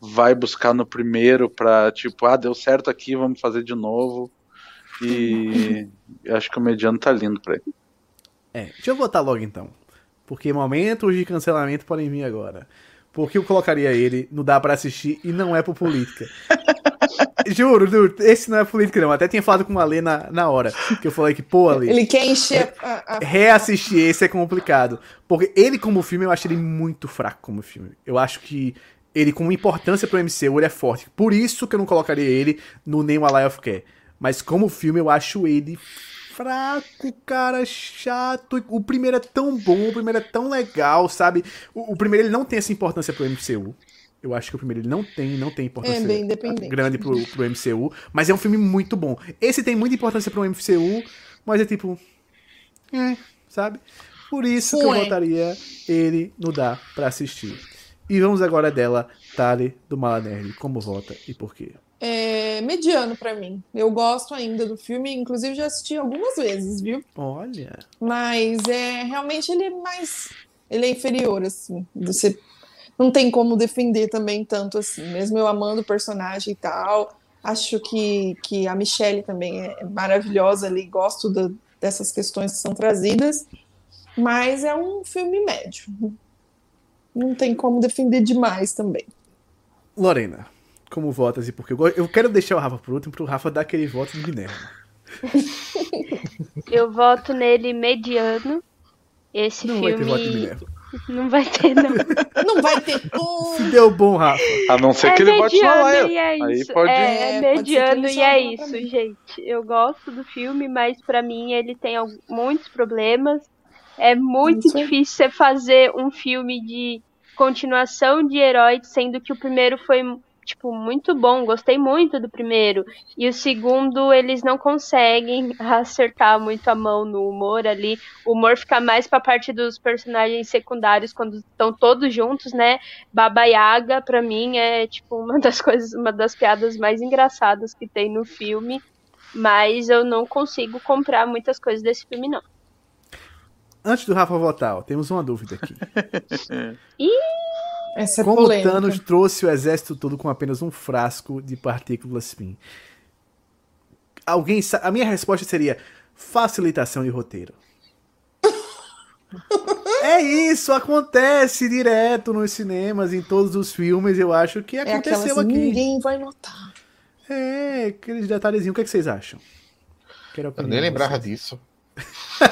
vai buscar no primeiro pra, tipo, ah, deu certo aqui, vamos fazer de novo. E acho que o mediano tá lindo pra ele. É, deixa eu votar logo então. Porque momentos de cancelamento podem vir agora. Porque eu colocaria ele no Dá para assistir e não é por política. Juro, juro, esse não é política, não. Até tinha falado com o Ale na, na hora. Que eu falei que, pô, Ale. Ele quer encher a, a... Reassistir esse é complicado. Porque ele, como filme, eu acho ele muito fraco como filme. Eu acho que ele, com importância pro MCU, ele é forte. Por isso que eu não colocaria ele no Name Alive of Care. Mas como filme, eu acho ele fraco, cara, chato. O primeiro é tão bom, o primeiro é tão legal, sabe? O, o primeiro ele não tem essa importância pro MCU. Eu acho que o primeiro ele não tem, não tem importância é grande pro, pro MCU, mas é um filme muito bom. Esse tem muita importância pro MCU, mas é tipo. É, sabe? Por isso que eu botaria ele no Dá pra assistir. E vamos agora dela, Tali do Malanerd. Como vota e por quê? É mediano para mim. Eu gosto ainda do filme, inclusive já assisti algumas vezes, viu? Olha. Mas é realmente ele é mais. Ele é inferior, assim. Você não tem como defender também tanto assim. Mesmo eu amando o personagem e tal, acho que, que a Michelle também é maravilhosa ali, gosto da, dessas questões que são trazidas, mas é um filme médio. Não tem como defender demais também. Lorena, como votas e por quê? Eu quero deixar o Rafa por último, para o Rafa dar aquele voto de Guilherme. eu voto nele mediano. Esse não filme. Não vai ter, não. não vai ter como. Se deu bom, Rafa. A não ser é que ele vote na. E é isso. Aí pode... É, é mediano e é isso, gente. Eu gosto do filme, mas para mim ele tem muitos problemas. É muito isso. difícil você fazer um filme de continuação de herói, sendo que o primeiro foi tipo, muito bom, gostei muito do primeiro. E o segundo, eles não conseguem acertar muito a mão no humor ali. O humor fica mais pra parte dos personagens secundários quando estão todos juntos, né? Baba Yaga, pra mim, é tipo uma das coisas, uma das piadas mais engraçadas que tem no filme. Mas eu não consigo comprar muitas coisas desse filme, não. Antes do Rafa votar, ó, temos uma dúvida aqui. Ih! Essa é Como polêmica. Thanos trouxe o exército todo com apenas um frasco de partículas spin? Alguém A minha resposta seria facilitação de roteiro. é isso, acontece direto nos cinemas, em todos os filmes, eu acho que é aconteceu aqui. Ninguém vai notar. É, aqueles detalhezinhos. O que, é que vocês acham? Quero eu nem lembrava disso.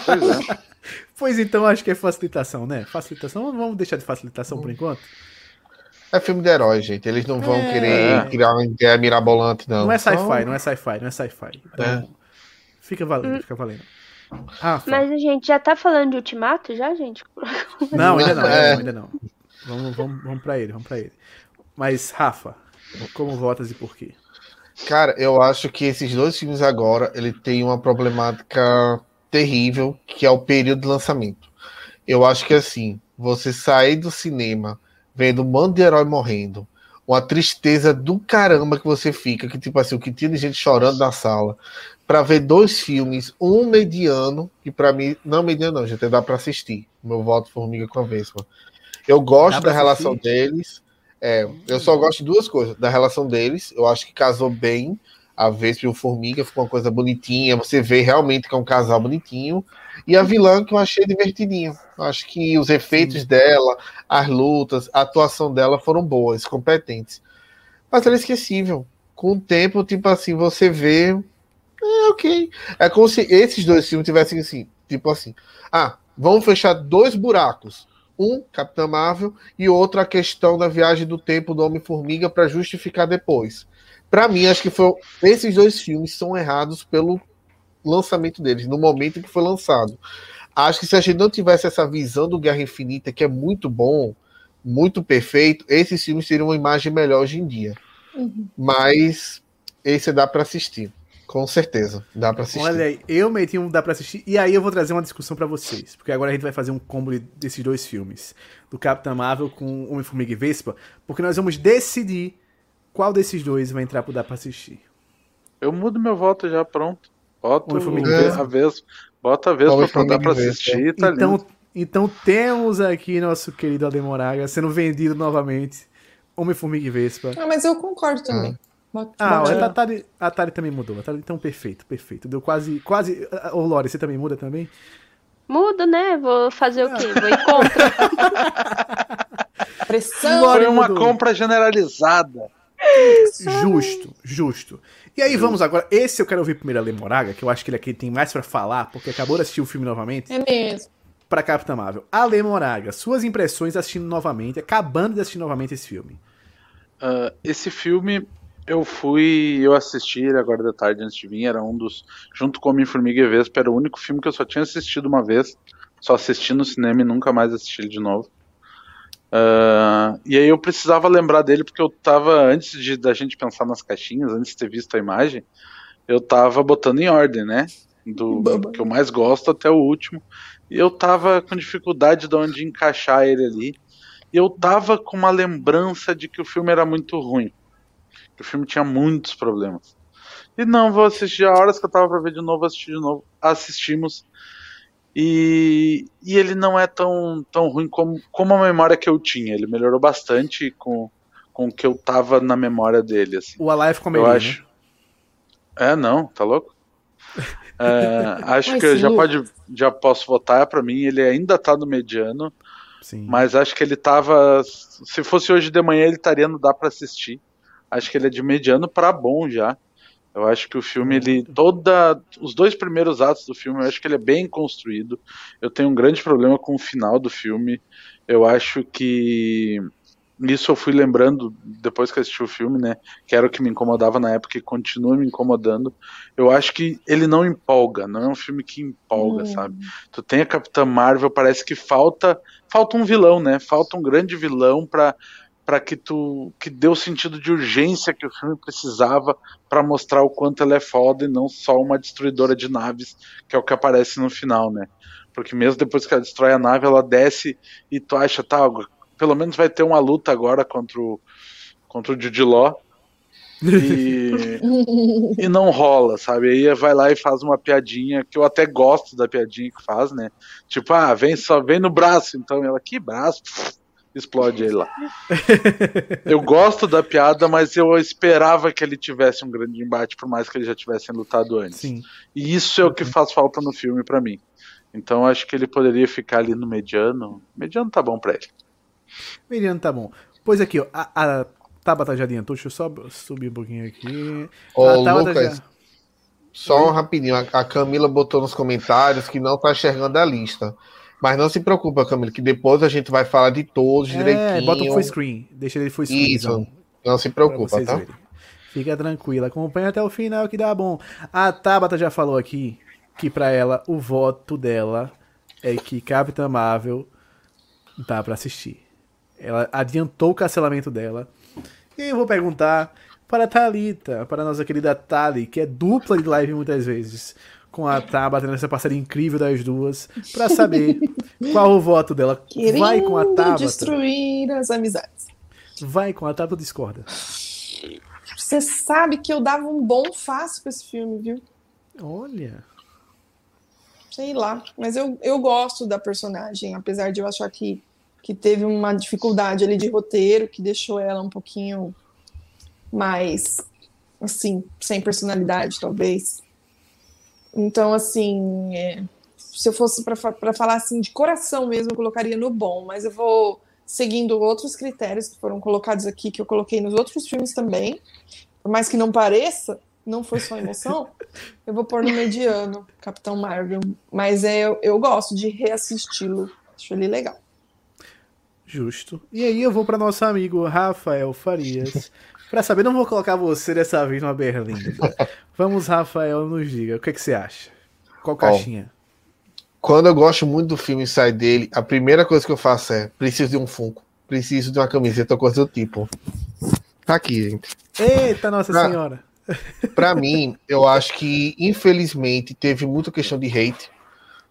pois é. Pois então, acho que é facilitação, né? Facilitação, vamos deixar de facilitação por enquanto? É filme de herói, gente. Eles não vão é... querer criar uma ideia mirabolante, não. Não é sci-fi, não é sci-fi, não é sci-fi. Então, é. Fica valendo, hum. fica valendo. Rafa. Mas a gente já tá falando de Ultimato já, gente? Não, ainda não, é. ainda não. Vamos, vamos, vamos pra ele, vamos pra ele. Mas, Rafa, como votas e por quê? Cara, eu acho que esses dois filmes agora, ele tem uma problemática terrível, que é o período de lançamento. Eu acho que assim, você sair do cinema vendo um monte de herói morrendo, uma tristeza do caramba que você fica, que tipo assim, o que tinha de gente chorando na sala, para ver dois filmes, um mediano, que para mim, não mediano não, gente, dá para assistir. Meu voto Formiga com a Vespa. Eu gosto da relação assistir? deles. É, eu só gosto de duas coisas, da relação deles, eu acho que casou bem a Vespa e o Formiga, ficou uma coisa bonitinha, você vê realmente que é um casal bonitinho, e a vilã que eu achei divertidinha. Acho que os efeitos Sim. dela, as lutas, a atuação dela foram boas, competentes. Mas ela é esquecível. Com o tempo, tipo assim, você vê. É ok. É como se esses dois filmes tivessem assim, tipo assim. Ah, vamos fechar dois buracos. Um, Capitã Marvel, e outro a questão da viagem do tempo do Homem-Formiga para justificar depois. Para mim, acho que foi, esses dois filmes são errados pelo lançamento deles, no momento que foi lançado. Acho que se a gente não tivesse essa visão do Guerra Infinita, que é muito bom, muito perfeito, esses filmes teriam uma imagem melhor hoje em dia. Uhum. Mas esse dá para assistir. Com certeza, dá para assistir. Olha aí, eu meti um dá para assistir e aí eu vou trazer uma discussão para vocês, porque agora a gente vai fazer um combo desses dois filmes, do Capitão Marvel com Homem-Formiga e Vespa, porque nós vamos decidir qual desses dois vai entrar pro dá para assistir. Eu mudo meu voto já, pronto. Bota a vez, bota a vez pra dar pra assistir, tá então, lindo. Então temos aqui nosso querido Ademoraga sendo vendido novamente. Homem-Formiga e Vespa. Ah, mas eu concordo também. Ah, ah a, Atari, a Atari também mudou. A Atari, então, perfeito, perfeito. Deu quase. quase... Ô, Lore, você também muda também? Mudo, né? Vou fazer o quê? Vou ir contra. Pressão. Foi uma mudou. compra generalizada. Justo, justo. E aí vamos agora. Esse eu quero ouvir primeiro a Lê Moraga, que eu acho que ele aqui tem mais para falar, porque acabou de assistir o filme novamente. É mesmo. Pra Capitã Marvel. Ale Moraga, suas impressões assistindo novamente, acabando de assistir novamente esse filme. Uh, esse filme eu fui, eu assisti ele agora da tarde antes de vir, era um dos, junto com Homem-Formiga e Vespa, era o único filme que eu só tinha assistido uma vez, só assisti no cinema e nunca mais assisti ele de novo. Uh, e aí eu precisava lembrar dele porque eu tava, antes de da gente pensar nas caixinhas, antes de ter visto a imagem, eu tava botando em ordem, né? Do, do que eu mais gosto até o último. E eu tava com dificuldade de onde encaixar ele ali. E eu tava com uma lembrança de que o filme era muito ruim. Que o filme tinha muitos problemas. E não, vou assistir a horas que eu tava pra ver de novo, assistir de novo. Assistimos. E, e ele não é tão, tão ruim como, como a memória que eu tinha. Ele melhorou bastante com, com o que eu tava na memória dele. Assim. O Alive Comedy, eu acho. Né? É, não, tá louco? É, acho que já pode, já posso votar para mim. Ele ainda tá no mediano, Sim. mas acho que ele tava. Se fosse hoje de manhã, ele estaria no dá para assistir. Acho que ele é de mediano para bom já. Eu acho que o filme, ele. Toda. Os dois primeiros atos do filme, eu acho que ele é bem construído. Eu tenho um grande problema com o final do filme. Eu acho que. Isso eu fui lembrando depois que assisti o filme, né? Que era o que me incomodava na época e continua me incomodando. Eu acho que ele não empolga, não é um filme que empolga, hum. sabe? Tu tem a Capitã Marvel, parece que falta falta um vilão, né? Falta um grande vilão para para que tu que deu o sentido de urgência que o filme precisava para mostrar o quanto ela é foda e não só uma destruidora de naves, que é o que aparece no final, né? Porque mesmo depois que ela destrói a nave, ela desce e tu acha, tá, pelo menos vai ter uma luta agora contra o contra o Judiló. E, e não rola, sabe? Aí vai lá e faz uma piadinha que eu até gosto da piadinha que faz, né? Tipo, ah, vem só, vem no braço, então ela, que braço? Explode ele lá. eu gosto da piada, mas eu esperava que ele tivesse um grande embate, por mais que eles já tivessem lutado antes. Sim. E isso é o que faz falta no filme para mim. Então acho que ele poderia ficar ali no mediano. Mediano tá bom pra ele. Mediano tá bom. Pois aqui, ó, a, a Tabata já adiantou, deixa eu só subir um pouquinho aqui. Ô, Lucas, já... Só um rapidinho, a Camila botou nos comentários que não tá enxergando a lista. Mas não se preocupa, Camila, que depois a gente vai falar de todos é, direitinho. Bota o full screen, deixa ele full screen. Isso, então, não se preocupa, tá? Verem. Fica tranquila, acompanha até o final que dá bom. A Tabata já falou aqui que para ela o voto dela é que Capitã Marvel dá para assistir. Ela adiantou o cancelamento dela. E eu vou perguntar para a Thalita, para a nossa querida Tali, que é dupla de live muitas vezes, com a Tabata nessa parceria incrível das duas, para saber qual o voto dela. Querendo Vai com a Tabata. destruir as amizades. Vai com a Tabata ou discorda? Você sabe que eu dava um bom fácil pra esse filme, viu? Olha. Sei lá. Mas eu, eu gosto da personagem, apesar de eu achar que, que teve uma dificuldade ali de roteiro que deixou ela um pouquinho mais, assim, sem personalidade, talvez. Então, assim, é, se eu fosse para falar assim de coração mesmo, eu colocaria no bom, mas eu vou seguindo outros critérios que foram colocados aqui, que eu coloquei nos outros filmes também, por mais que não pareça, não foi só emoção, eu vou pôr no mediano, Capitão Marvel. Mas é, eu, eu gosto de reassisti-lo, acho ele legal. Justo. E aí eu vou para nosso amigo Rafael Farias. para saber, não vou colocar você dessa vez numa berlinda. Vamos, Rafael, nos diga, o que, é que você acha? Qual caixinha? Quando eu gosto muito do filme e sai dele, a primeira coisa que eu faço é preciso de um Funko, preciso de uma camiseta ou coisa do tipo. Tá aqui, gente. Eita, Nossa pra, Senhora! Pra mim, eu acho que, infelizmente, teve muita questão de hate,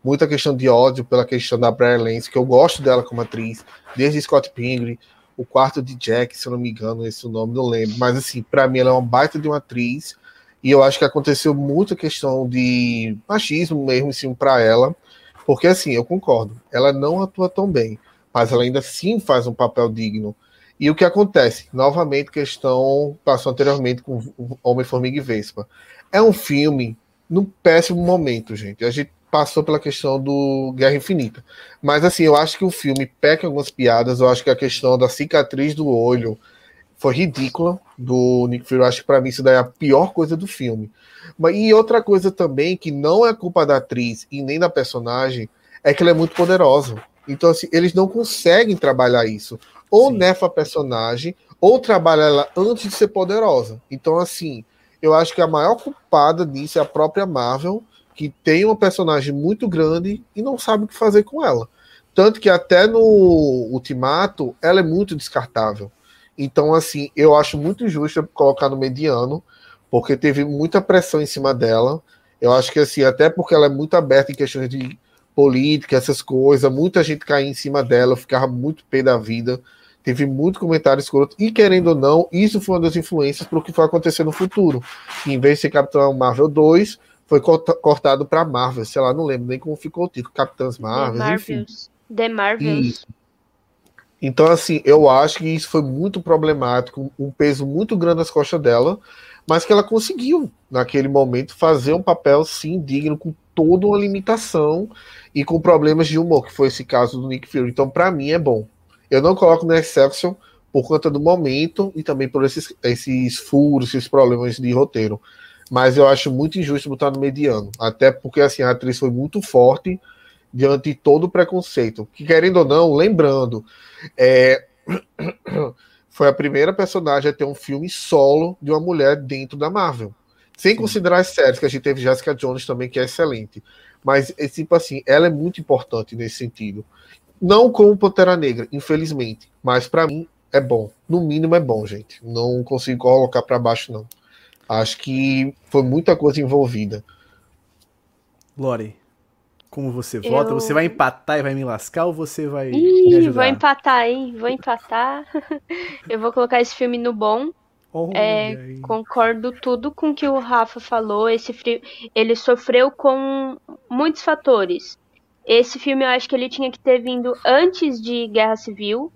muita questão de ódio pela questão da Blair Lance, que eu gosto dela como atriz, desde Scott Pilgrim, o quarto de Jack, se eu não me engano, esse é o nome, não lembro. Mas, assim, pra mim, ela é uma baita de uma atriz, e eu acho que aconteceu muita questão de machismo mesmo, assim, pra ela porque assim, eu concordo, ela não atua tão bem, mas ela ainda assim faz um papel digno. E o que acontece? Novamente, questão passou anteriormente com Homem-Formiga e Vespa. É um filme num péssimo momento, gente. A gente passou pela questão do Guerra Infinita. Mas assim, eu acho que o filme peca algumas piadas. Eu acho que a questão da cicatriz do olho foi ridícula do Nick Fury. Eu acho que para mim isso daí é a pior coisa do filme. E outra coisa também, que não é culpa da atriz e nem da personagem, é que ela é muito poderosa. Então, assim, eles não conseguem trabalhar isso. Ou Sim. nefa a personagem, ou trabalha ela antes de ser poderosa. Então, assim, eu acho que a maior culpada disso é a própria Marvel, que tem uma personagem muito grande e não sabe o que fazer com ela. Tanto que até no Ultimato, ela é muito descartável. Então, assim, eu acho muito injusto colocar no mediano, porque teve muita pressão em cima dela. Eu acho que assim, até porque ela é muito aberta em questões de política, essas coisas, muita gente caía em cima dela, ficava muito pé da vida. Teve muito comentário escroto, e querendo ou não, isso foi uma das influências para o que foi acontecer no futuro. em vez de ser Capitão Marvel 2, foi cortado para Marvel, sei lá, não lembro nem como ficou o título, Capitãs Marvel, The enfim. The Marvels. Então, assim, eu acho que isso foi muito problemático, um peso muito grande nas costas dela, mas que ela conseguiu, naquele momento, fazer um papel, sim, digno, com toda uma limitação e com problemas de humor, que foi esse caso do Nick Fury. Então, para mim, é bom. Eu não coloco no Exception por conta do momento e também por esses, esses furos, esses problemas de roteiro. Mas eu acho muito injusto botar no mediano. Até porque assim, a atriz foi muito forte diante de todo o preconceito. Que, querendo ou não, lembrando, é... foi a primeira personagem a ter um filme solo de uma mulher dentro da Marvel. Sem Sim. considerar as séries, que a gente teve Jessica Jones também, que é excelente. Mas, é, tipo assim, ela é muito importante nesse sentido. Não como Pantera Negra, infelizmente. Mas para mim é bom. No mínimo é bom, gente. Não consigo colocar para baixo, não. Acho que foi muita coisa envolvida. Lore, como você eu... vota? Você vai empatar e vai me lascar ou você vai. Ih, vou empatar, hein? Vou empatar. eu vou colocar esse filme no bom. é, concordo tudo com que o Rafa falou. Esse frio, ele sofreu com muitos fatores. Esse filme eu acho que ele tinha que ter vindo antes de Guerra Civil,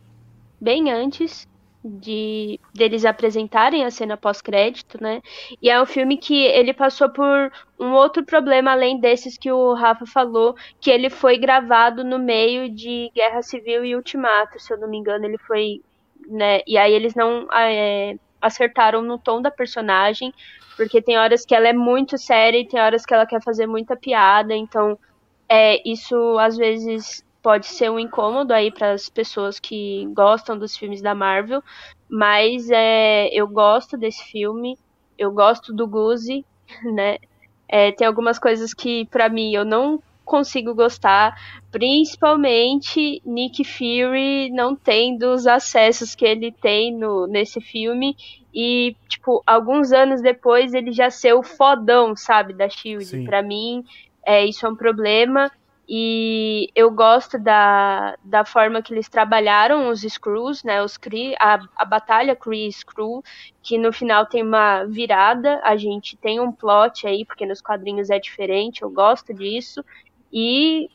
bem antes de deles apresentarem a cena pós-crédito, né? E é um filme que ele passou por um outro problema além desses que o Rafa falou, que ele foi gravado no meio de Guerra Civil e Ultimato, se eu não me engano, ele foi, né? E aí eles não é, acertaram no tom da personagem, porque tem horas que ela é muito séria e tem horas que ela quer fazer muita piada, então é, isso às vezes pode ser um incômodo aí para as pessoas que gostam dos filmes da Marvel, mas é, eu gosto desse filme, eu gosto do Guzi, né? É, tem algumas coisas que para mim eu não consigo gostar, principalmente Nick Fury não tendo os acessos que ele tem no, nesse filme e, tipo, alguns anos depois ele já ser o fodão, sabe, da SHIELD. Para mim, é, isso é um problema e eu gosto da, da forma que eles trabalharam os Screws, né? Os Kree, a, a batalha Kree Screw, que no final tem uma virada. A gente tem um plot aí, porque nos quadrinhos é diferente, eu gosto disso. E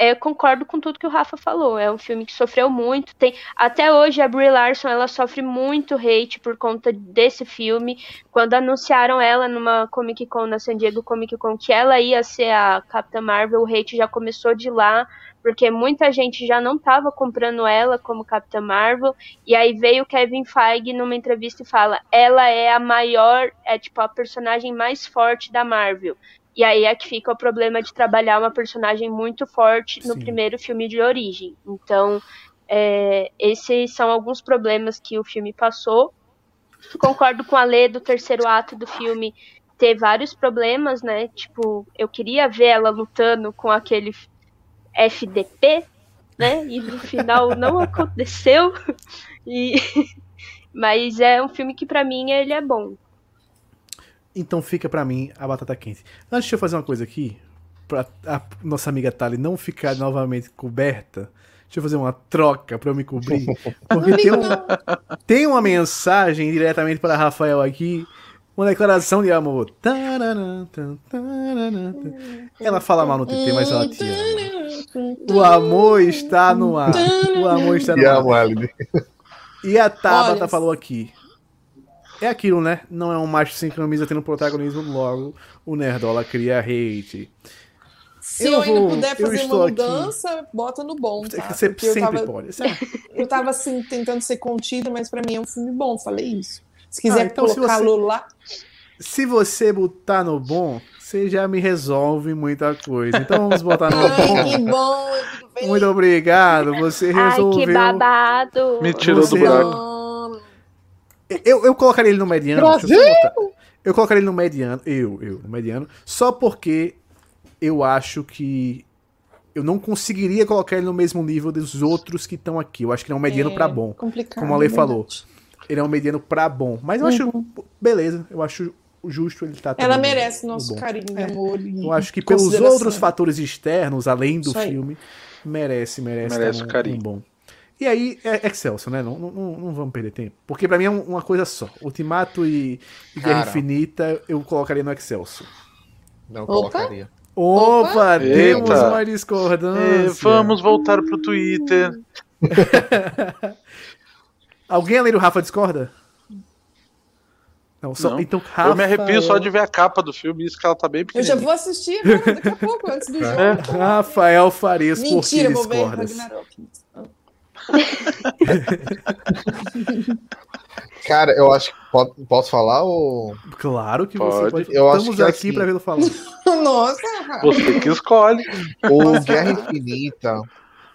é, concordo com tudo que o Rafa falou. É um filme que sofreu muito. Tem até hoje a Brie Larson ela sofre muito hate por conta desse filme. Quando anunciaram ela numa Comic Con na San Diego Comic Con que ela ia ser a Capitã Marvel, o hate já começou de lá, porque muita gente já não estava comprando ela como Capitã Marvel. E aí veio Kevin Feige numa entrevista e fala: "Ela é a maior, é tipo a personagem mais forte da Marvel". E aí é que fica o problema de trabalhar uma personagem muito forte no Sim. primeiro filme de origem. Então, é, esses são alguns problemas que o filme passou. Concordo com a Lê do terceiro ato do filme ter vários problemas, né? Tipo, eu queria ver ela lutando com aquele FDP, né? E no final não aconteceu. E mas é um filme que para mim ele é bom. Então fica para mim a batata quente. Antes de eu fazer uma coisa aqui, pra a nossa amiga Tali não ficar novamente coberta, deixa eu fazer uma troca para eu me cobrir. Porque tem, um, tem uma mensagem diretamente para Rafael aqui, uma declaração de amor. Ela fala mal no TT, mas ela te ama. O amor está no ar. O amor está no ar. E a Tabata falou aqui. É aquilo, né? Não é um macho sem camisa tendo protagonismo, logo o Nerdola cria hate. Se eu, eu ainda vou, puder fazer uma mudança, aqui. bota no bom, tá? Você Porque sempre tava, pode. eu tava assim, tentando ser contida, mas para mim é um filme bom, falei isso. Se quiser ah, então colocá-lo lá. Se você botar no bom, você já me resolve muita coisa. Então vamos botar no bom. Ai, que bom! Muito obrigado, você resolveu. Ai, que babado! Me tirou você do buraco. Eu, eu colocaria ele no mediano. Brasil! Eu, eu colocaria ele no mediano. Eu, eu, no mediano. Só porque eu acho que eu não conseguiria colocar ele no mesmo nível dos outros que estão aqui. Eu acho que ele é um mediano é, para bom. Complicado, como a Lei é falou. Ele é um mediano para bom. Mas eu uhum. acho. Beleza, eu acho justo ele estar. Tá Ela merece no, nosso carinho, é. amor. Eu acho que pelos outros fatores externos, além do filme, merece, merece, merece um, carinho. um bom. E aí é Excelsior, né? Não, não, não vamos perder tempo. Porque para mim é uma coisa só. Ultimato e, e Guerra Infinita eu colocaria no Excelsior. Não Opa. colocaria. Opa, Opa temos Eita. uma discordância. É, vamos voltar pro Twitter. Alguém além do Rafa discorda? Não, só, não. Então, Rafa... Eu me arrepio só de ver a capa do filme, isso que ela tá bem pequena. Eu já vou assistir agora, daqui a pouco, antes do é. jogo. Rafael Farias, Mentira, por que discordas? Cara, eu acho que pode, posso falar ou. Claro que pode. você pode. Eu Estamos acho que aqui assim... para vê-lo falar. Nossa, você que escolhe. O Guerra Infinita,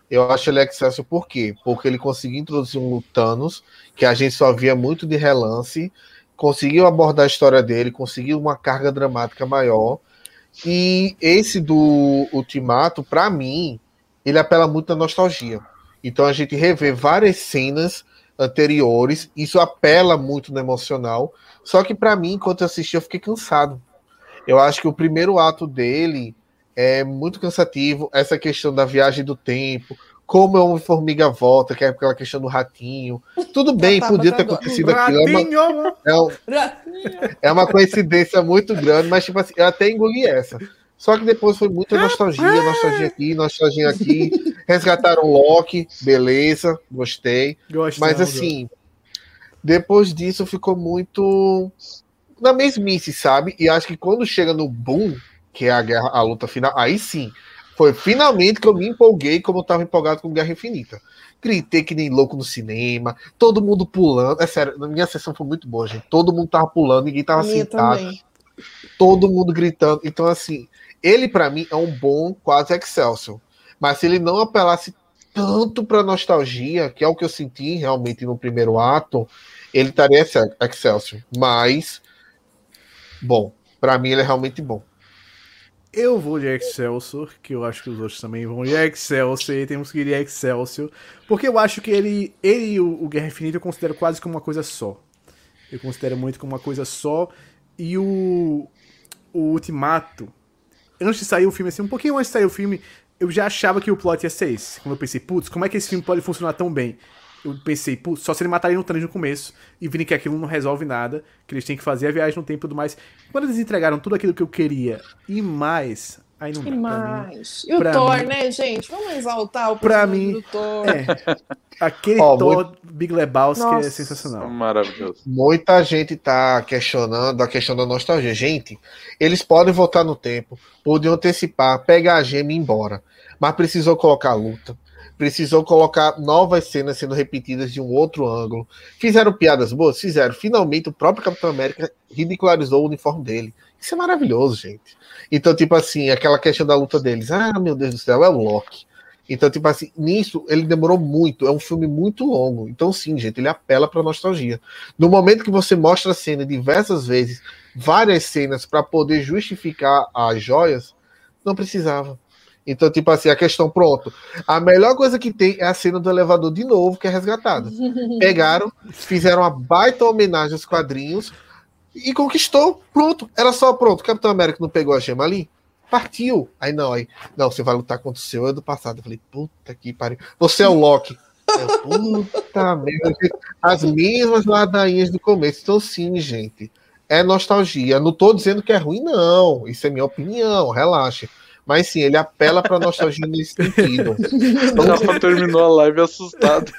eu acho ele excesso por quê? Porque ele conseguiu introduzir um Thanos que a gente só via muito de relance, conseguiu abordar a história dele, conseguiu uma carga dramática maior. E esse do Ultimato, para mim, ele apela muito à nostalgia. Então a gente revê várias cenas anteriores, isso apela muito no emocional. Só que para mim, enquanto eu assisti, eu fiquei cansado. Eu acho que o primeiro ato dele é muito cansativo. Essa questão da viagem do tempo, como é uma formiga volta, que é aquela questão do ratinho. Tudo bem, podia ter acontecido aquilo. É uma, é, um, é uma coincidência muito grande, mas tipo assim, eu até engoli essa. Só que depois foi muita nostalgia, nostalgia aqui, nostalgia aqui. Resgataram o Loki, beleza, gostei. Gostei Mas assim, depois disso ficou muito na mesmice, sabe? E acho que quando chega no boom, que é a guerra, a luta final, aí sim, Foi finalmente que eu me empolguei como eu tava empolgado com Guerra Infinita. Gritei que nem louco no cinema, todo mundo pulando. É sério, na minha sessão foi muito boa, gente. Todo mundo tava pulando, ninguém tava sentado. Também. Todo mundo gritando. Então, assim, ele para mim é um bom quase Excelsior. Mas se ele não apelasse tanto pra nostalgia, que é o que eu senti realmente no primeiro ato, ele estaria Excelsior. Mas, bom, para mim ele é realmente bom. Eu vou de Excelsior, que eu acho que os outros também vão de Excelsior, e temos que ir de Excelsior, porque eu acho que ele, ele e o, o Guerra Infinita eu considero quase como uma coisa só. Eu considero muito como uma coisa só, e o, o Ultimato, antes de sair o filme, assim, um pouquinho antes de sair o filme, eu já achava que o plot ia ser esse. Quando eu pensei, putz, como é que esse filme pode funcionar tão bem? eu pensei, pô, só se ele matarem no Thanos no começo e virem que aquilo não resolve nada, que eles têm que fazer a viagem no tempo e tudo mais. Quando eles entregaram tudo aquilo que eu queria e mais, aí não dá. E mais. Mim, e o Thor, mim, né, gente? Vamos exaltar o pra mim, do Thor. É, aquele oh, Thor muito... Big Lebowski é Nossa. é sensacional. Maravilhoso. Muita gente tá questionando a questão da nostalgia. Gente, eles podem voltar no tempo, podiam antecipar, pegar a gema e ir embora. Mas precisou colocar a luta precisou colocar novas cenas sendo repetidas de um outro ângulo. Fizeram piadas boas? Fizeram. Finalmente, o próprio Capitão América ridicularizou o uniforme dele. Isso é maravilhoso, gente. Então, tipo assim, aquela questão da luta deles. Ah, meu Deus do céu, é o Loki. Então, tipo assim, nisso ele demorou muito. É um filme muito longo. Então, sim, gente, ele apela pra nostalgia. No momento que você mostra a cena diversas vezes, várias cenas, para poder justificar as joias, não precisava. Então, tipo assim, a questão, pronto. A melhor coisa que tem é a cena do elevador de novo, que é resgatada. Pegaram, fizeram uma baita homenagem aos quadrinhos e conquistou. Pronto. Era só pronto. Capitão América não pegou a gema ali? Partiu. Aí não, aí. Não, você vai lutar contra o seu ano passado. Eu falei, puta que pariu. Você é o Loki. Eu, puta merda. As mesmas ladainhas do começo. Então, sim, gente. É nostalgia. Não tô dizendo que é ruim, não. Isso é minha opinião. Relaxa. Mas sim, ele apela pra nostalgia nesse sentido. O Rafa terminou a live assustado.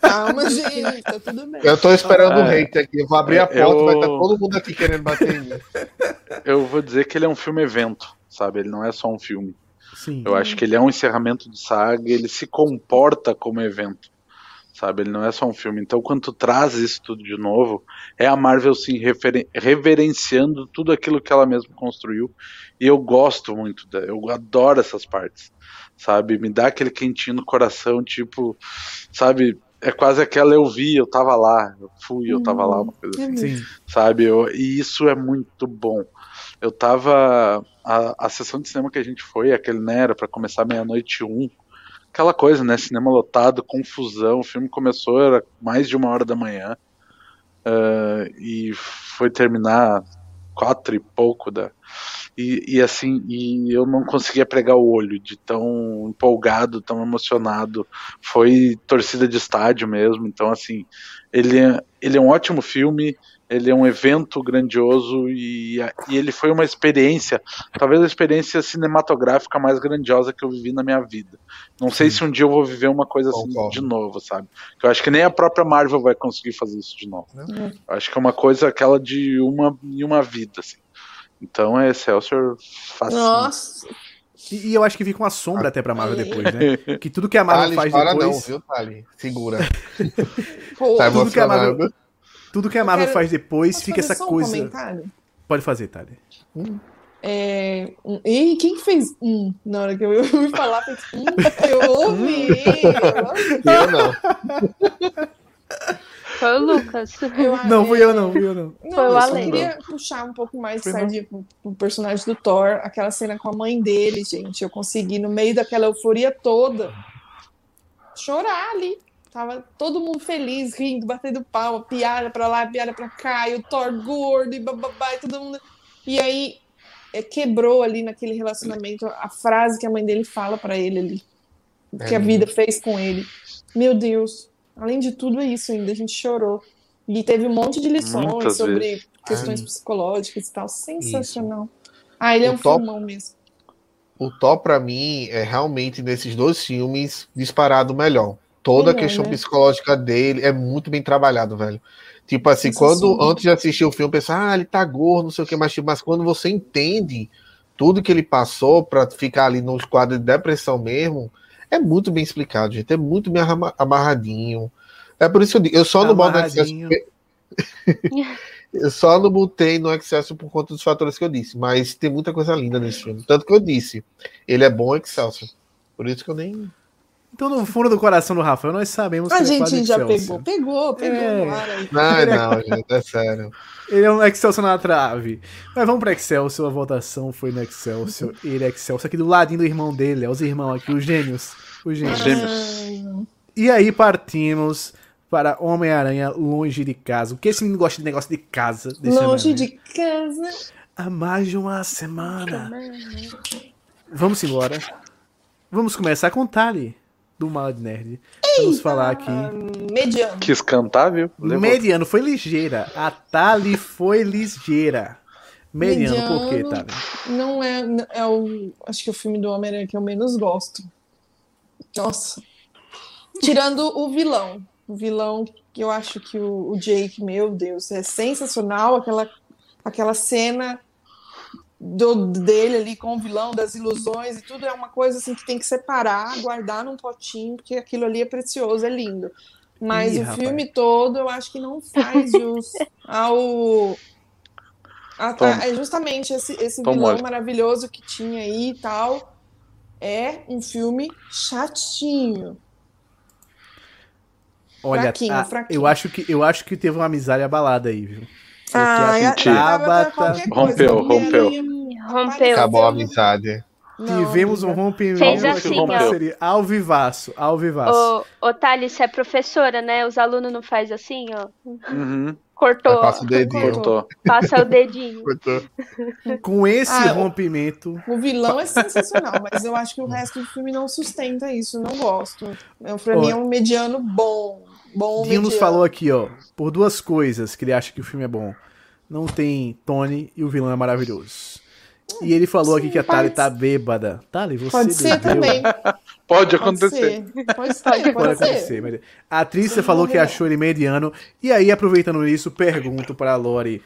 Calma, gente, tá tudo bem. Eu tô esperando o é, hate aqui. Eu vou abrir a porta, eu... vai estar tá todo mundo aqui querendo bater em mim. Eu vou dizer que ele é um filme evento, sabe? Ele não é só um filme. Sim. Eu acho que ele é um encerramento de saga, ele se comporta como evento sabe? Ele não é só um filme. Então, quando tu traz isso tudo de novo, é a Marvel sim reverenciando tudo aquilo que ela mesma construiu. E eu gosto muito, da, eu adoro essas partes, sabe? Me dá aquele quentinho no coração, tipo, sabe? É quase aquela eu vi, eu tava lá, eu fui, eu tava lá, uma coisa assim, sim. sabe? Eu, e isso é muito bom. Eu tava. A, a sessão de cinema que a gente foi, aquele, né, era pra começar meia-noite um aquela coisa, né? Cinema lotado, confusão. O filme começou, era mais de uma hora da manhã. Uh, e foi terminar quatro e pouco da. E, e, assim, e eu não conseguia pregar o olho de tão empolgado, tão emocionado. Foi torcida de estádio mesmo. Então, assim, ele é, ele é um ótimo filme ele é um evento grandioso e, e, ele foi uma experiência, talvez a experiência cinematográfica mais grandiosa que eu vivi na minha vida. Não sei se um dia eu vou viver uma coisa assim de novo, sabe? Eu acho que nem a própria Marvel vai conseguir fazer isso de novo. É. Eu acho que é uma coisa aquela de uma em uma vida, assim. Então é Excelsior fácil. Nossa. E, e, eu acho que fica uma sombra até pra Marvel depois, né? Que tudo que a Marvel faz depois. Não, viu, Thali? Segura. tá tudo que a Marvel tudo que a Marvel quero... faz depois fica essa coisa. Um comentário? Pode fazer, Thali. Hum. É, e quem fez um na hora que eu ouvi falar? Fez um, eu ouvi. eu não. Foi o Lucas. Eu, não, fui eu não, fui eu não. não Foi o Ale. Eu queria puxar um pouco mais de sardinha pro, pro personagem do Thor, aquela cena com a mãe dele, gente. Eu consegui, no meio daquela euforia toda, chorar ali. Tava todo mundo feliz, rindo, batendo palma, piada pra lá, piada pra cá, e o Thor gordo e bababá, e todo mundo. E aí é, quebrou ali naquele relacionamento a frase que a mãe dele fala para ele ali. É que a vida fez com ele. Meu Deus. Além de tudo isso ainda, a gente chorou. E teve um monte de lições Muitas sobre vezes. questões Ai. psicológicas e tal. Sensacional. Isso. Ah, ele é um top, filmão mesmo. O top, para mim, é realmente nesses dois filmes disparado melhor toda a questão né? psicológica dele é muito bem trabalhado, velho. Tipo assim, Isso quando sim. antes de assistir o filme, pensar, ah, ele tá gordo, não sei o que, mas, tipo, mas quando você entende tudo que ele passou para ficar ali nos quadros de depressão mesmo, é muito bem explicado, gente. É muito bem amarradinho. É por isso que eu digo, eu só não boto excesso. eu só não botei no excesso por conta dos fatores que eu disse, mas tem muita coisa linda nesse filme. Tanto que eu disse, ele é bom excelso. Por isso que eu nem então, no fundo do coração do Rafael, nós sabemos que A gente já pegou, pegou, pegou. É. Não, não, gente, é sério. Ele é um Excelsior na trave. Mas vamos para Excelsior, a votação foi no Excelsior. Ele é Excelsior aqui do ladinho do irmão dele, é os irmãos aqui, os gêmeos. Os gêmeos. gêmeos. E aí partimos para Homem-Aranha longe de casa. O que esse menino gosta de negócio de casa? Longe de casa. Há mais de uma semana. Vamos embora. Vamos começar com Tali do Mad Nerd. Vamos falar aqui. Mediano. Quis cantar, viu? Levou. Mediano, foi ligeira. A Tali foi ligeira. Mediano, Mediano por quê, Tali? Não é, é o. Acho que é o filme do Homem-Aranha que eu menos gosto. Nossa. Tirando o vilão. O vilão que eu acho que o, o Jake, meu Deus, é sensacional. Aquela, aquela cena do, dele ali com o vilão, das ilusões e tudo, é uma coisa assim que tem que separar, guardar num potinho, porque aquilo ali é precioso, é lindo. Mas Ih, o rapaz. filme todo eu acho que não faz jus ao. A, é justamente esse, esse vilão maravilhoso que tinha aí e tal. É um filme chatinho. Olha, fraquinho, a, fraquinho. Eu, acho que, eu acho que teve uma amizade abalada aí, viu? Ah, a Tabata... Rompeu, rompeu. Rompeu. Acabou a amizade. Tivemos um rompimento Fez assim, parceria. Ao vivaço, ao vivaço. Ô, ô Thales, você é professora, né? Os alunos não fazem assim, ó. Uhum. Cortou. Passa o dedinho. Cortou. Passa o dedinho. Cortou. Com esse ah, rompimento. O vilão é sensacional, mas eu acho que o resto do filme não sustenta isso. Não gosto. Pra mim é um mediano bom. Bom Dinho nos falou aqui, ó, por duas coisas que ele acha que o filme é bom. Não tem Tony e o vilão é maravilhoso. E ele falou Sim, aqui que a Tali tá bêbada. Tali, você Pode ser bebeu. também. Pode acontecer. Pode, ser. pode, ser. pode, pode acontecer. A atriz você falou que achou ele mediano. E aí, aproveitando isso, pergunto pra Lori.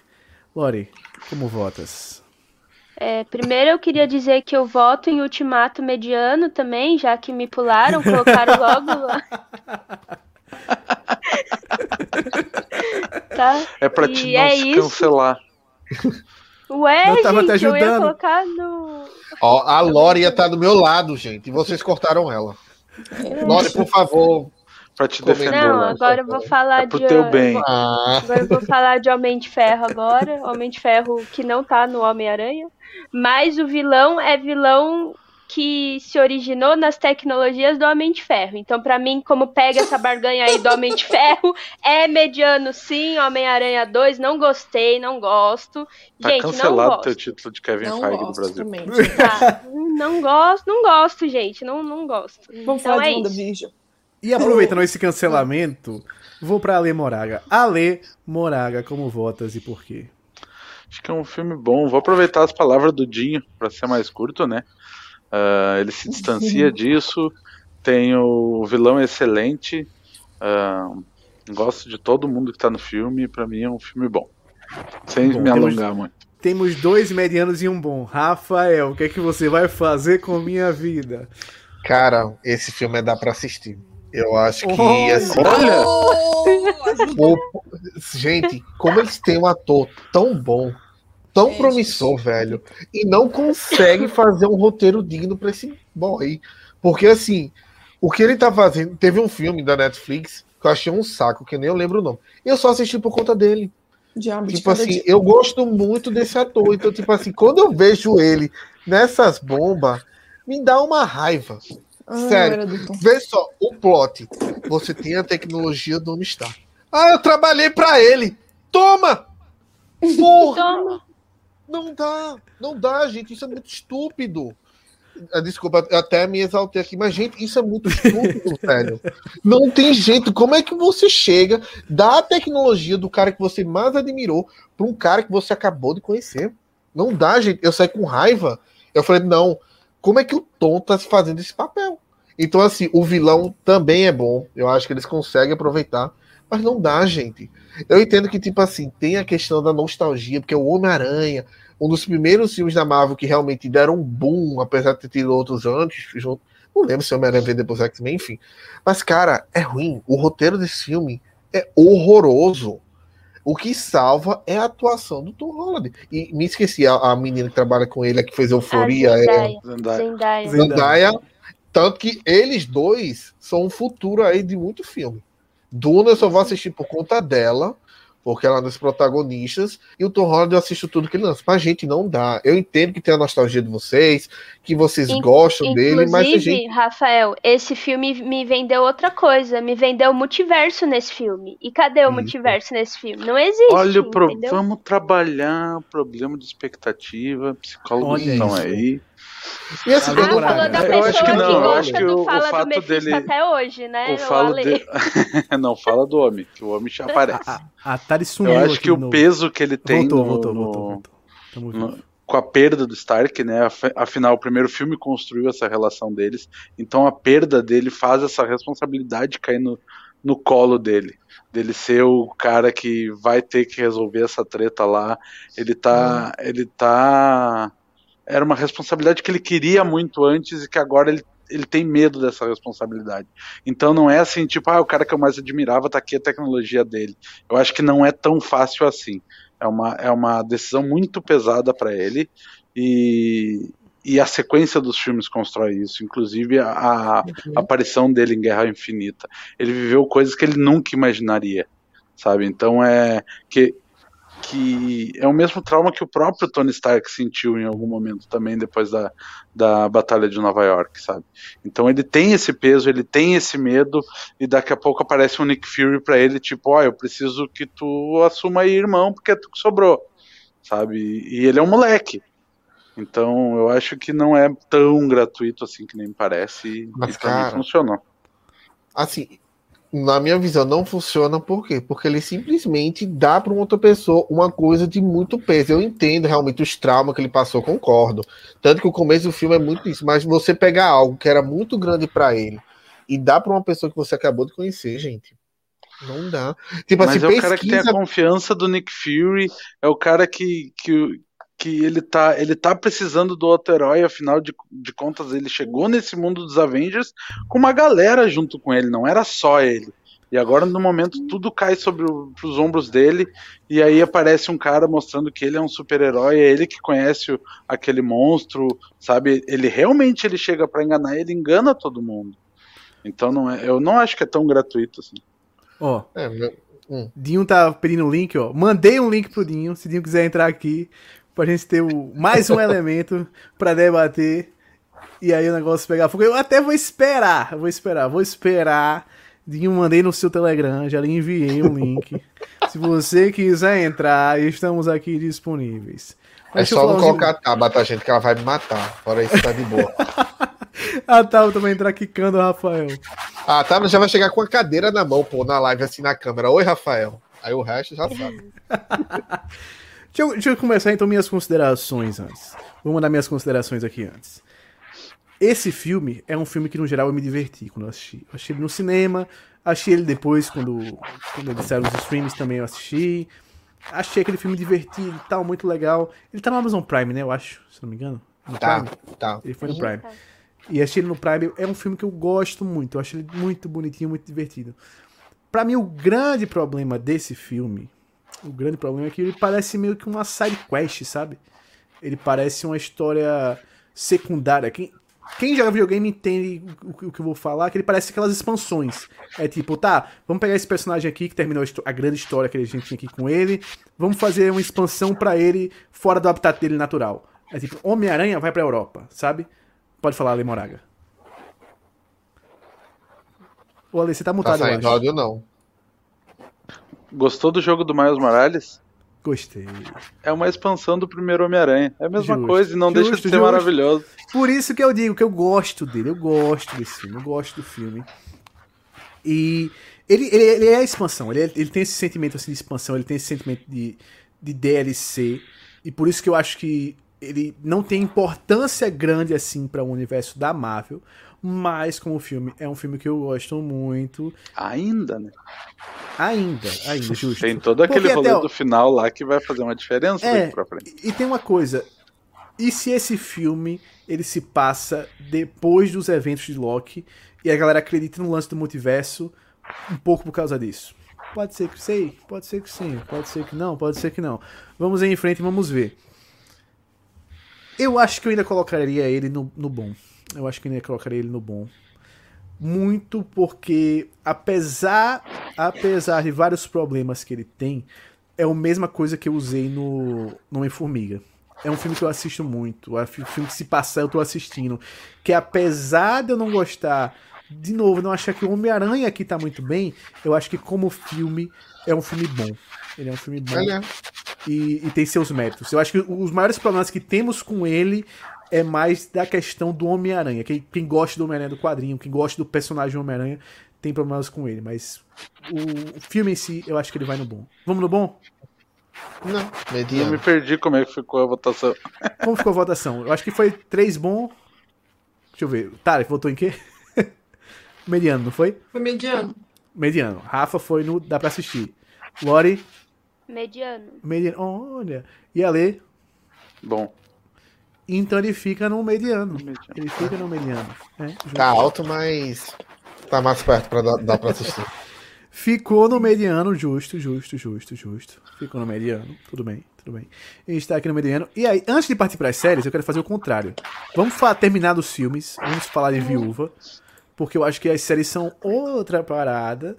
Lori, como votas? É, primeiro eu queria dizer que eu voto em ultimato mediano também, já que me pularam, colocaram logo lá. tá? É pra e te não é se cancelar. Ué, eu tava gente, te ajudando. eu ia colocar no... Ó, a Lore ia estar tá do meu lado, gente, e vocês cortaram ela. É. Lore, por favor. Pra te defender. Não, agora eu vou falar é de. Teu bem. Agora eu vou falar de Homem de Ferro agora. Homem de Ferro que não tá no Homem-Aranha. Mas o vilão é vilão que se originou nas tecnologias do Homem de Ferro. Então, para mim, como pega essa barganha aí do Homem de Ferro, é mediano sim, Homem-Aranha 2, não gostei, não gosto. Tá gente, cancelado não gosto. teu título de Kevin não Feige no Brasil. Tá, não gosto, não gosto, gente, não, não gosto. Vamos então, falar é de WandaVision. E aproveitando esse cancelamento, vou para Ale Moraga. Ale Moraga, como votas e por quê? Acho que é um filme bom. Vou aproveitar as palavras do Dinho para ser mais curto, né? Uh, ele se distancia disso. Tem o vilão excelente. Uh, gosto de todo mundo que está no filme. Para mim é um filme bom. Sem bom, me alongar temos, muito. Temos dois medianos e um bom. Rafael, o que é que você vai fazer com minha vida? Cara, esse filme é dá para assistir. Eu acho que oh, assim, olha, o, gente, como eles têm um ator tão bom tão é, promissor, gente. velho, e não consegue fazer um roteiro digno para esse boy. Porque assim, o que ele tá fazendo, teve um filme da Netflix que eu achei um saco, que nem eu lembro o nome. Eu só assisti por conta dele. Diabo tipo assim, dia. eu gosto muito desse ator, então tipo assim, quando eu vejo ele nessas bombas, me dá uma raiva. Ai, Sério, vê só o plot. Você tem a tecnologia do Homem Star. Ah, eu trabalhei para ele. Toma! Porra! Toma! Não dá, não dá, gente. Isso é muito estúpido. Ah, desculpa, até me exaltei aqui, mas, gente, isso é muito estúpido, velho. Não tem jeito. Como é que você chega, dá a tecnologia do cara que você mais admirou para um cara que você acabou de conhecer? Não dá, gente. Eu saí com raiva. Eu falei, não, como é que o Tom tá fazendo esse papel? Então, assim, o vilão também é bom. Eu acho que eles conseguem aproveitar. Mas não dá, gente. Eu entendo que, tipo assim, tem a questão da nostalgia, porque é o Homem-Aranha, um dos primeiros filmes da Marvel que realmente deram um boom, apesar de ter tido outros antes. Não lembro se Homem-Aranha veio depois X-Men, enfim. Mas, cara, é ruim. O roteiro desse filme é horroroso. O que salva é a atuação do Tom Holland. E me esqueci, a, a menina que trabalha com ele, a que fez Euforia. Zendaya. É... Zendaya. Zendaya. Tanto que eles dois são um futuro aí de muito filme. Duna eu só vou assistir por conta dela, porque ela é uma das protagonistas, e o Tom Holland eu assisto tudo que ele lança. Pra gente não dá. Eu entendo que tem a nostalgia de vocês, que vocês In gostam dele, mas a gente... Rafael, esse filme me vendeu outra coisa, me vendeu multiverso nesse filme. E cadê o Isso. multiverso nesse filme? Não existe. Olha, pro... vamos trabalhar problema de expectativa, psicólogos estão aí. E assim, ah, falou da pessoa eu acho que, não, que gosta que do o, Fala o fato do dele, até hoje, né? O falo de... não, fala do homem, que o homem já aparece. A, a, a Tari sumiu Eu acho que o peso que ele tem voltou, no, voltou, voltou, voltou. No, com a perda do Stark, né? Afinal, o primeiro filme construiu essa relação deles, então a perda dele faz essa responsabilidade cair no, no colo dele. Dele ser o cara que vai ter que resolver essa treta lá. Ele tá. Hum. Ele tá era uma responsabilidade que ele queria muito antes e que agora ele, ele tem medo dessa responsabilidade. Então não é assim, tipo, ah, o cara que eu mais admirava tá aqui a tecnologia dele. Eu acho que não é tão fácil assim. É uma, é uma decisão muito pesada para ele e, e a sequência dos filmes constrói isso, inclusive a, a, a, aparição dele em Guerra Infinita. Ele viveu coisas que ele nunca imaginaria, sabe? Então é que que é o mesmo trauma que o próprio Tony Stark sentiu em algum momento também depois da, da Batalha de Nova York, sabe? Então ele tem esse peso, ele tem esse medo e daqui a pouco aparece um Nick Fury para ele tipo, ó, oh, eu preciso que tu assuma aí, irmão, porque é tu que sobrou, sabe? E ele é um moleque. Então eu acho que não é tão gratuito assim que nem parece Mas, e cara, funcionou. Assim, na minha visão, não funciona por quê? Porque ele simplesmente dá para uma outra pessoa uma coisa de muito peso. Eu entendo realmente os traumas que ele passou, concordo. Tanto que o começo do filme é muito isso, mas você pegar algo que era muito grande para ele e dá para uma pessoa que você acabou de conhecer, gente. Não dá. Tipo, mas assim, é o cara que tem a confiança do Nick Fury, é o cara que, que, que ele tá, ele tá precisando do outro herói, afinal de, de contas, ele chegou nesse mundo dos Avengers com uma galera junto com ele, não era só ele. E agora, no momento, tudo cai sobre o, os ombros dele, e aí aparece um cara mostrando que ele é um super-herói, é ele que conhece o, aquele monstro, sabe? Ele realmente ele chega para enganar, ele engana todo mundo. Então não é, eu não acho que é tão gratuito assim. Ó, oh, é, hum. Dinho tá pedindo um link, ó. Mandei um link pro Dinho, se Dinho quiser entrar aqui pra gente ter o, mais um elemento para debater. E aí o negócio pegar fogo. Eu até vou esperar, vou esperar, vou esperar. Eu mandei no seu Telegram, já lhe enviei um link. Se você quiser entrar, estamos aqui disponíveis. Mas é só não colocar a Tabata, gente, que ela vai me matar. Fora isso, tá de boa. a Tabata vai entrar quicando o Rafael. A Tabata já vai chegar com a cadeira na mão, pô, na live, assim, na câmera. Oi, Rafael. Aí o resto já sabe. Deixa eu, deixa eu, começar então minhas considerações antes. Vou mandar minhas considerações aqui antes. Esse filme é um filme que, no geral, eu me diverti quando eu assisti. Eu assisti ele no cinema, achei ele depois, quando, quando eles saíram os streams também eu assisti. Achei aquele filme divertido e tal, muito legal. Ele tá no Amazon Prime, né, eu acho, se não me engano. No tá, Prime. tá. Ele foi no Prime. E achei ele no Prime. É um filme que eu gosto muito. Eu acho ele muito bonitinho, muito divertido. Para mim, o grande problema desse filme o grande problema é que ele parece meio que uma side quest, sabe? Ele parece uma história secundária. Quem, quem joga videogame entende o, o, que eu vou falar, que ele parece aquelas expansões. É tipo, tá, vamos pegar esse personagem aqui que terminou a, grande história que a gente tinha aqui com ele, vamos fazer uma expansão para ele fora do habitat dele natural. É tipo, Homem-Aranha vai pra Europa, sabe? Pode falar, Ale Moraga. Ô, Ale, você tá mutado, tá saindo áudio, não. Gostou do jogo do Miles Morales? Gostei. É uma expansão do primeiro Homem-Aranha. É a mesma justo, coisa e não justo, deixa de ser justo. maravilhoso. Por isso que eu digo que eu gosto dele. Eu gosto desse filme. Eu gosto do filme. E ele, ele, ele é a expansão. Ele, é, ele tem esse sentimento assim, de expansão. Ele tem esse sentimento de, de DLC. E por isso que eu acho que ele não tem importância grande assim para o universo da Marvel, mas como filme é um filme que eu gosto muito. Ainda, né? Ainda, ainda, justo. Tem todo aquele Porque rolê do final lá que vai fazer uma diferença é, pra frente. E tem uma coisa, e se esse filme ele se passa depois dos eventos de Loki e a galera acredita no lance do multiverso um pouco por causa disso? Pode ser que sei, pode ser que sim, pode ser que não, pode ser que não. Vamos em frente e vamos ver. Eu acho que eu ainda colocaria ele no, no bom. Eu acho que eu ainda colocaria ele no bom. Muito porque, apesar, apesar de vários problemas que ele tem, é a mesma coisa que eu usei no, no Homem-Formiga. É um filme que eu assisto muito. É um filme que se passar eu tô assistindo. Que apesar de eu não gostar, de novo, não achar que o Homem-Aranha aqui tá muito bem, eu acho que como filme é um filme bom. Ele é um filme bom. É, e, e, tem seus méritos. Eu acho que os maiores problemas que temos com ele é mais da questão do Homem-Aranha. Quem, quem gosta do Homem-Aranha do quadrinho, quem gosta do personagem Homem-Aranha, tem problemas com ele. Mas o, o filme em si, eu acho que ele vai no bom. Vamos no bom? Não, mediano. Eu me perdi como é que ficou a votação. Como ficou a votação? Eu acho que foi três bom. Deixa eu ver. Tarek votou em quê? mediano, não foi? Foi mediano. Mediano. Rafa foi no Dá pra assistir. Lori? Mediano. Mediano. Olha. E a Lê? Bom. Então ele fica no mediano. mediano. Ele fica no mediano. É, tá alto, mas tá mais perto pra dar, dar pra assistir. Ficou no mediano, justo, justo, justo, justo. Ficou no mediano, tudo bem, tudo bem. A gente tá aqui no mediano. E aí, antes de partir para as séries, eu quero fazer o contrário. Vamos falar, terminar dos filmes, vamos falar de Viúva, porque eu acho que as séries são outra parada.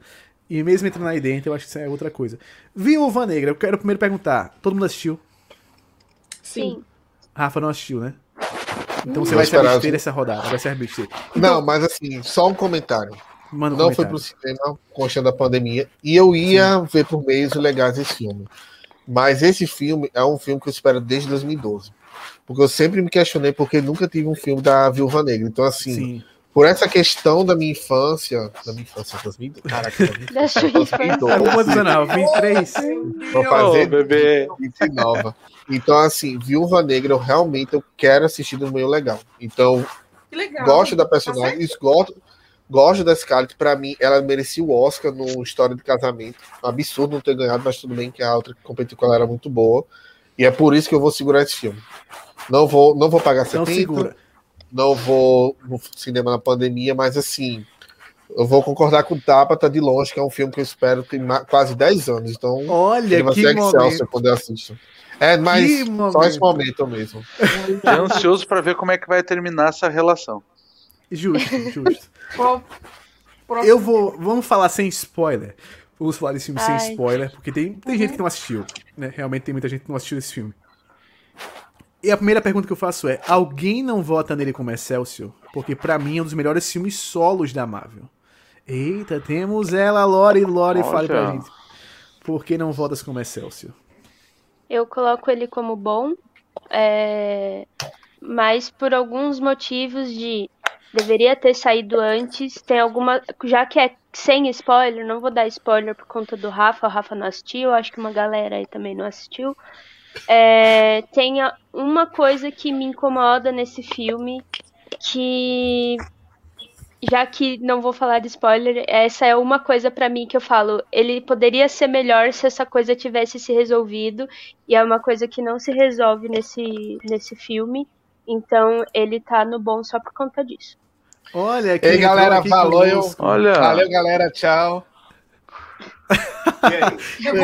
E mesmo entrando aí dentro, eu acho que isso é outra coisa. Viúva Negra, eu quero primeiro perguntar: todo mundo assistiu? Sim. Rafa não assistiu, né? Então você vai ser besteira essa rodada, vai ser. Então, não, mas assim, só um comentário. Mano, não foi pro cinema concha da pandemia. E eu ia Sim. ver por meios legais esse filme. Mas esse filme é um filme que eu espero desde 2012. Porque eu sempre me questionei porque nunca tive um filme da Viúva Negra. Então, assim, Sim. Por essa questão da minha infância. Da minha infância, 2000, caraca, da sua infância. Quantos anos? 23? Vou fazer oh, bebê. 29. Então, assim, Viúva Negra, eu realmente eu quero assistir no meio legal. Então, legal. gosto da personagem, tá gosto, Gosto da Scarlett, para mim, ela merecia o Oscar no História de Casamento. Absurdo não ter ganhado, mas tudo bem que a outra que competiu com ela era muito boa. E é por isso que eu vou segurar esse filme. Não vou, não vou pagar 70, não, segura. Não vou no cinema na pandemia, mas assim, eu vou concordar com o Tapa, tá de longe, que é um filme que eu espero tem quase 10 anos. Então, Olha, ele vai que ser Excelsior quando eu assisto. É, mas só esse momento mesmo. Tô ansioso para ver como é que vai terminar essa relação. Justo, justo. Eu vou. Vamos falar sem spoiler. Vamos falar desse filme Ai. sem spoiler, porque tem, tem uhum. gente que não assistiu. Né? Realmente tem muita gente que não assistiu esse filme. E a primeira pergunta que eu faço é: alguém não vota nele como Excelsior? Porque para mim é um dos melhores filmes solos da Marvel. Eita, temos ela, Lore. Lore, fale pra gente. Por que não votas como Excelsior? Eu coloco ele como bom, é... mas por alguns motivos de deveria ter saído antes. Tem alguma. Já que é sem spoiler, não vou dar spoiler por conta do Rafa, o Rafa não assistiu, acho que uma galera aí também não assistiu. É, tem uma coisa que me incomoda nesse filme, que já que não vou falar de spoiler, essa é uma coisa para mim que eu falo, ele poderia ser melhor se essa coisa tivesse se resolvido, e é uma coisa que não se resolve nesse, nesse filme, então ele tá no bom só por conta disso. Olha, que galera, falou. Eu... Olha. Valeu, galera. Tchau.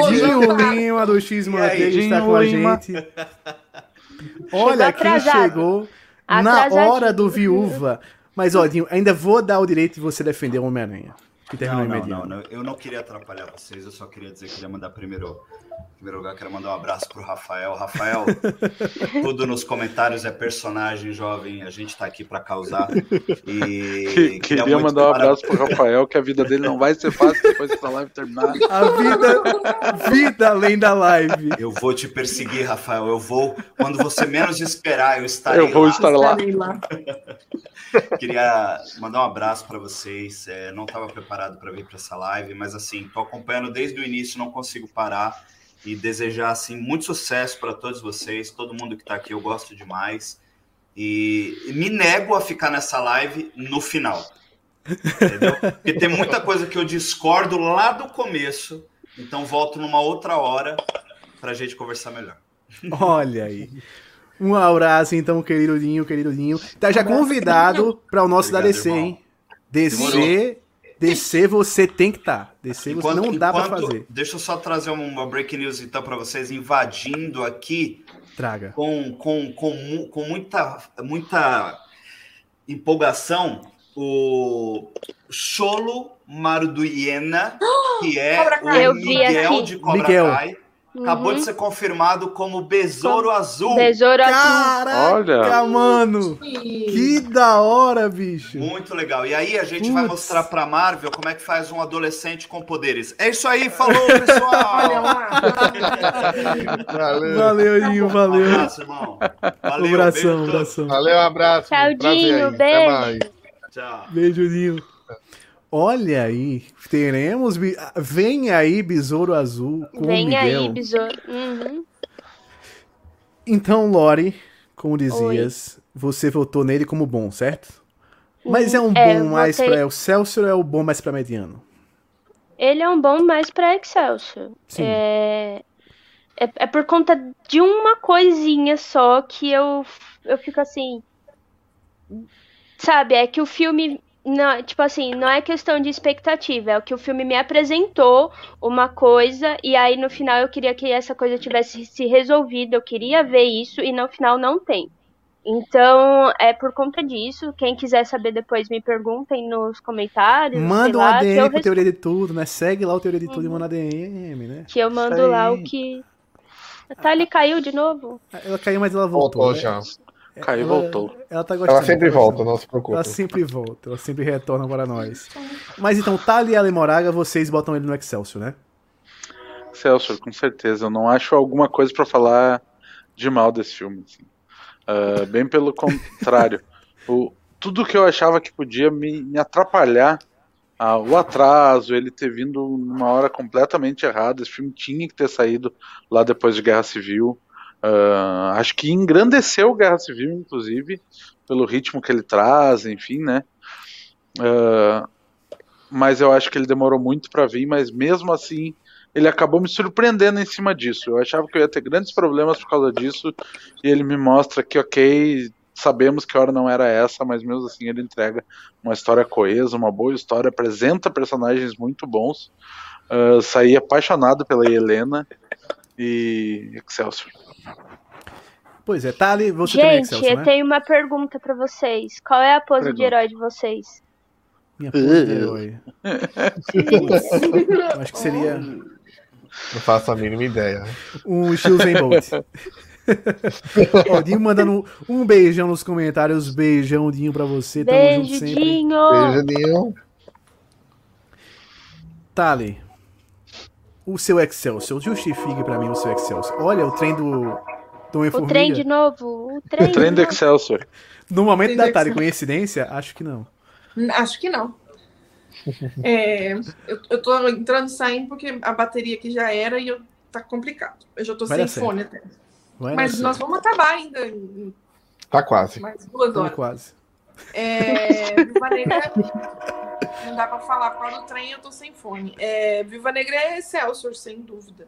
Dinho Lima do X Manteiga está com a gente. Olha quem chegou na hora do viúva. Mas, ó, Dinho, ainda vou dar o direito de você defender o Homem-Aranha. Não, não, não, não, eu não queria atrapalhar vocês, eu só queria dizer que queria mandar primeiro em primeiro lugar, quero mandar um abraço pro Rafael. Rafael, tudo nos comentários é personagem jovem, a gente tá aqui para causar. E queria, queria mandar um abraço pro Rafael, que a vida dele não vai ser fácil depois que a live terminar. A vida, vida além da live. Eu vou te perseguir, Rafael. Eu vou, quando você menos esperar, eu estarei Eu vou lá. estar lá. lá. queria mandar um abraço para vocês. É, não estava preparado para vir para essa live, mas assim, tô acompanhando desde o início, não consigo parar. E desejar assim muito sucesso para todos vocês, todo mundo que está aqui, eu gosto demais. E, e me nego a ficar nessa live no final. Entendeu? Porque tem muita coisa que eu discordo lá do começo, então volto numa outra hora para a gente conversar melhor. Olha aí. Um abraço, então, querido Linho, querido Linho. Tá já convidado para o nosso Obrigado, da DC, irmão. hein? DC, DC você tem que estar. Tá. Enquanto, você não dá para fazer. Deixa eu só trazer uma breaking news então para vocês invadindo aqui. Traga. Com, com, com, com muita, muita empolgação o Cholo Marduiena, que é o Miguel de Cobra Miguel. Kai Acabou uhum. de ser confirmado como Besouro Azul. Besouro Azul. Caraca, Olha. mano. Que da hora, bicho. Muito legal. E aí a gente Putz. vai mostrar pra Marvel como é que faz um adolescente com poderes. É isso aí, falou, pessoal. valeu. Valeu, Inho, valeu. Um abraço, irmão. Valeu, um abração, abração. Valeu, um abraço. Tchau, Dinho. Beijo. Tchau. Beijo, Dinho. Olha aí, teremos. Vem aí, Besouro Azul. Com Vem Miguel. aí, Besouro. Uhum. Então, Lori, como dizias, Oi. você votou nele como bom, certo? Mas é um é, bom mais votei... pra Excelsior ou é um bom mais pra Mediano? Ele é um bom mais pra Excelsior. Sim. É... É, é por conta de uma coisinha só que eu, eu fico assim. Sabe, é que o filme não, tipo assim, não é questão de expectativa, é o que o filme me apresentou uma coisa e aí no final eu queria que essa coisa tivesse se resolvido, eu queria ver isso e no final não tem. Então, é por conta disso. Quem quiser saber depois, me perguntem nos comentários. Manda um lá, ADM pro Teoria de Tudo, né? Segue lá o Teoria de Tudo uhum. e manda ADM, né? Que eu mando lá o que. A Thalie caiu de novo? Ela caiu, mas ela voltou. Voltou né? já. Caiu e voltou. Ela tá gostando. Ela sempre volta, não se preocupe. Ela sempre volta, ela sempre retorna para nós. Mas então, Tali e Moraga, vocês botam ele no Excelsior, né? Excelsior, com certeza. Eu não acho alguma coisa para falar de mal desse filme. Assim. Uh, bem pelo contrário. o, tudo que eu achava que podia me, me atrapalhar, uh, o atraso, ele ter vindo numa hora completamente errada. Esse filme tinha que ter saído lá depois de Guerra Civil. Uh, acho que engrandeceu Guerra Civil, inclusive, pelo ritmo que ele traz, enfim, né? Uh, mas eu acho que ele demorou muito para vir, mas mesmo assim ele acabou me surpreendendo em cima disso. Eu achava que eu ia ter grandes problemas por causa disso, e ele me mostra que, ok, sabemos que a hora não era essa, mas mesmo assim ele entrega uma história coesa, uma boa história, apresenta personagens muito bons. Uh, saí apaixonado pela Helena e Excelsior. Pois é, Thali, você Gente, também Excelsior, eu né? tenho uma pergunta para vocês. Qual é a pose Pergunta. de herói de vocês? Minha pose de herói. acho que seria. Não faço a mínima ideia. Um Usain Bolt. Ó, Dinho mandando um beijão nos comentários. Beijão, Dinho, pra você. Tamo Beijo, junto sempre. Dinho. Beijo, Dinho. Tali, o seu Excelsior, justifique pra mim o seu Excelsior. Olha, o trem do o trem de novo. O trem, o trem do Excelsior. No momento da tarde, coincidência? Acho que não. Acho que não. É, eu, eu tô entrando e saindo porque a bateria aqui já era e eu, tá complicado. Eu já tô Vai sem fone até. Vai Mas nós vamos acabar ainda. Em, tá quase. Mais duas horas. Tá quase. É, Viva Negra. não dá pra falar qual do trem, eu tô sem fone. É, Viva Negra é Excelsior, sem dúvida.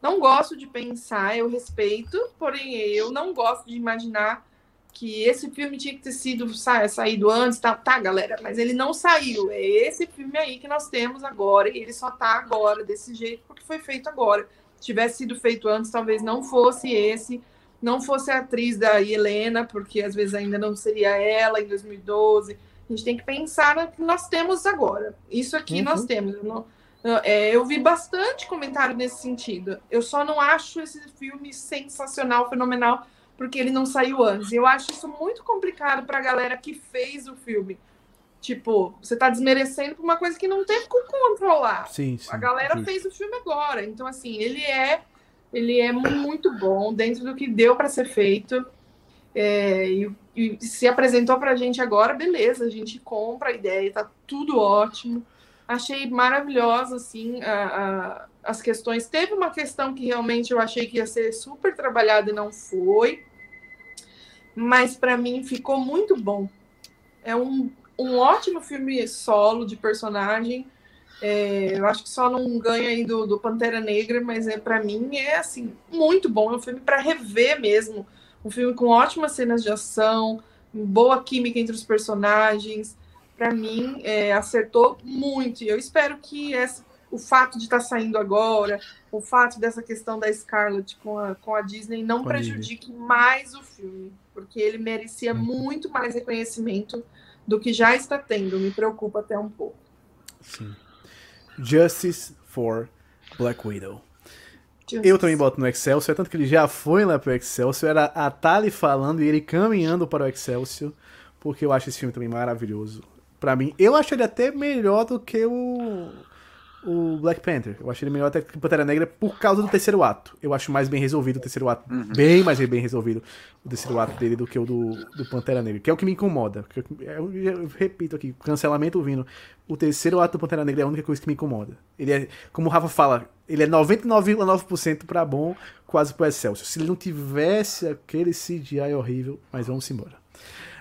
Não gosto de pensar, eu respeito, porém eu não gosto de imaginar que esse filme tinha que ter sido sa saído antes, tá, tá, galera, mas ele não saiu. É esse filme aí que nós temos agora, e ele só tá agora desse jeito porque foi feito agora. Se tivesse sido feito antes, talvez não fosse esse, não fosse a atriz da Helena, porque às vezes ainda não seria ela em 2012. A gente tem que pensar no que nós temos agora. Isso aqui uhum. nós temos. Eu não, é, eu vi bastante comentário nesse sentido. Eu só não acho esse filme sensacional, fenomenal, porque ele não saiu antes. Eu acho isso muito complicado para a galera que fez o filme. Tipo, você está desmerecendo por uma coisa que não teve como controlar. Sim, sim, a galera sim. fez o filme agora. Então, assim, ele é ele é muito bom dentro do que deu para ser feito. É, e, e, se apresentou para a gente agora, beleza, a gente compra a ideia, tá tudo ótimo. Achei maravilhosa, assim, a, a, as questões. Teve uma questão que realmente eu achei que ia ser super trabalhada e não foi. Mas para mim ficou muito bom. É um, um ótimo filme solo de personagem. É, eu acho que só não ganha aí do, do Pantera Negra, mas é para mim é assim muito bom. É um filme para rever mesmo. Um filme com ótimas cenas de ação, boa química entre os personagens. Para mim, é, acertou muito. E eu espero que essa, o fato de estar tá saindo agora, o fato dessa questão da Scarlett com a, com a Disney não prejudique mais o filme, porque ele merecia uhum. muito mais reconhecimento do que já está tendo. Me preocupa até um pouco. Sim. Justice for Black Widow. Justice. Eu também boto no Excelsior, tanto que ele já foi lá pro Excelsior, era a Tali falando e ele caminhando para o Excelsior, porque eu acho esse filme também maravilhoso. Para mim, eu acho ele até melhor do que o o Black Panther. Eu achei ele melhor até que o Pantera Negra por causa do terceiro ato. Eu acho mais bem resolvido o terceiro ato. Uhum. Bem mais bem resolvido o terceiro ato dele do que o do, do Pantera Negra. Que é o que me incomoda. Eu, eu, eu repito aqui, cancelamento vindo. O terceiro ato do Pantera Negra é a única coisa que me incomoda. Ele é, como o Rafa fala, ele é 99,9% para bom, quase pro Excelsior. Se ele não tivesse aquele CGI horrível, mas vamos embora.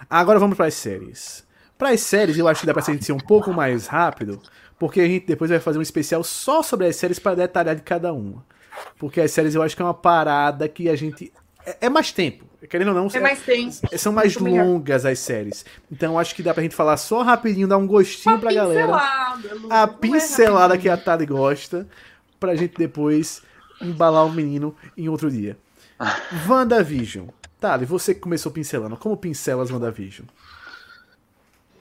Agora vamos para as séries. Para as séries, eu acho que dá pra ser um pouco mais rápido, porque a gente depois vai fazer um especial só sobre as séries para detalhar de cada uma. Porque as séries eu acho que é uma parada que a gente. É, é mais tempo. Querendo ou não, é mais tempo. são mais longas as séries. Então acho que dá pra gente falar só rapidinho, dar um gostinho uma pra galera. A pincelada é que a Tali gosta, pra gente depois embalar o menino em outro dia. WandaVision. Tali, você que começou pincelando, como pincelas WandaVision?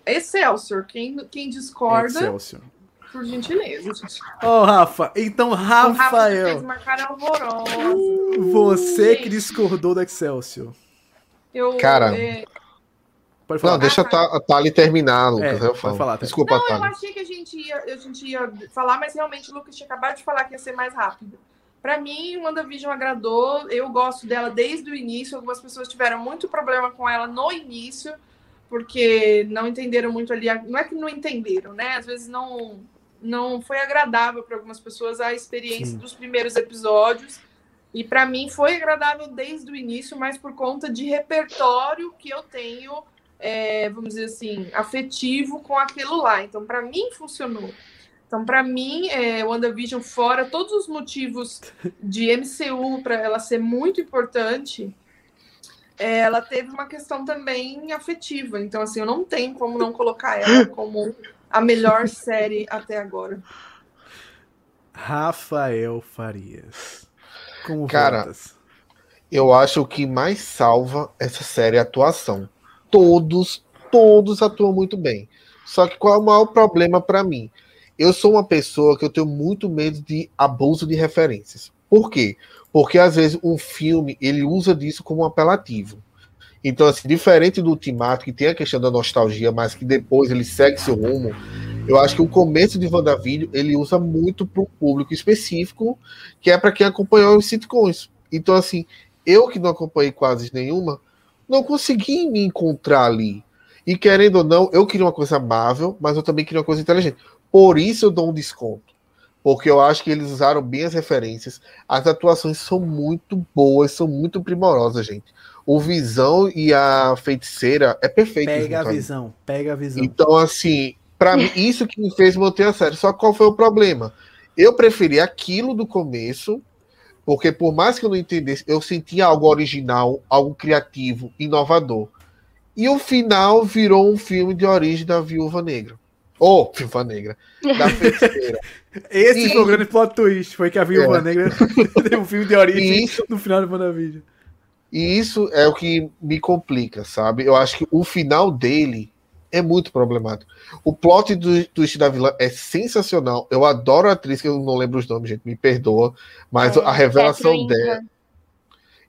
Excelsior. Quem, quem discorda. Excelsior. Por gentileza. Ô, oh, Rafa, então Rafael. O Rafa uma cara alvorosa. Você gente. que discordou do Excelsior. Eu, Cara. É... Pode falar. Não, deixa a Thali terminar, Lucas. É, eu falo. Falar, tá? Desculpa, Não, eu achei que a gente, ia, a gente ia falar, mas realmente o Lucas tinha acabado de falar que ia ser mais rápido. Para mim, o WandaVision agradou. Eu gosto dela desde o início. Algumas pessoas tiveram muito problema com ela no início, porque não entenderam muito ali. Não é que não entenderam, né? Às vezes não não foi agradável para algumas pessoas a experiência Sim. dos primeiros episódios. E para mim foi agradável desde o início, mas por conta de repertório que eu tenho, é, vamos dizer assim, afetivo com aquilo lá. Então, para mim, funcionou. Então, para mim, é, WandaVision, fora todos os motivos de MCU para ela ser muito importante, é, ela teve uma questão também afetiva. Então, assim, eu não tenho como não colocar ela como a melhor série até agora. Rafael Farias. Como Cara, voltas? eu acho que mais salva essa série é a atuação. Todos, todos atuam muito bem. Só que qual é o maior problema para mim? Eu sou uma pessoa que eu tenho muito medo de abuso de referências. Por quê? Porque às vezes um filme ele usa disso como um apelativo. Então, assim, diferente do Ultimato, que tem a questão da nostalgia, mas que depois ele segue seu rumo, eu acho que o começo de WandaVision ele usa muito para um público específico, que é para quem acompanhou os sitcoms. Então, assim, eu que não acompanhei quase nenhuma, não consegui me encontrar ali. E querendo ou não, eu queria uma coisa amável, mas eu também queria uma coisa inteligente. Por isso eu dou um desconto. Porque eu acho que eles usaram bem as referências. As atuações são muito boas, são muito primorosas, gente o Visão e a Feiticeira é perfeito. Pega a visão, pega a visão. Então, assim, para mim, isso que me fez manter a série. Só qual foi o problema? Eu preferi aquilo do começo, porque por mais que eu não entendesse, eu sentia algo original, algo criativo, inovador. E o final virou um filme de origem da Viúva Negra. Ou, oh, Viúva Negra. Da feiticeira. Esse e... foi o grande plot twist, foi que a Viúva é. Negra teve um filme de origem isso... no final do WandaVision. E isso é o que me complica, sabe? Eu acho que o final dele é muito problemático. O plot do twist da vilã é sensacional. Eu adoro a atriz, que eu não lembro os nomes, gente, me perdoa. Mas é, a revelação Catherine. dela.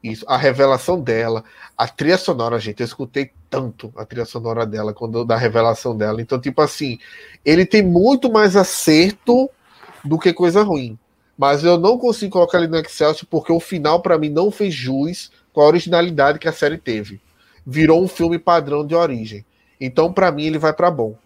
Isso, a revelação dela, a trilha sonora, gente, eu escutei tanto a trilha sonora dela quando da revelação dela. Então, tipo assim, ele tem muito mais acerto do que coisa ruim. Mas eu não consigo colocar ele no Excel porque o final para mim não fez jus com a originalidade que a série teve. Virou um filme padrão de origem. Então, para mim, ele vai para bom.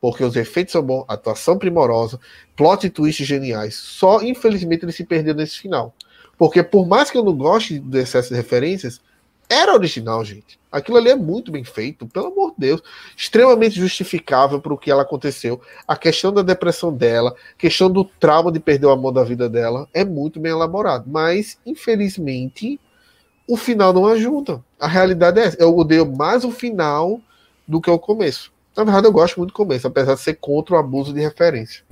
porque os efeitos são bons, atuação primorosa, plot twists geniais. Só, infelizmente, ele se perdeu nesse final. Porque por mais que eu não goste do excesso de referências, era original, gente. Aquilo ali é muito bem feito, pelo amor de Deus. Extremamente justificável para o que ela aconteceu. A questão da depressão dela, questão do trauma de perder o amor da vida dela, é muito bem elaborado. Mas, infelizmente, o final não ajuda. A realidade é essa. Eu odeio mais o final do que o começo. Na verdade, eu gosto muito do começo, apesar de ser contra o abuso de referência.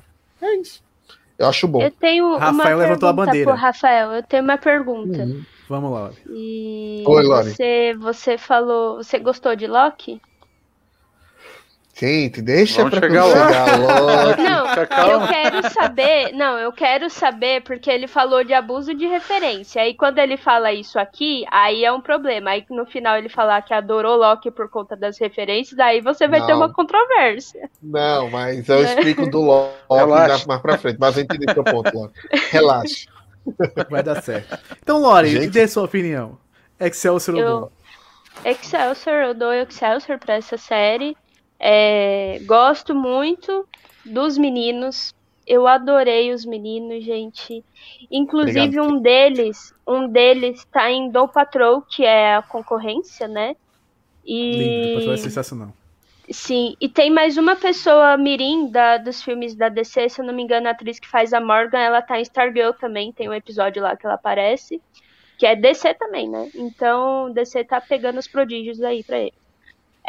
É isso. Eu acho bom. Eu tenho Rafael uma levantou a bandeira. Rafael, eu tenho uma pergunta. Uhum. Vamos lá. E Oi, Lori. Você, você falou. Você gostou de Loki? Gente, deixa Vamos pra chegar lá. Não, eu quero saber. Não, eu quero saber porque ele falou de abuso de referência. Aí quando ele fala isso aqui, aí é um problema. Aí no final ele falar que adorou Loki por conta das referências, aí você vai não. ter uma controvérsia. Não, mas eu explico do Loki mais pra frente. Mas eu entendi seu ponto, Loki. Relaxa. Vai dar certo. Então, Lore, Gente... dê sua opinião. Excelsior ou eu... Excelsior, eu dou Excelsior pra essa série. É, gosto muito dos meninos. Eu adorei os meninos, gente. Inclusive Obrigado. um deles, um deles tá em Dom Patrol, que é a concorrência, né? E Lindo, é sensacional. Sim, e tem mais uma pessoa mirim da, dos filmes da DC, se eu não me engano, a atriz que faz a Morgan, ela tá em Stargirl também, tem um episódio lá que ela aparece, que é DC também, né? Então, DC tá pegando os prodígios aí pra ele.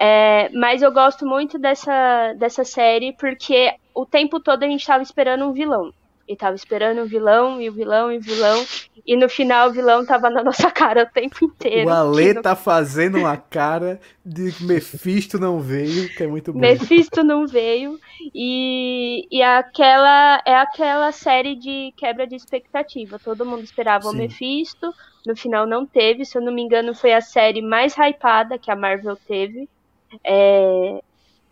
É, mas eu gosto muito dessa, dessa série porque o tempo todo a gente estava esperando um vilão. E tava esperando um vilão, e o vilão, e o vilão. E no final o vilão tava na nossa cara o tempo inteiro. O Ale no... tá fazendo uma cara de Mephisto não veio, que é muito bom. Mephisto não veio. E, e aquela é aquela série de quebra de expectativa. Todo mundo esperava Sim. o Mephisto. No final não teve. Se eu não me engano, foi a série mais hypada que a Marvel teve é,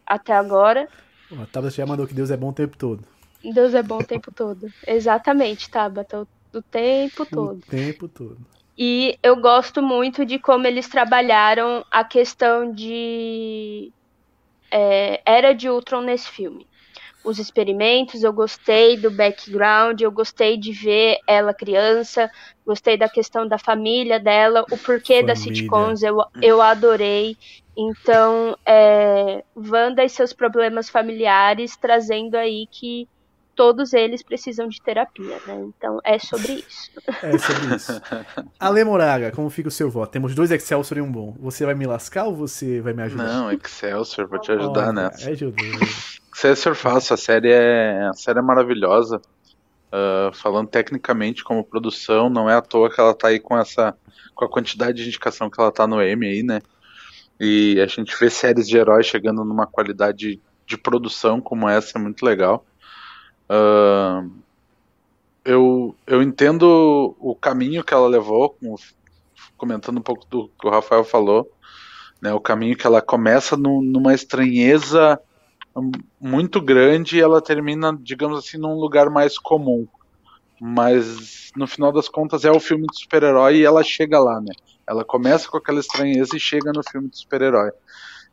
até agora. A Tabata já mandou que Deus é bom o tempo todo. Deus é bom o tempo todo. Exatamente, Tabata, o, tempo todo. O tempo todo. E eu gosto muito de como eles trabalharam a questão de é, Era de Ultron nesse filme. Os experimentos, eu gostei do background, eu gostei de ver ela criança, gostei da questão da família dela, o porquê família. das sitcoms, eu, eu adorei. Então, é, Wanda e seus problemas familiares, trazendo aí que todos eles precisam de terapia, né? Então, é sobre isso. É sobre isso. Ale Moraga, como fica o seu voto? Temos dois Excelsior e um bom. Você vai me lascar ou você vai me ajudar? Não, Excelsior, vou te ajudar oh, nessa. É ajuda. Excelsior fácil, a série é, a série é maravilhosa. Uh, falando tecnicamente como produção, não é à toa que ela tá aí com essa com a quantidade de indicação que ela tá no M aí, né? E a gente vê séries de heróis chegando numa qualidade de produção como essa é muito legal. Uh, eu, eu entendo o caminho que ela levou, comentando um pouco do que o Rafael falou, né, o caminho que ela começa no, numa estranheza muito grande e ela termina, digamos assim, num lugar mais comum. Mas no final das contas é o filme de super-herói e ela chega lá, né? Ela começa com aquela estranheza e chega no filme de super-herói.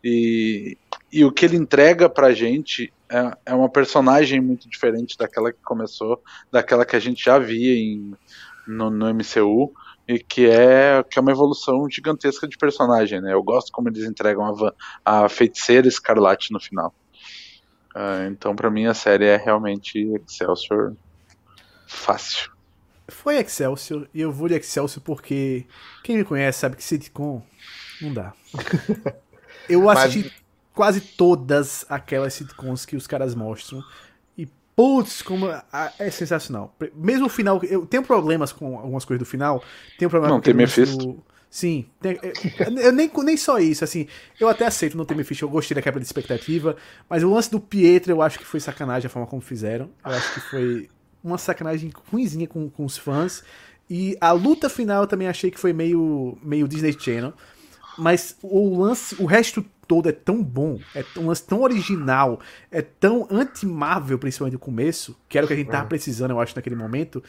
E, e o que ele entrega pra gente é, é uma personagem muito diferente daquela que começou, daquela que a gente já via em, no, no MCU e que é que é uma evolução gigantesca de personagem, né? Eu gosto como eles entregam a, a feiticeira Escarlate no final. Uh, então, para mim, a série é realmente Excelsior fácil. Foi Excelsior, e eu vou de Excelsior porque quem me conhece sabe que sitcom não dá. eu assisti Mas... quase todas aquelas sitcoms que os caras mostram. E, putz, como é sensacional. Mesmo o final, eu tenho problemas com algumas coisas do final. Tenho problemas não, com tem Mephisto. Sim, tem, eu, eu, nem, nem só isso, assim, eu até aceito não ter Mephisto, eu gostei da quebra de expectativa, mas o lance do Pietro eu acho que foi sacanagem a forma como fizeram, eu acho que foi uma sacanagem ruimzinha com, com os fãs. E a luta final eu também achei que foi meio, meio Disney Channel. Mas o lance, o resto todo é tão bom, é um lance tão original, é tão anti-Marvel, principalmente no começo, que era o que a gente tava é. precisando, eu acho, naquele momento,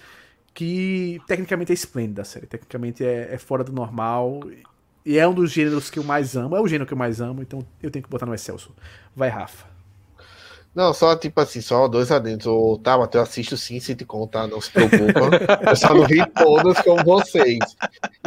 que tecnicamente é esplêndida a série. Tecnicamente é, é, fora do normal. E é um dos gêneros que eu mais amo. É o gênero que eu mais amo, então eu tenho que botar no Excelso. Vai, Rafa. Não, só tipo assim, só dois adentos. Ô, tá, mas eu assisto sim, se te contar, não se preocupa. eu só não vi todas como vocês.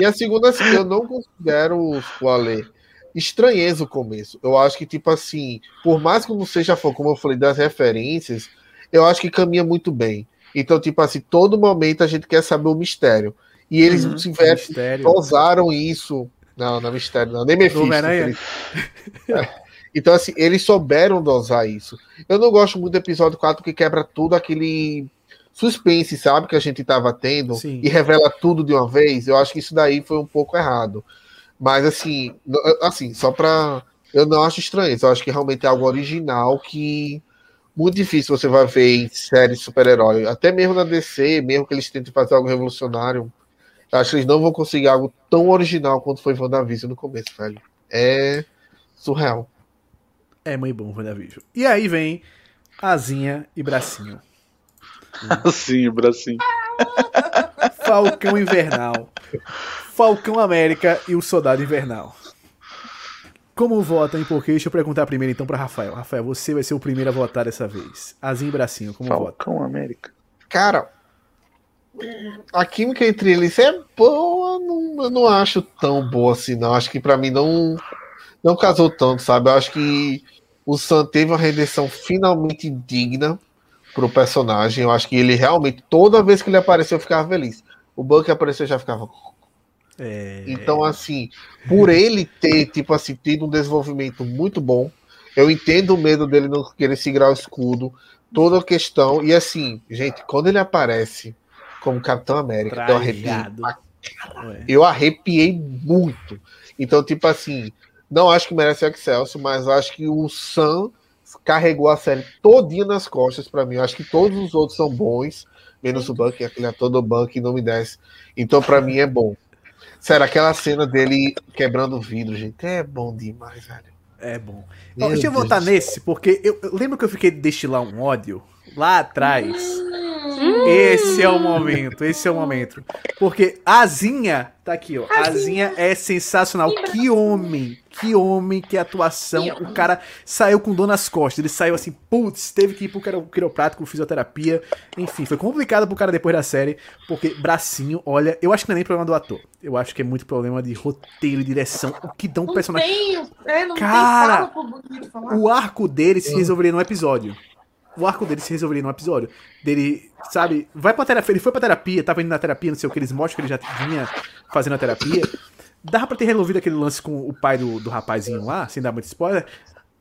E a segunda, assim, eu não considero o Ale estranheza o começo. Eu acho que, tipo assim, por mais que não seja, como eu falei, das referências, eu acho que caminha muito bem. Então, tipo assim, todo momento a gente quer saber o mistério. E eles uhum, tiveram, usaram isso. Não, não é mistério, não. Nem me fiz. Então, assim, eles souberam dosar isso. Eu não gosto muito do episódio 4 que quebra tudo aquele suspense, sabe, que a gente estava tendo Sim. e revela tudo de uma vez. Eu acho que isso daí foi um pouco errado. Mas, assim, assim só para Eu não acho estranho. Eu acho que realmente é algo original que muito difícil você vai ver em série super-herói. Até mesmo na DC, mesmo que eles tentem fazer algo revolucionário, acho que eles não vão conseguir algo tão original quanto foi WandaVision no começo, velho. É surreal. É muito bom WandaVision. E aí vem Asinha e Bracinho. Asinha e Bracinho. Falcão Invernal. Falcão América e o Soldado Invernal. Como votam e por quê? Deixa eu perguntar primeiro então para Rafael. Rafael, você vai ser o primeiro a votar dessa vez. Azinho e Bracinho, como Falcão vota? Falcão América. Cara, a química entre eles é boa, não, eu não acho tão boa assim, não. Acho que para mim não não casou tanto, sabe? Eu acho que o Sam teve uma redenção finalmente digna pro personagem. Eu acho que ele realmente, toda vez que ele apareceu, eu ficava feliz. O Buck apareceu já ficava. É... Então, assim, por ele ter, tipo assim, tido um desenvolvimento muito bom, eu entendo o medo dele não querer segurar o escudo, toda a questão. E assim, gente, quando ele aparece como Capitão América, eu arrepiei. Eu arrepiei muito. Então, tipo assim, não acho que merece o Excelsior, mas acho que o Sam carregou a série todinha nas costas para mim. Eu acho que todos os outros são bons, menos o Buck, aquele ator do Buck não me desce. Então, para mim, é bom. Sério, aquela cena dele quebrando o vidro, gente, é bom demais, velho. É bom. Meu Deixa eu voltar nesse, porque eu, eu lembro que eu fiquei de destilar um ódio lá atrás. Hum. Esse é o momento, esse é o momento. Porque a Azinha, tá aqui, ó. A Azinha é sensacional. Que homem, que homem, que atuação. O cara saiu com dor nas costas. Ele saiu assim, putz, teve que ir pro quiroprático, fisioterapia. Enfim, foi complicado pro cara depois da série. Porque bracinho, olha, eu acho que não é nem problema do ator. Eu acho que é muito problema de roteiro direção. O que dão um personagem. Tem, é, não cara, tem o arco dele se resolveria num episódio o arco dele se resolveria num episódio. Dele, sabe, vai pra terapia, ele foi pra terapia, tava indo na terapia, não sei o que, eles mostram que ele já vinha fazendo a terapia. Dava pra ter resolvido aquele lance com o pai do, do rapazinho lá, sem dar muito spoiler.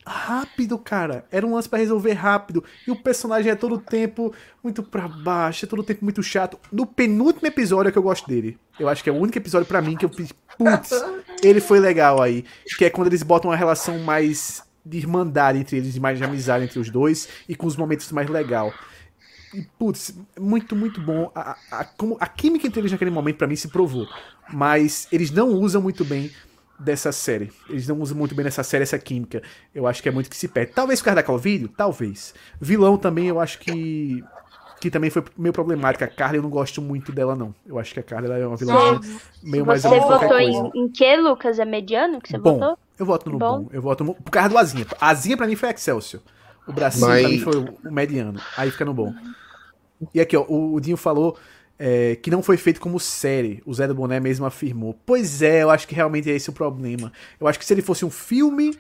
Rápido, cara. Era um lance para resolver rápido. E o personagem é todo tempo muito pra baixo, é todo tempo muito chato. No penúltimo episódio é que eu gosto dele. Eu acho que é o único episódio para mim que eu putz, ele foi legal aí. Que é quando eles botam uma relação mais de irmandade entre eles, de mais de amizade entre os dois e com os momentos mais legal. E, putz, muito, muito bom. A, a, como, a química entre eles naquele momento, para mim, se provou. Mas eles não usam muito bem dessa série. Eles não usam muito bem nessa série essa química. Eu acho que é muito que se perde. Talvez por causa da Calvídeo? Talvez. Vilão também, eu acho que. Que também foi meio problemática. A Carla, eu não gosto muito dela, não. Eu acho que a Carla é uma vilã meio mais ou menos. Você votou em, em que, Lucas? É mediano que você Bom, votou? Eu voto no bom. bom. Eu voto no... por causa do Azinha. A Azinha pra mim foi Excelsior. O bracinho Mas... pra mim foi o mediano. Aí fica no bom. E aqui, ó, o Dinho falou é, que não foi feito como série. O Zé do Boné mesmo afirmou. Pois é, eu acho que realmente é esse o problema. Eu acho que se ele fosse um filme,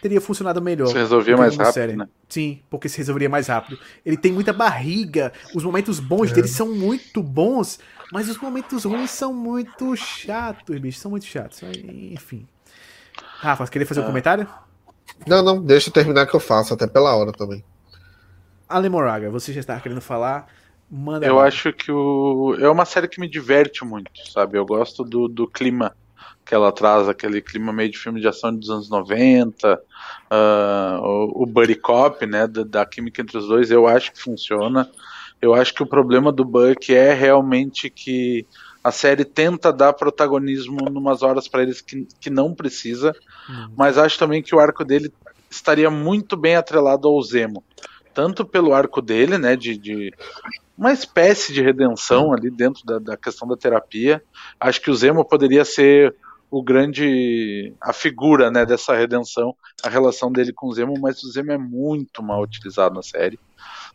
teria funcionado melhor. Se resolvia mais rápido, série. né? Sim, porque se resolveria mais rápido. Ele tem muita barriga. Os momentos bons é. dele são muito bons, mas os momentos ruins são muito chatos, bicho. São muito chatos. Enfim. Rafa, queria fazer um ah. comentário? Não, não, deixa eu terminar que eu faço, até pela hora também. Ale Moraga, você já estava querendo falar? Manda eu lá. acho que o... é uma série que me diverte muito, sabe? Eu gosto do, do clima que ela traz, aquele clima meio de filme de ação dos anos 90, uh, ah, o, o Buddy Cop, né, da, da, química entre os dois, eu acho que funciona. Eu acho que o problema do Buck é realmente que a série tenta dar protagonismo numas horas para eles que, que não precisa, uhum. mas acho também que o arco dele estaria muito bem atrelado ao Zemo. Tanto pelo arco dele, né, de, de uma espécie de redenção ali dentro da, da, questão da terapia. Acho que o Zemo poderia ser o grande a figura, né, dessa redenção, a relação dele com o Zemo, mas o Zemo é muito mal utilizado na série.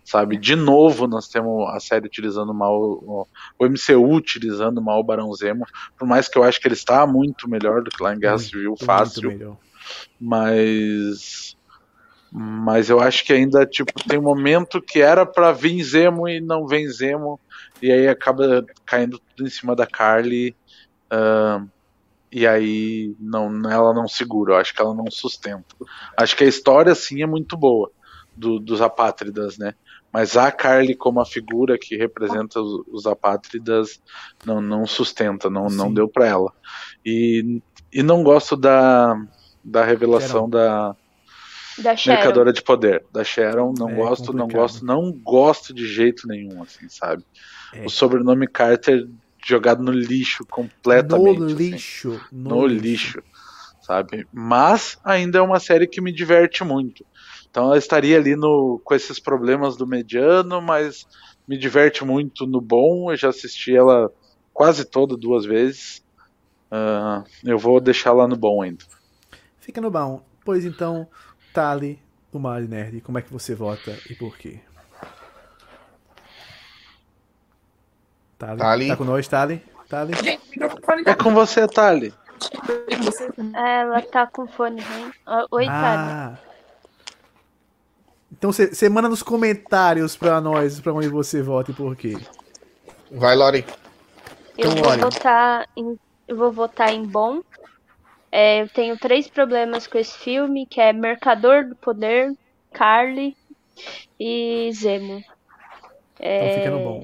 Sabe, de novo nós temos a série utilizando mal o, MCU utilizando mal o Barão Zemo, por mais que eu acho que ele está muito melhor do que lá em Guerra muito, Civil, fácil. Mas mas eu acho que ainda tipo tem um momento que era para vir Zemo e não vem Zemo. E aí acaba caindo tudo em cima da Carly uh, e aí não ela não segura eu acho que ela não sustenta. Acho que a história sim é muito boa do, dos apátridas né? Mas a Carly como a figura que representa os, os apátridas não não sustenta não sim. não deu para ela. E, e não gosto da da revelação da da Mercadora de Poder, da Sharon. Não é gosto, complicado. não gosto, não gosto de jeito nenhum, assim, sabe? É. O sobrenome Carter jogado no lixo completamente. No assim, lixo. No, no lixo. lixo. sabe? Mas ainda é uma série que me diverte muito. Então ela estaria ali no, com esses problemas do mediano, mas me diverte muito no bom. Eu já assisti ela quase toda duas vezes. Uh, eu vou deixar lá no bom ainda. Fica no bom. Pois então, Tali do Mali Nerd, como é que você vota e por quê? Tali, Tali. tá com nós, Tali? Tali? É com você, Tali. Ela tá com fone, hein? Oi, ah. Tali. Então você manda nos comentários pra nós, pra onde você vota e por quê. Vai, Lori. Eu então, vou votar em, eu vou votar em bom, é, eu tenho três problemas com esse filme, que é Mercador do Poder, Carly e Zemo. É... Então fica no bom.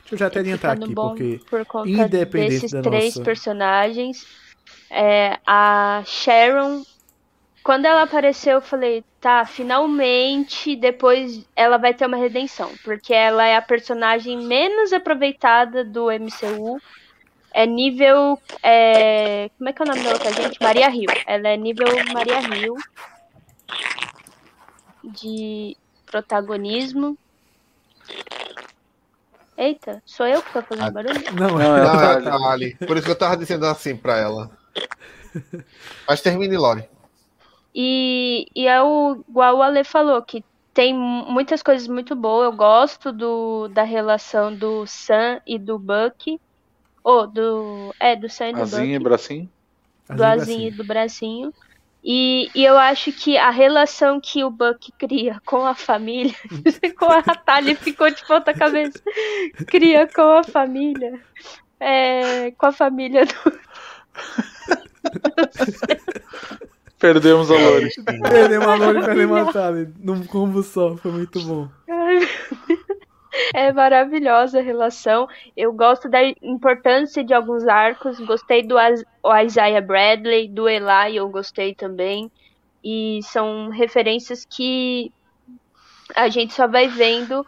Deixa eu já até adiantar aqui, porque por independente desses três nossa... personagens, é, a Sharon, quando ela apareceu, eu falei, tá, finalmente depois ela vai ter uma redenção, porque ela é a personagem menos aproveitada do MCU é nível. É... Como é que é o nome da outra gente? Maria Rio. Ela é nível Maria Rio. De protagonismo. Eita, sou eu que tô fazendo ah, barulho? Não, é, não, é a Ali. Por isso que eu tava dizendo assim pra ela. Mas termine, Lore. E, e é o, igual o Ale falou, que tem muitas coisas muito boas. Eu gosto do, da relação do Sam e do Buck. Oh, do. É, do Sam do Azinho e bracinho? Do Azinho e do bracinho. E, e eu acho que a relação que o Buck cria com a família, com a Thalia ficou de ponta cabeça, cria com a família, é, com a família do... Perdemos a Lori. Perdemos a Lori e perdemos a Thalia. Num combo só, foi muito bom. É maravilhosa a relação. Eu gosto da importância de alguns arcos. Gostei do Isaiah Bradley, do Eli, eu gostei também. E são referências que a gente só vai vendo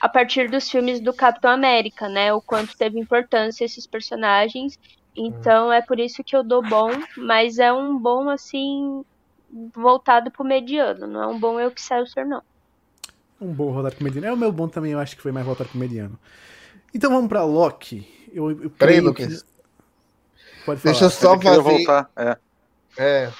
a partir dos filmes do Capitão América, né? O quanto teve importância esses personagens. Então é por isso que eu dou bom, mas é um bom assim voltado pro mediano, não é um bom eu que saio ser não um bom rodado com mediano. É o meu bom também, eu acho que foi mais voltado com mediano. Então vamos pra Loki. Eu, eu Peraí, Lucas. Que... Pode falar. Deixa eu só fazer. Voltar. É. é.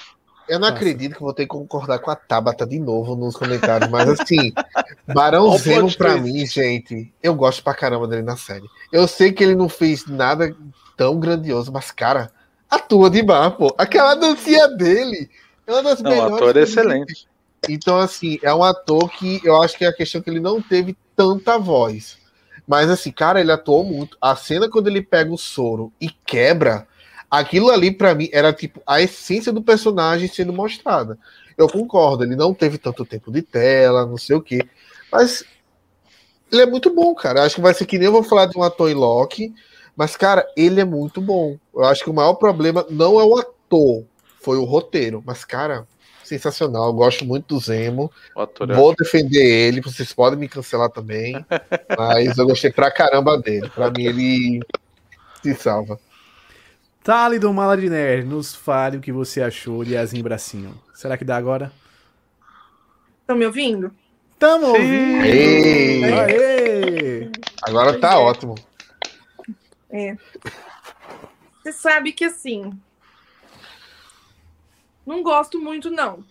Eu não acredito que vou ter que concordar com a Tabata de novo nos comentários, mas assim, Barão Zemo pra mim, gente, eu gosto pra caramba dele na série. Eu sei que ele não fez nada tão grandioso, mas, cara, atua demais, pô. Aquela dancinha dele é uma das não, melhores. O ator é excelente. Então, assim, é um ator que eu acho que é a questão que ele não teve tanta voz. Mas, assim, cara, ele atuou muito. A cena quando ele pega o soro e quebra, aquilo ali, para mim, era tipo a essência do personagem sendo mostrada. Eu concordo, ele não teve tanto tempo de tela, não sei o quê. Mas ele é muito bom, cara. Acho que vai ser que nem eu vou falar de um ator em Loki. Mas, cara, ele é muito bom. Eu acho que o maior problema não é o ator, foi o roteiro. Mas, cara, sensacional. Eu gosto muito do Zemo. É Vou defender ele. Vocês podem me cancelar também. mas eu gostei pra caramba dele. Pra mim, ele se salva. Tali do Maladiner, nos fale o que você achou de Azinho Bracinho. Será que dá agora? Estão me ouvindo? Estamos ouvindo! Aê. Aê. Agora tá é. ótimo. É. Você sabe que assim, Não gosto muito, não.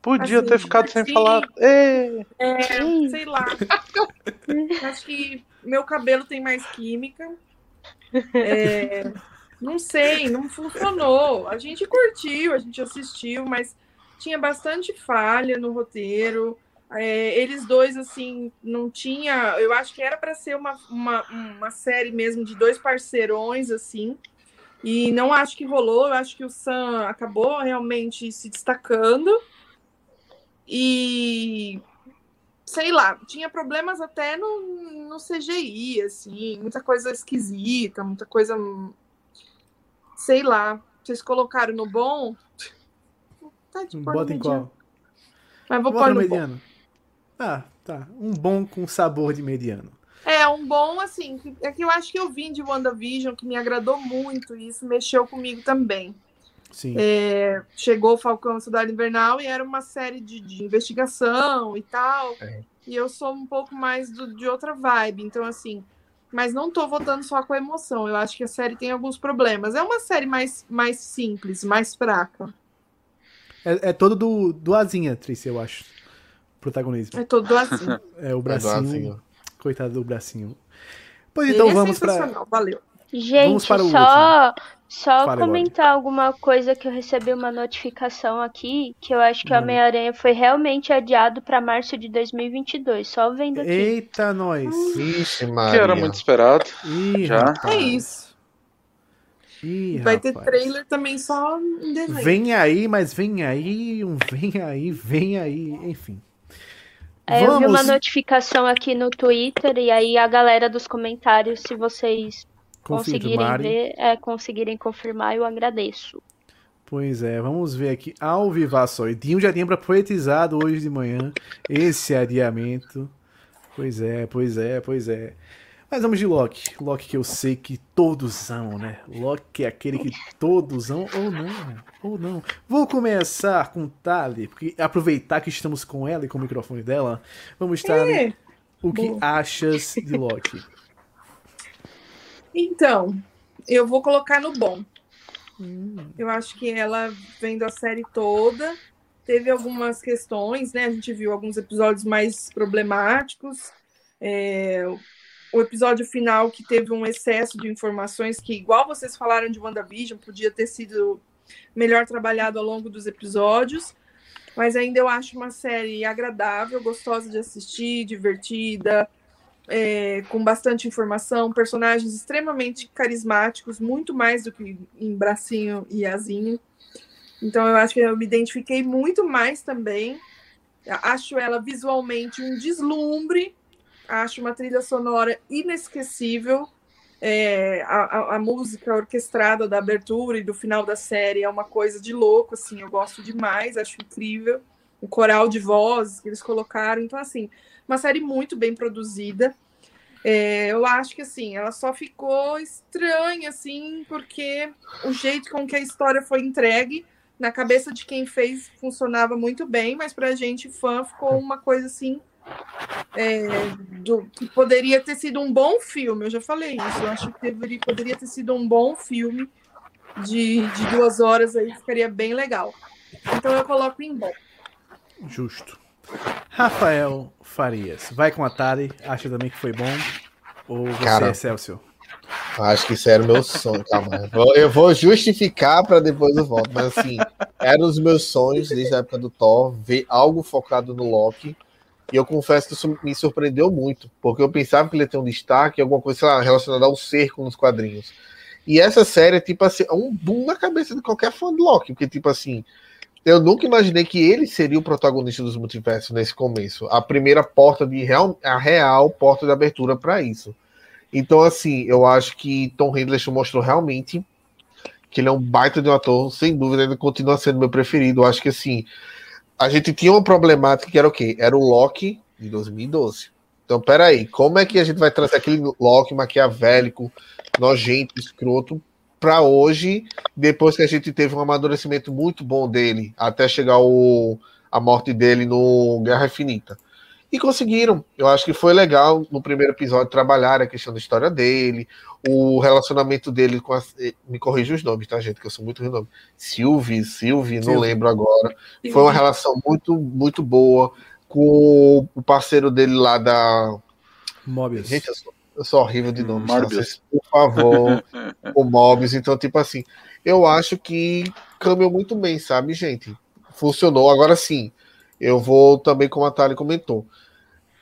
Podia assim, ter ficado sem falar. É, é, sei lá. Acho que meu cabelo tem mais química. É, não sei, não funcionou. A gente curtiu, a gente assistiu, mas tinha bastante falha no roteiro. É, eles dois, assim, não tinha. Eu acho que era para ser uma, uma, uma série mesmo de dois parceirões, assim. E não acho que rolou. Eu acho que o Sam acabou realmente se destacando. E sei lá, tinha problemas até no, no CGI, assim, muita coisa esquisita, muita coisa. Sei lá. Vocês colocaram no bom? Tá de Bota em qual? Mas vou pôr no mediano. Bom. Ah, tá. Um bom com sabor de mediano. É, um bom, assim, é que eu acho que eu vim de WandaVision, que me agradou muito, e isso mexeu comigo também. Sim. É, chegou o Falcão Cidade Invernal e era uma série de, de investigação e tal. É. E eu sou um pouco mais do, de outra vibe. Então, assim, mas não tô votando só com a emoção. Eu acho que a série tem alguns problemas. É uma série mais, mais simples, mais fraca. É, é todo do, do Azinha, Trice, eu acho. Protagonismo. É todo do Azinha. É o bracinho. É coitado do bracinho. Pois então Ele é vamos é para. Valeu. Gente, só, último. só Fale comentar agora. alguma coisa que eu recebi uma notificação aqui, que eu acho que hum. o Homem-Aranha foi realmente adiado para março de 2022, só vendo aqui. Eita, nós. Ixi, Maria. Que era muito esperado. Ih, já. É isso. Ih, Vai rapaz. ter trailer também só em dezembro. Vem aí, mas vem aí, um vem aí, vem aí, enfim. É, eu vi uma notificação aqui no Twitter e aí a galera dos comentários, se vocês conseguirem ver, é, conseguirem confirmar, eu agradeço. Pois é, vamos ver aqui ao vivaço. Dinho já tinha poetizado hoje de manhã esse adiamento. Pois é, pois é, pois é. Mas vamos de Loki. Loki que eu sei que todos amam, né? Loki é aquele que todos amam, ou não, ou não. Vou começar com Tali, porque aproveitar que estamos com ela e com o microfone dela, vamos estar. É. O que achas de Loki? Então, eu vou colocar no bom. Hum. Eu acho que ela, vendo a série toda, teve algumas questões, né? A gente viu alguns episódios mais problemáticos. É, o episódio final que teve um excesso de informações que, igual vocês falaram de WandaVision, podia ter sido melhor trabalhado ao longo dos episódios. Mas ainda eu acho uma série agradável, gostosa de assistir, divertida é, com bastante informação, personagens extremamente carismáticos, muito mais do que em Bracinho e Azinho. Então eu acho que eu me identifiquei muito mais também. Acho ela visualmente um deslumbre, acho uma trilha sonora inesquecível. É, a, a, música orquestrada da abertura e do final da série é uma coisa de louco, assim, eu gosto demais, acho incrível. O coral de vozes que eles colocaram. Então, assim, uma série muito bem produzida. É, eu acho que assim, ela só ficou estranha, assim, porque o jeito com que a história foi entregue na cabeça de quem fez funcionava muito bem, mas para a gente fã ficou uma coisa assim é, do, que poderia ter sido um bom filme. Eu já falei isso. Eu acho que deveria, poderia ter sido um bom filme de, de duas horas aí ficaria bem legal. Então eu coloco em bom. Justo. Rafael Farias, vai com a Atari, acha também que foi bom? Ou você Cara, é Celso? Acho que isso era o meu sonho. Calma, eu vou justificar para depois eu volto. Mas assim, era um dos meus sonhos desde a época do Thor, ver algo focado no Loki. E eu confesso que isso me surpreendeu muito, porque eu pensava que ele ia ter um destaque, alguma coisa sei lá, relacionada ao cerco nos quadrinhos. E essa série tipo assim, é um boom na cabeça de qualquer fã do Loki, porque tipo assim, eu nunca imaginei que ele seria o protagonista dos multiversos nesse começo. A primeira porta de real, a real porta de abertura para isso. Então, assim, eu acho que Tom Hiddleston mostrou realmente que ele é um baita de um ator, sem dúvida, ele continua sendo meu preferido. Eu acho que, assim, a gente tinha uma problemática que era o quê? Era o Loki de 2012. Então, peraí, como é que a gente vai trazer aquele Loki maquiavélico, nojento, escroto, para hoje, depois que a gente teve um amadurecimento muito bom dele, até chegar o, a morte dele no Guerra Infinita. E conseguiram. Eu acho que foi legal no primeiro episódio trabalhar a questão da história dele, o relacionamento dele com a. Me corrija os nomes, tá, gente? Que eu sou muito renome. Sylvie, Sylvie, não lembro agora. Foi uma relação muito, muito boa com o parceiro dele lá da. Mobius. Gente, eu sou, eu sou horrível de nome. Tá? Por favor, o Mobius. Então, tipo assim, eu acho que caminhou muito bem, sabe, gente? Funcionou. Agora sim, eu vou também, como a Thalia comentou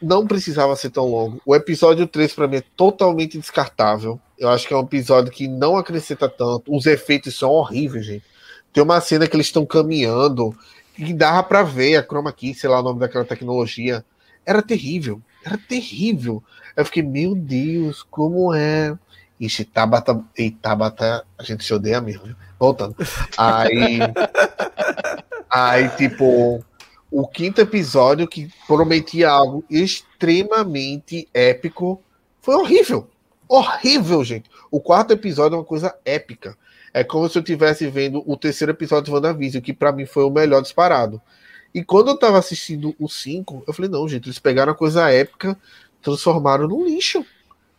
não precisava ser tão longo. O episódio 3 para mim é totalmente descartável. Eu acho que é um episódio que não acrescenta tanto. Os efeitos são horríveis, gente. Tem uma cena que eles estão caminhando e dava para ver a chroma key, sei lá o nome daquela tecnologia. Era terrível. Era terrível. Eu fiquei, meu Deus, como é. Ixi, Tabata. Ei, Tabata, a gente se odeia mesmo. Voltando. Aí. aí, tipo o quinto episódio, que prometia algo extremamente épico, foi horrível. Horrível, gente. O quarto episódio é uma coisa épica. É como se eu estivesse vendo o terceiro episódio de WandaVision, que para mim foi o melhor disparado. E quando eu tava assistindo o 5, eu falei, não, gente, eles pegaram a coisa épica, transformaram no lixo.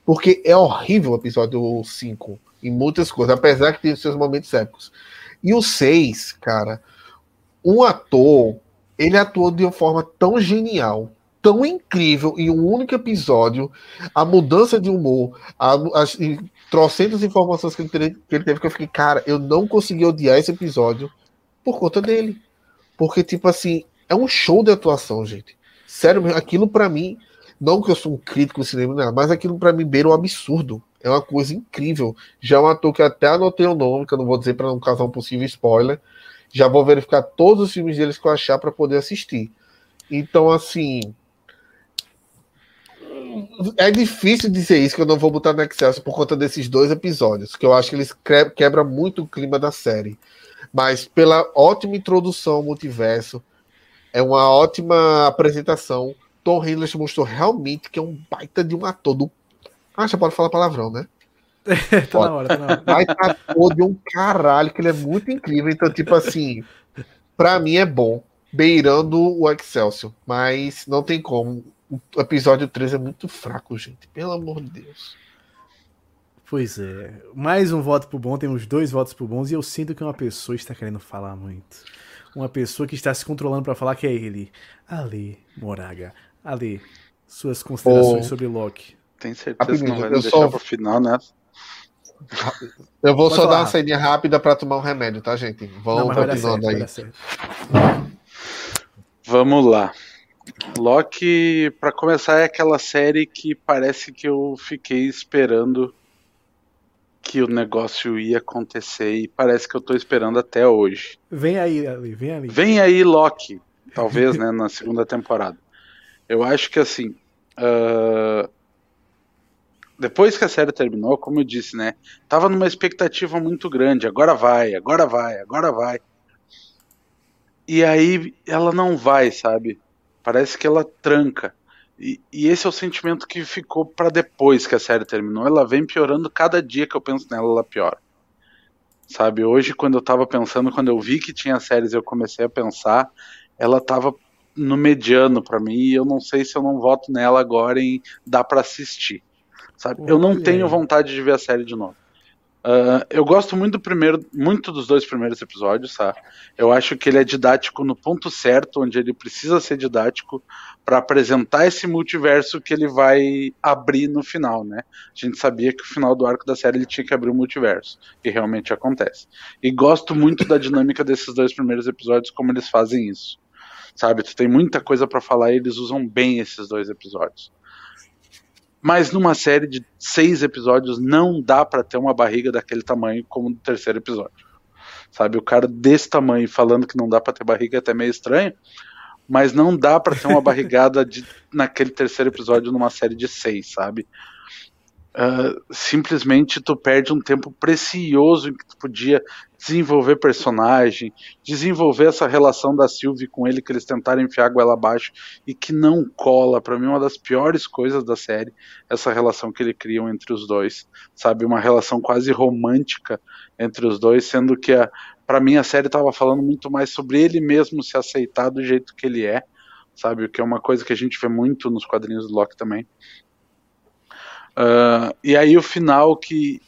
Porque é horrível o episódio 5, em muitas coisas, apesar que tem seus momentos épicos. E o 6, cara, um ator ele atuou de uma forma tão genial, tão incrível em um único episódio, a mudança de humor, as trocentas informações que ele, teve, que ele teve, que eu fiquei, cara, eu não consegui odiar esse episódio por conta dele. Porque, tipo assim, é um show de atuação, gente. Sério, aquilo para mim, não que eu sou um crítico de cinema, mas aquilo para mim beira um absurdo. É uma coisa incrível. Já é um ator que até anotei o nome, que eu não vou dizer para não causar um possível spoiler, já vou verificar todos os filmes deles que eu achar para poder assistir. Então, assim. É difícil dizer isso que eu não vou botar no Excel por conta desses dois episódios, que eu acho que eles quebram muito o clima da série. Mas pela ótima introdução ao multiverso, é uma ótima apresentação. Tom Hiddleston mostrou realmente que é um baita de um ator do. Ah, já pode falar palavrão, né? tá na hora, tá na hora. Mas tá de um caralho, que ele é muito incrível. Então, tipo assim, pra mim é bom. Beirando o Excelsior. Mas não tem como. O episódio 3 é muito fraco, gente. Pelo amor de Deus. Pois é. Mais um voto pro bom, temos dois votos pro bons, e eu sinto que uma pessoa está querendo falar muito. Uma pessoa que está se controlando para falar que é ele. Ale Moraga. Ale, suas considerações oh. sobre Loki. Tem certeza que não vai deixar só... pro final, né? Eu vou Pode só falar. dar uma saída rápida para tomar um remédio, tá, gente? Vamos continuando aí. Vamos lá. Loki, para começar, é aquela série que parece que eu fiquei esperando que o negócio ia acontecer e parece que eu tô esperando até hoje. Vem aí, Ali, vem aí. Vem aí, Loki. Talvez, né, na segunda temporada. Eu acho que assim. Uh, depois que a série terminou, como eu disse, né? Tava numa expectativa muito grande. Agora vai, agora vai, agora vai. E aí ela não vai, sabe? Parece que ela tranca. E, e esse é o sentimento que ficou para depois que a série terminou. Ela vem piorando cada dia que eu penso nela, ela piora. Sabe? Hoje, quando eu tava pensando, quando eu vi que tinha séries, eu comecei a pensar, ela tava no mediano para mim. E eu não sei se eu não voto nela agora em dá para assistir sabe? eu não tenho vontade de ver a série de novo. Uh, eu gosto muito do primeiro, muito dos dois primeiros episódios, tá? Eu acho que ele é didático no ponto certo, onde ele precisa ser didático para apresentar esse multiverso que ele vai abrir no final, né? A gente sabia que o final do arco da série ele tinha que abrir o multiverso, e realmente acontece. E gosto muito da dinâmica desses dois primeiros episódios, como eles fazem isso. Sabe, tu tem muita coisa para falar e eles usam bem esses dois episódios. Mas numa série de seis episódios não dá para ter uma barriga daquele tamanho como no terceiro episódio. Sabe, o cara desse tamanho falando que não dá para ter barriga é até meio estranho, mas não dá para ter uma barrigada de, naquele terceiro episódio numa série de seis, sabe? Uh, simplesmente tu perde um tempo precioso em que tu podia desenvolver personagem, desenvolver essa relação da Sylvie com ele que eles tentaram enfiar goela abaixo e que não cola. Para mim, uma das piores coisas da série, essa relação que eles criam entre os dois, sabe? Uma relação quase romântica entre os dois, sendo que para mim a série estava falando muito mais sobre ele mesmo se aceitar do jeito que ele é sabe? O que é uma coisa que a gente vê muito nos quadrinhos do Loki também. Uh, e aí o final que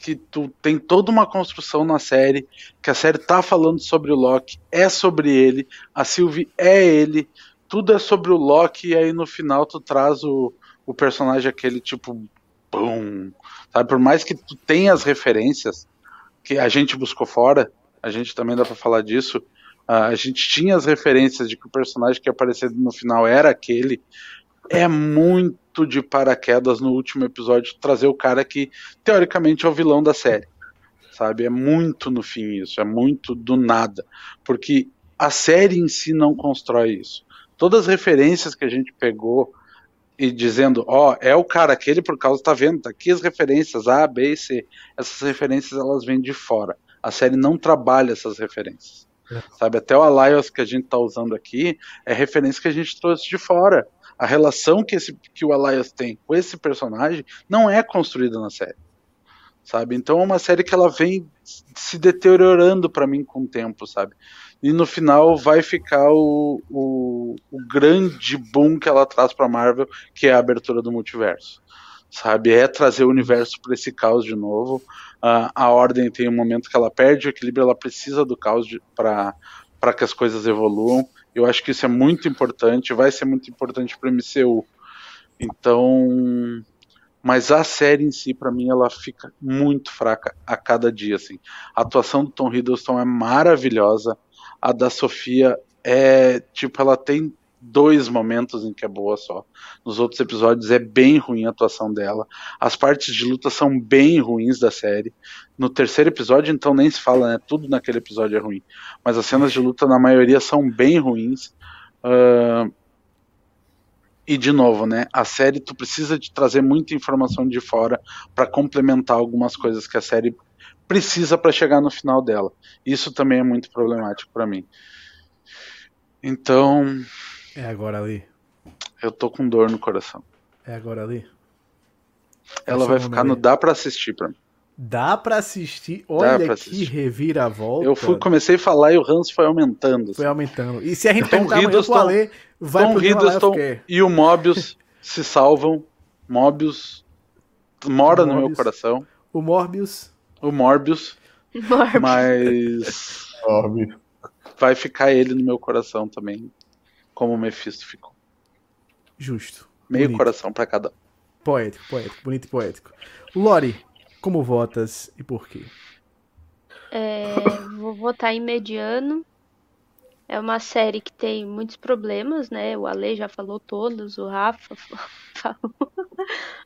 que tu tem toda uma construção na série, que a série tá falando sobre o Loki, é sobre ele, a Sylvie é ele, tudo é sobre o Loki, e aí no final tu traz o, o personagem aquele tipo, bum, sabe? Por mais que tu tenha as referências que a gente buscou fora, a gente também dá para falar disso, a gente tinha as referências de que o personagem que ia aparecer no final era aquele, é muito de paraquedas no último episódio trazer o cara que teoricamente é o vilão da série. Sabe? É muito no fim isso, é muito do nada. Porque a série em si não constrói isso. Todas as referências que a gente pegou e dizendo, ó, oh, é o cara aquele por causa, tá vendo, tá aqui as referências A, B e C. Essas referências elas vêm de fora. A série não trabalha essas referências. É. Sabe, até o Alliance que a gente tá usando aqui é referência que a gente trouxe de fora a relação que, esse, que o Elias tem com esse personagem não é construída na série. Sabe? Então é uma série que ela vem se deteriorando para mim com o tempo, sabe? E no final vai ficar o, o, o grande boom que ela traz para Marvel, que é a abertura do multiverso. Sabe? É trazer o universo para esse caos de novo. Uh, a ordem tem um momento que ela perde o equilíbrio, ela precisa do caos para que as coisas evoluam. Eu acho que isso é muito importante, vai ser muito importante para o MCU. Então, mas a série em si, para mim, ela fica muito fraca a cada dia. Assim. A atuação do Tom Hiddleston é maravilhosa, a da Sofia é tipo, ela tem dois momentos em que é boa só. Nos outros episódios é bem ruim a atuação dela. As partes de luta são bem ruins da série. No terceiro episódio, então, nem se fala, né? Tudo naquele episódio é ruim. Mas as cenas de luta, na maioria, são bem ruins. Uh... E de novo, né? A série tu precisa de trazer muita informação de fora para complementar algumas coisas que a série precisa para chegar no final dela. Isso também é muito problemático para mim. Então, é agora ali. Eu tô com dor no coração. É agora ali. Ela vai ficar no dá pra assistir pra mim. Dá pra assistir. Olha pra que assistir. reviravolta. Eu fui, comecei a falar e o Hans foi aumentando. Foi assim. aumentando. E se a gente Tom perguntar Hiddleston, amanhã Ale, vai Tom pro Hiddleston e o Mobius se salvam. Mobius mora Morbius. no meu coração. O Morbius. O Morbius. Morbius. Mas. vai ficar ele no meu coração também como o Mephisto ficou. Justo. Meio bonito. coração para cada. Poético, poético, bonito e poético. Lori, como votas e por quê? É, vou votar em mediano. É uma série que tem muitos problemas, né? O Ale já falou todos, o Rafa falou.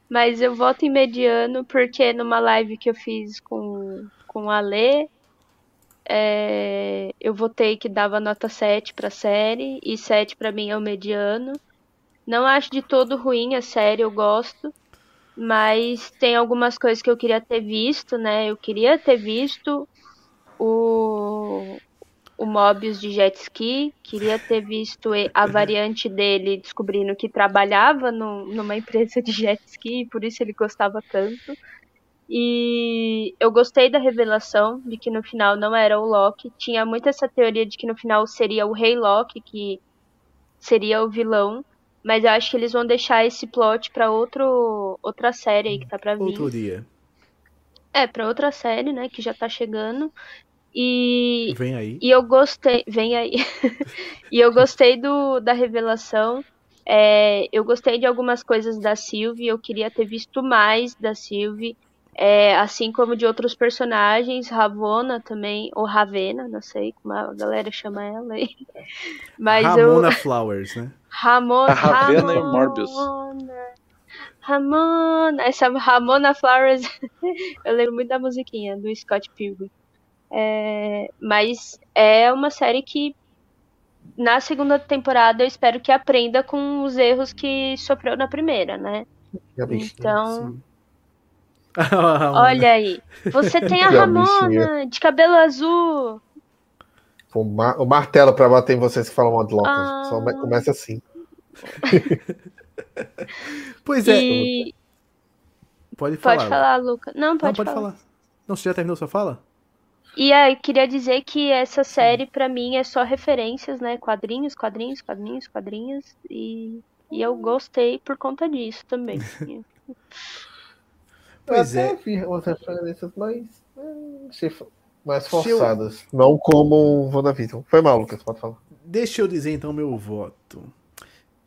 Mas eu voto em mediano porque numa live que eu fiz com, com o Ale, é, eu votei que dava nota 7 para a série, e 7 para mim é o mediano. Não acho de todo ruim a série, eu gosto, mas tem algumas coisas que eu queria ter visto, né? Eu queria ter visto o, o Mobius de jet ski, queria ter visto a variante dele descobrindo que trabalhava no, numa empresa de jet ski, por isso ele gostava tanto. E eu gostei da revelação de que no final não era o Loki. Tinha muito essa teoria de que no final seria o Rei Loki que seria o vilão. Mas eu acho que eles vão deixar esse plot para outro outra série aí que tá pra vir. Outro dia. É, pra outra série, né, que já tá chegando. E vem aí. E eu gostei, vem aí. e eu gostei do da revelação. É, eu gostei de algumas coisas da Sylvie, eu queria ter visto mais da Sylvie. É, assim como de outros personagens, Ravona também, ou Ravena, não sei como a galera chama ela aí. Mas Ramona eu... Flowers, né? Ramona, a Ravena Ramona, e Morbius. Ramona, essa Ramona Flowers, eu lembro muito da musiquinha do Scott Pilgrim. É, mas é uma série que na segunda temporada eu espero que aprenda com os erros que sofreu na primeira, né? Então, sim. Olha aí. Você tem a Ramona de cabelo azul. O, mar o martelo para bater em vocês que falam mal de Loki. Ah. Só começa assim. pois é. E... Pode falar. Pode falar, Luca. Não, pode, Não, pode falar. falar. Não, você já terminou sua fala? E aí, queria dizer que essa série, para mim, é só referências, né? Quadrinhos, quadrinhos, quadrinhos, quadrinhos. E, e eu gostei por conta disso também. pois é. vi outras referências mais, mais forçadas. Eu... Não como WandaVision. Foi mal, Lucas, pode falar. Deixa eu dizer então meu voto.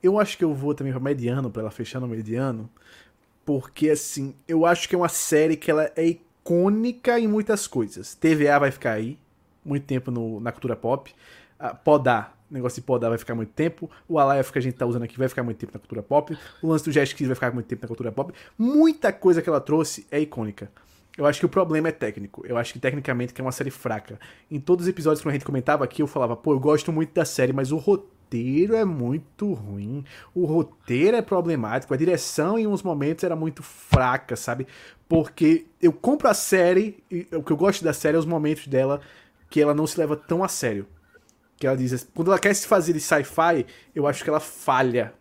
Eu acho que eu vou também para mediano, para ela fechar no mediano. Porque, assim, eu acho que é uma série que ela é icônica em muitas coisas. TVA vai ficar aí, muito tempo no, na cultura pop. Uh, podar, negócio de podar vai ficar muito tempo. O Alive que a gente tá usando aqui vai ficar muito tempo na cultura pop. O lance do Jet Skis vai ficar muito tempo na cultura pop. Muita coisa que ela trouxe é icônica. Eu acho que o problema é técnico. Eu acho que tecnicamente que é uma série fraca. Em todos os episódios que a gente comentava aqui, eu falava, pô, eu gosto muito da série, mas o roteiro é muito ruim. O roteiro é problemático. A direção, em uns momentos, era muito fraca, sabe? Porque eu compro a série, e o que eu gosto da série é os momentos dela que ela não se leva tão a sério. Que ela diz, quando ela quer se fazer de sci-fi, eu acho que ela falha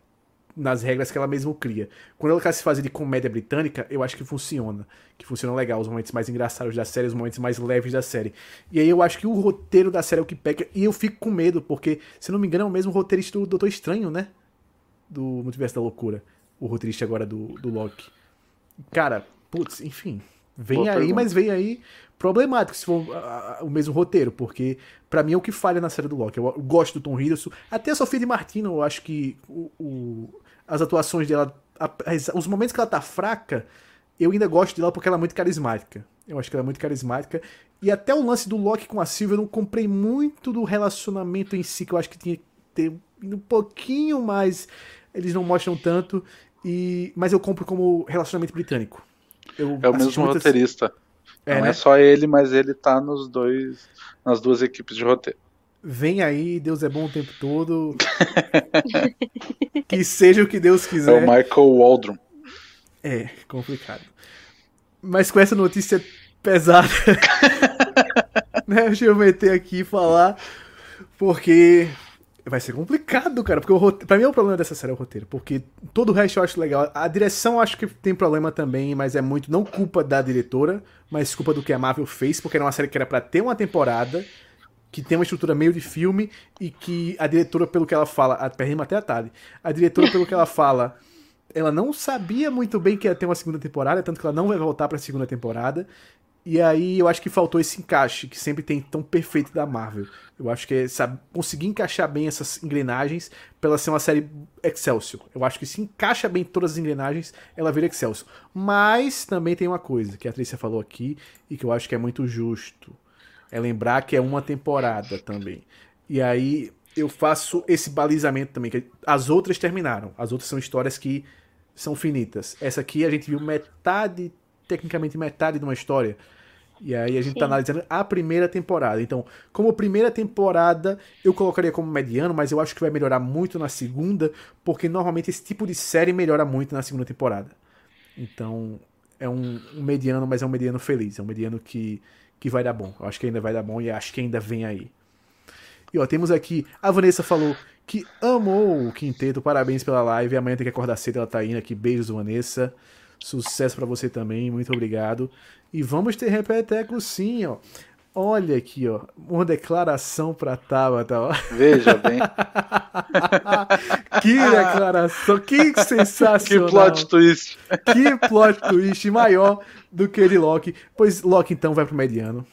nas regras que ela mesma cria. Quando ela quer se fazer de comédia britânica, eu acho que funciona. Que funciona legal, os momentos mais engraçados da série, os momentos mais leves da série. E aí eu acho que o roteiro da série é o que pega. E eu fico com medo, porque, se não me engano, é o mesmo roteirista do Doutor Estranho, né? Do Multiverso da Loucura. O roteirista agora do, do Loki. Cara, putz, enfim. Vem Boa aí, pergunta. mas vem aí problemático se for uh, o mesmo roteiro, porque para mim é o que falha na série do Loki. Eu, eu gosto do Tom Hiddleston, até a Sofia de Martino, eu acho que o, o, as atuações dela, os momentos que ela tá fraca, eu ainda gosto dela porque ela é muito carismática. Eu acho que ela é muito carismática. E até o lance do Loki com a Sylvia, eu não comprei muito do relacionamento em si, que eu acho que tinha que ter um pouquinho mais. Eles não mostram tanto. E, mas eu compro como relacionamento britânico. Eu é o mesmo muitas... roteirista. É, não né? é só ele, mas ele tá nos dois, nas duas equipes de roteiro. Vem aí, Deus é bom o tempo todo. que seja o que Deus quiser. É o Michael Waldron. É, complicado. Mas com essa notícia pesada, né, deixa eu meter aqui e falar, porque vai ser complicado, cara. Porque o roteiro, pra mim é o problema dessa série é o roteiro. Porque todo o resto eu acho legal. A direção acho que tem problema também, mas é muito não culpa da diretora, mas culpa do que a Marvel fez, porque era uma série que era para ter uma temporada que tem uma estrutura meio de filme e que a diretora, pelo que ela fala, a perdemos até a tarde, a diretora, pelo que ela fala, ela não sabia muito bem que ia ter uma segunda temporada, tanto que ela não vai voltar para a segunda temporada. E aí eu acho que faltou esse encaixe que sempre tem tão perfeito da Marvel. Eu acho que é sabe, conseguir encaixar bem essas engrenagens para ela ser uma série Excelsior. Eu acho que se encaixa bem todas as engrenagens, ela vira Excelsior. Mas também tem uma coisa que a Trícia falou aqui e que eu acho que é muito justo é lembrar que é uma temporada também. E aí eu faço esse balizamento também, que as outras terminaram. As outras são histórias que são finitas. Essa aqui a gente viu metade, tecnicamente metade de uma história. E aí a gente tá Sim. tá analisando a primeira temporada. Então, como primeira temporada, eu colocaria como mediano, mas eu acho que vai melhorar muito na segunda, porque normalmente esse tipo de série melhora muito na segunda temporada. Então, é um, um mediano, mas é um mediano feliz. É um mediano que que vai dar bom. Eu acho que ainda vai dar bom e acho que ainda vem aí. E ó, temos aqui, a Vanessa falou que amou o quinteto, parabéns pela live. Amanhã tem que acordar cedo, ela tá indo aqui. Beijos, Vanessa. Sucesso para você também, muito obrigado. E vamos ter repeteco sim, ó. Olha aqui, ó, uma declaração para Tabata, ó. Veja bem. que declaração, que sensacional. Que plot twist. Que plot twist maior do que de Loki. Pois Loki então vai pro mediano.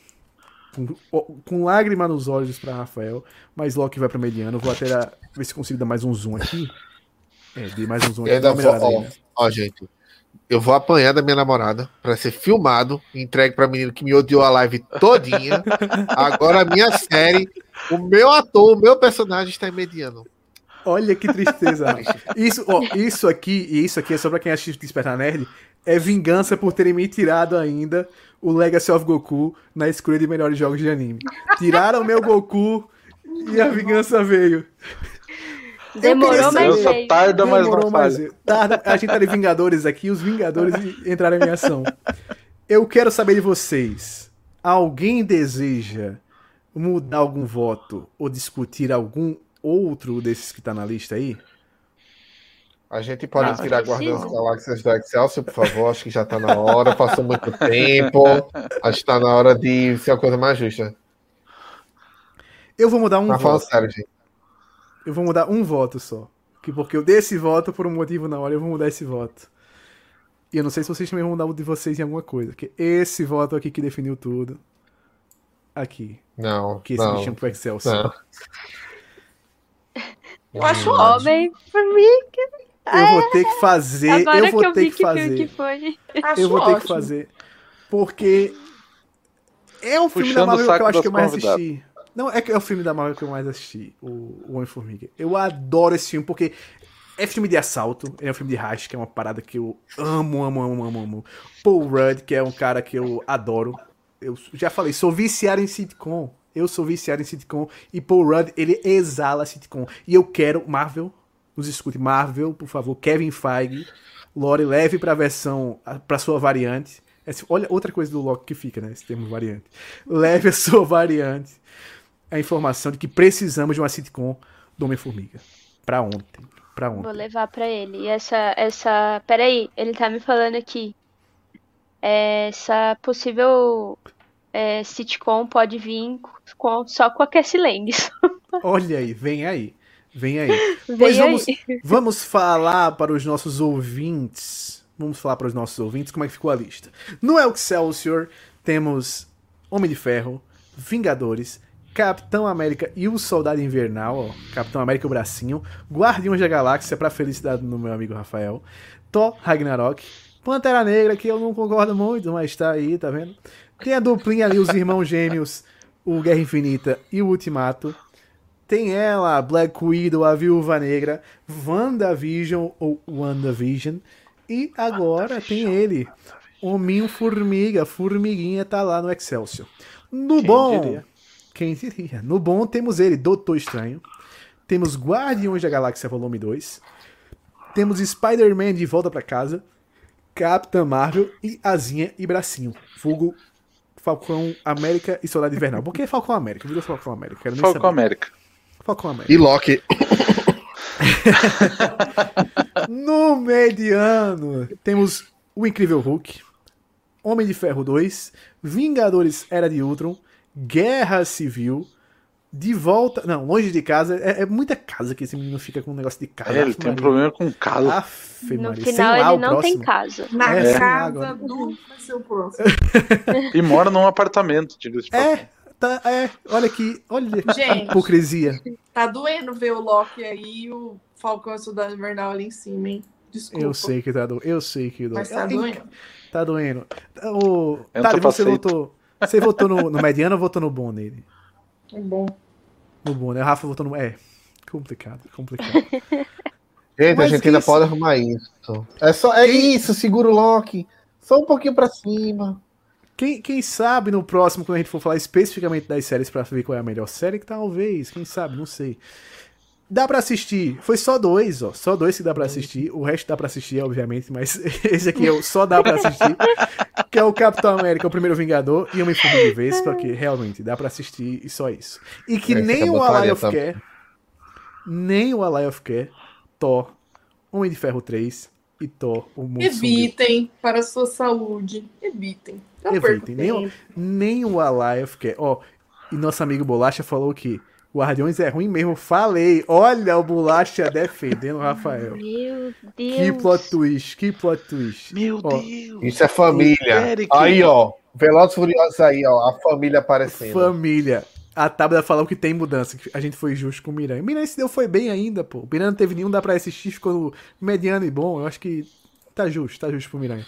Com, com lágrima nos olhos para Rafael, mas Loki vai pro mediano. Vou até ver se consigo dar mais um zoom aqui. É, dei mais um zoom aqui. Ainda vou, ó, né? ó, gente, eu vou apanhar da minha namorada para ser filmado, entregue para menino que me odiou a live todinha. Agora a minha série, o meu ator, o meu personagem está em mediano. Olha que tristeza. isso, ó, isso aqui, e isso aqui é só pra quem assiste Despertar Nerd, é vingança por terem me tirado ainda o Legacy of Goku na escolha de melhores jogos de anime. Tiraram meu Goku e a vingança veio. Demorou mais veio. Tarda, mas não mais Tarda, a gente tá de Vingadores aqui, os Vingadores entraram em ação. Eu quero saber de vocês. Alguém deseja mudar algum voto ou discutir algum outro desses que tá na lista aí? A gente pode Mas tirar Guardiões das Galáxias do Excelsior, por favor. Acho que já está na hora. Passou muito tempo. Acho que está na hora de ser a coisa mais justa. Eu vou mudar um Mas voto. Sério, gente. Eu vou mudar um voto só. Porque eu dei esse voto por um motivo na hora, eu vou mudar esse voto. E eu não sei se vocês também vão mudar o de vocês em alguma coisa. Porque esse voto aqui que definiu tudo. Aqui. Não. Que esse não, chama pro Excelsior. Não. Eu acho Homem-Formiga. Eu vou ter que fazer. Agora eu vou que eu ter que, que fazer. Que foi. eu vou ter que fazer. Porque é um filme Puxando da Marvel que eu acho que eu mais assisti. Não, é que é o filme da Marvel que eu mais assisti, o, o Homem-Formiga. Eu adoro esse filme porque é filme de assalto, é um filme de racha, que é uma parada que eu amo, amo, amo, amo, amo. Paul Rudd, que é um cara que eu adoro. Eu já falei, sou viciado em sitcom. Eu sou viciado em sitcom. E Paul Rudd, ele exala sitcom. E eu quero, Marvel, nos escute. Marvel, por favor, Kevin Feige, Lore, leve pra versão, pra sua variante. Esse, olha outra coisa do Loki que fica, né? Esse termo variante. Leve a sua variante. A informação de que precisamos de uma sitcom do Homem-Formiga. Pra ontem. Pra ontem. Vou levar pra ele. E essa. essa... Peraí, ele tá me falando aqui. Essa possível é, sitcom pode vir com, só com a Cassie. Olha aí, vem aí. Vem aí. Vem pois vamos, aí. vamos falar para os nossos ouvintes. Vamos falar para os nossos ouvintes como é que ficou a lista. No Excelsior temos Homem de Ferro, Vingadores, Capitão América e o Soldado Invernal, ó, Capitão América o bracinho, Guardiões da Galáxia para felicidade do meu amigo Rafael, Thor Ragnarok, Pantera Negra que eu não concordo muito, mas tá aí, tá vendo? Tem a duplinha ali, os irmãos gêmeos, o Guerra Infinita e o Ultimato. Tem ela, Black Widow, a Viúva Negra, WandaVision ou WandaVision. E agora tem ele, Hominho Formiga, Formiguinha tá lá no Excelsior. No quem bom, diria? Quem diria? No bom temos ele, Doutor Estranho. Temos Guardiões da Galáxia Volume 2. Temos Spider-Man de volta para casa. Capitã Marvel e Asinha e Bracinho. Fogo Falcão América e Soldado Invernal. Por que Falcão América? Virou Falcão América. Quero Falcão saber. América. Falcão América. E Loki. no mediano, temos O Incrível Hulk, Homem de Ferro 2, Vingadores Era de Ultron, Guerra Civil, de volta. Não, longe de casa. É, é, muita casa que esse menino fica com um negócio de casa. É, ele tem um problema com casa. Aff, no Maria. final, ele não próximo. tem casa. Na é, casa do. Vai ser o próximo. e mora num apartamento, diga-se É, tá, é. Olha aqui. Olha Gente, a hipocrisia. Tá doendo ver o Loki aí e o Falcão Soldado Invernal ali em cima, hein? Desculpa. Eu sei que tá doendo. Eu sei que dói. Mas tá doendo. Tá doendo. O... Tari, você votou. Você votou no, no mediano ou votou no bom nele? É bom no bom, né? O Rafa votou no. É, complicado, complicado. Gente, Mas a gente ainda isso... pode arrumar isso. É só é quem... isso, segura o Loki. Só um pouquinho pra cima. Quem, quem sabe no próximo, quando a gente for falar especificamente das séries pra ver qual é a melhor série, que talvez, quem sabe, não sei. Dá pra assistir. Foi só dois, ó. Só dois que dá pra assistir. O resto dá pra assistir, obviamente, mas esse aqui é o só dá pra assistir. que é o Capitão América, o primeiro Vingador, e Homem Formiga de vez, porque realmente dá pra assistir e só isso. E que nem o Ally of Care, nem o Ally of Care, Thor, Homem de Ferro 3 e Thor, o Mundo Evitem Sombrio. para a sua saúde. Evitem. Evitem. Nem o, nem o Ally of Care. Ó, e nosso amigo Bolacha falou que Guardiões é ruim mesmo, falei. Olha o Bolacha defendendo o Rafael. Meu Deus. Que plot twist, que plot twist. Meu ó, Deus. Isso é família. Aí, ó. Velozes Furiosos aí, ó. A família aparecendo. Família. A Tabla falou que tem mudança, que a gente foi justo com o Miranha. O Miranha se deu foi bem ainda, pô. O Miranha não teve nenhum, dá pra assistir, ficou mediano e bom. Eu acho que tá justo, tá justo pro Miranha.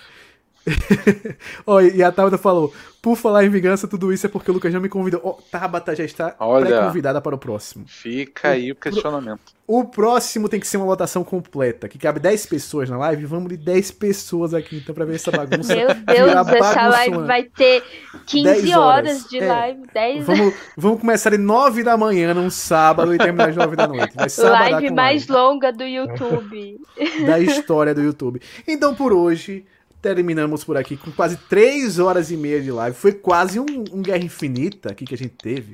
oh, e a Tabata falou: por falar em vingança, tudo isso é porque o Lucas já me convidou. Oh, Tabata já está pré-convidada para o próximo. Fica aí o questionamento. O próximo tem que ser uma votação completa, que cabe 10 pessoas na live. Vamos de 10 pessoas aqui, então, para ver essa bagunça. Meu Deus, essa live vai ter 15 horas. horas de é. live. 10 vamos, vamos começar de 9 da manhã num sábado e terminar às 9 da noite. live mais live. longa do YouTube. Da história do YouTube. Então, por hoje terminamos por aqui com quase 3 horas e meia de live. Foi quase um, um Guerra Infinita aqui que a gente teve.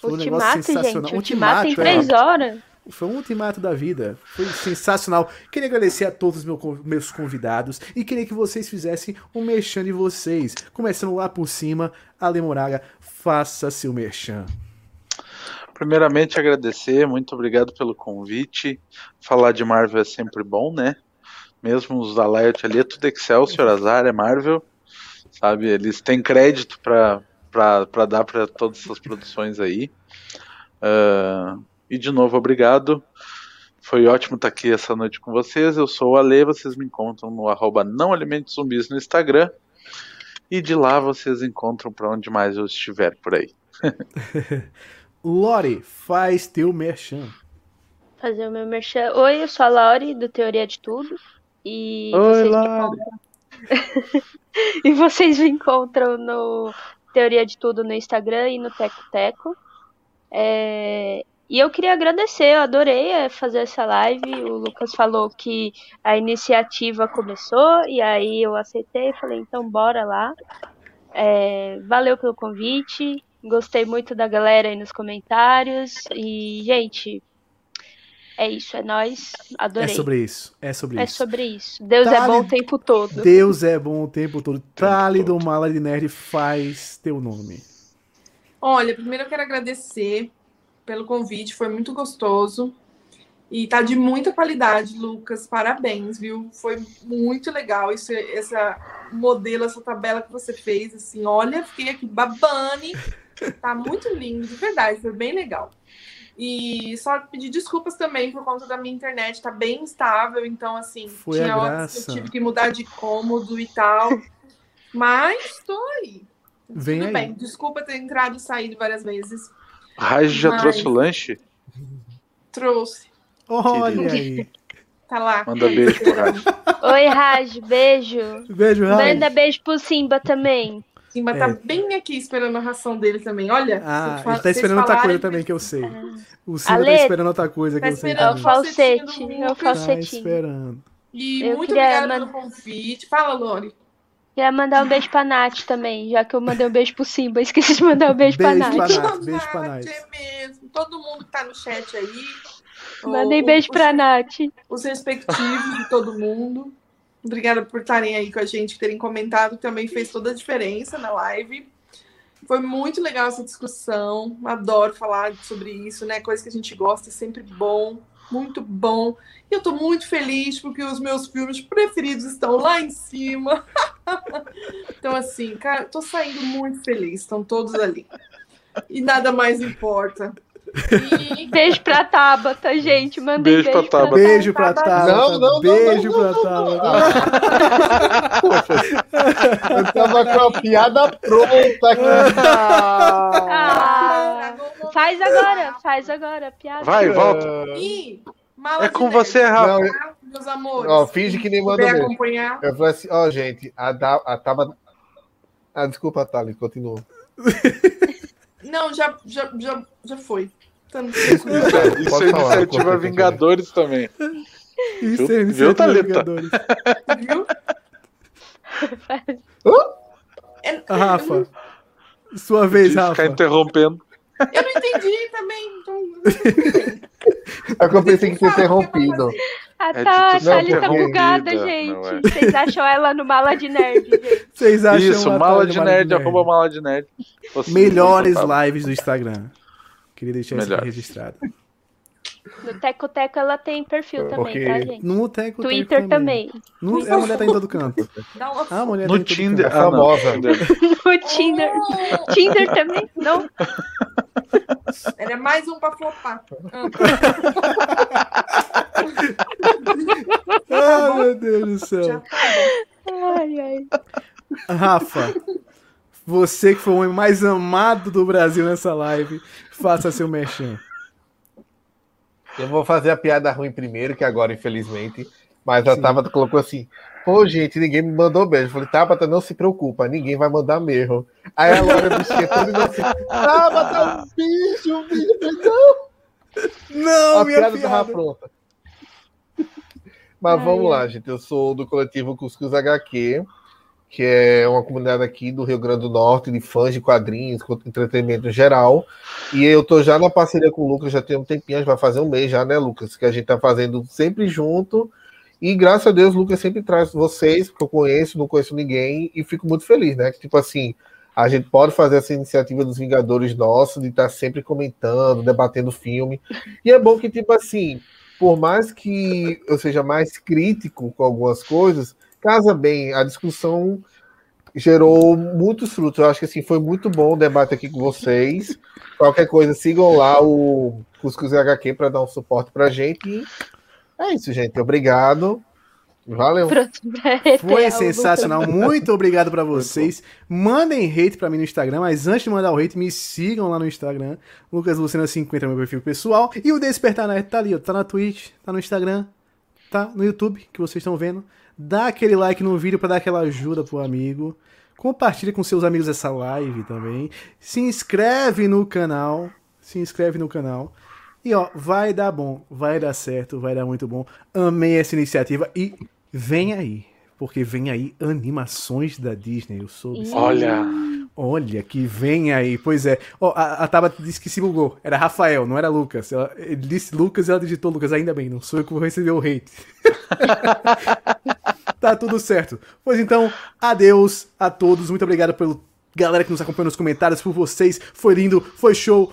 Foi Ultimato, um negócio sensacional. Gente, Ultimato, Ultimato em 3 é. horas. Foi um ultimato da vida. Foi sensacional. Queria agradecer a todos os meus convidados e queria que vocês fizessem um merchan de vocês. Começando lá por cima, Ale Moraga, faça seu merchan. Primeiramente, agradecer, muito obrigado pelo convite. Falar de Marvel é sempre bom, né? Mesmo os da Light ali, é tudo Excelsior, Azar, é Marvel. Sabe, eles têm crédito para dar para todas essas produções aí. Uh, e de novo, obrigado. Foi ótimo estar aqui essa noite com vocês. Eu sou o Ale, vocês me encontram no arroba não alimentos zumbis no Instagram. E de lá vocês encontram para onde mais eu estiver por aí. Lore, faz teu merchan. Fazer o meu merchan. Oi, eu sou a Lore, do Teoria de Tudo. E Oi, vocês Lore. me encontram. e vocês me encontram no Teoria de Tudo no Instagram e no Teco Teco. É, e eu queria agradecer, eu adorei é, fazer essa live. O Lucas falou que a iniciativa começou e aí eu aceitei e falei, então bora lá. É, valeu pelo convite, gostei muito da galera aí nos comentários. E, gente, é isso, é nós. Adorei. É sobre isso. É sobre é isso. É sobre isso. Deus Tali... é bom o tempo todo. Deus é bom o tempo todo. Tali do Mala de Nerd faz teu nome. Olha, primeiro eu quero agradecer pelo convite, foi muito gostoso. E tá de muita qualidade, Lucas. Parabéns, viu? Foi muito legal isso, essa modelo, essa tabela que você fez. Assim, olha, fiquei aqui babane. Tá muito lindo, de verdade, foi bem legal. E só pedir desculpas também por conta da minha internet, tá bem instável, então assim, foi tinha horas que eu tive que mudar de cômodo e tal. Mas tô aí. Vem Tudo aí. bem, desculpa ter entrado e saído várias vezes. Raj já Mas... trouxe o lanche? Trouxe. Olha aí. Tá lá. Manda beijo pro Raj. Oi, Raj, beijo. Beijo, Raj. Manda beijo pro Simba também. Simba tá é. tá bem aqui esperando a ração dele também. Olha. Ah, ele tá esperando outra coisa também que eu sei. O Simba tá esperando outra coisa que tá eu sei. É o falsete. É o falsetinho. Tá esperando. E eu muito obrigada pelo convite. Fala, Lori. Queria mandar um beijo pra Nath também, já que eu mandei um beijo pro Simba. Esqueci de mandar um beijo, beijo pra Nath. Pra Nath. Beijo pra Nath. É mesmo. Todo mundo que tá no chat aí. Mandei o, beijo os, pra Nath. Os respectivos de todo mundo. Obrigada por estarem aí com a gente, terem comentado, também fez toda a diferença na live. Foi muito legal essa discussão. Adoro falar sobre isso, né? Coisa que a gente gosta, é sempre bom muito bom. E eu tô muito feliz porque os meus filmes preferidos estão lá em cima. então, assim, cara, tô saindo muito feliz. Estão todos ali. E nada mais importa. E... Beijo pra Tabata, gente. Mandei beijo, beijo pra Tabata. Beijo pra Tabata. Não, não, beijo não, não, pra Tabata. Eu tava com a piada pronta aqui. Ah, faz agora, faz agora, piada. Vai, volta. E, é com você, Rafa. Meus amores. Ó, finge que nem manda mesmo. acompanhar. Eu falei assim, ó, gente, a, da, a Tabata... Ah, desculpa, Thali, continua. Não, já, já, já, já foi. Isso, isso é iniciativa Vingadores também. Isso é iniciativa Vingadores. Viu? É, Rafa, sua vez, Rafa. Ficar interrompendo. Eu não entendi também. Então... É que eu pensei que tinha interrompido. A é Thalie tá bugada, gente. É. Vocês acham ela no Mala de Nerd, gente. Vocês acham Isso, Mala de Nerd, arroba Mala de Nerd. Melhores lives do Instagram. Queria deixar Melhor. isso registrado. No Teco Teco ela tem perfil também, Porque tá, gente? No Teco Twitter Teco também. também. No, a mulher tá em todo canto. Ah, a mulher no tá Tinder. Ah, famosa. no Tinder. Tinder também? Não? Era mais um pra flopar. ah, meu Deus do céu. Ai, ai. Rafa, você que foi o homem mais amado do Brasil nessa live, faça seu merchan. Eu vou fazer a piada ruim primeiro, que agora, infelizmente. Mas a Sim. Tabata colocou assim: Pô, gente, ninguém me mandou beijo. Eu falei, Tabata, não se preocupa, ninguém vai mandar mesmo. Aí a Laura me esqueceu e assim: Tabata, um beijo, um beijo. Não! Não, a minha piada piada. tava pronta. Mas Ai. vamos lá, gente. Eu sou do coletivo Cuscuz HQ. que é uma comunidade aqui do Rio Grande do Norte, de fãs de quadrinhos, entretenimento em geral. E eu tô já na parceria com o Lucas, já tem um tempinho, vai fazer um mês já, né, Lucas? Que a gente tá fazendo sempre junto. E graças a Deus, o Lucas sempre traz vocês, porque eu conheço, não conheço ninguém, e fico muito feliz, né? Que tipo assim, a gente pode fazer essa iniciativa dos Vingadores nossos, de estar sempre comentando, debatendo filme. E é bom que, tipo assim, por mais que eu seja mais crítico com algumas coisas, casa bem, a discussão gerou muitos frutos. Eu acho que assim, foi muito bom o debate aqui com vocês. Qualquer coisa, sigam lá o Cuscuz HQ para dar um suporte para a gente. É isso, gente. Obrigado. Valeu. Foi sensacional. Muito obrigado para vocês. Mandem hate para mim no Instagram, mas antes de mandar o hate, me sigam lá no Instagram. Lucas Lucena 50 meu perfil pessoal. E o Despertar Nerd tá ali, ó. Tá na Twitch, tá no Instagram, tá no YouTube, que vocês estão vendo. Dá aquele like no vídeo para dar aquela ajuda pro amigo. Compartilhe com seus amigos essa live também. Se inscreve no canal. Se inscreve no canal. E ó, vai dar bom, vai dar certo, vai dar muito bom. Amei essa iniciativa e vem aí, porque vem aí animações da Disney. Eu sou Olha, olha que vem aí. Pois é. Ó, a, a Tabata disse que se bugou. Era Rafael, não era Lucas. Ela, ele disse Lucas e ela digitou Lucas. Ainda bem, não sou eu que vou receber o hate. tá tudo certo. Pois então, adeus a todos. Muito obrigado pelo galera que nos acompanhou nos comentários, por vocês. Foi lindo, foi show.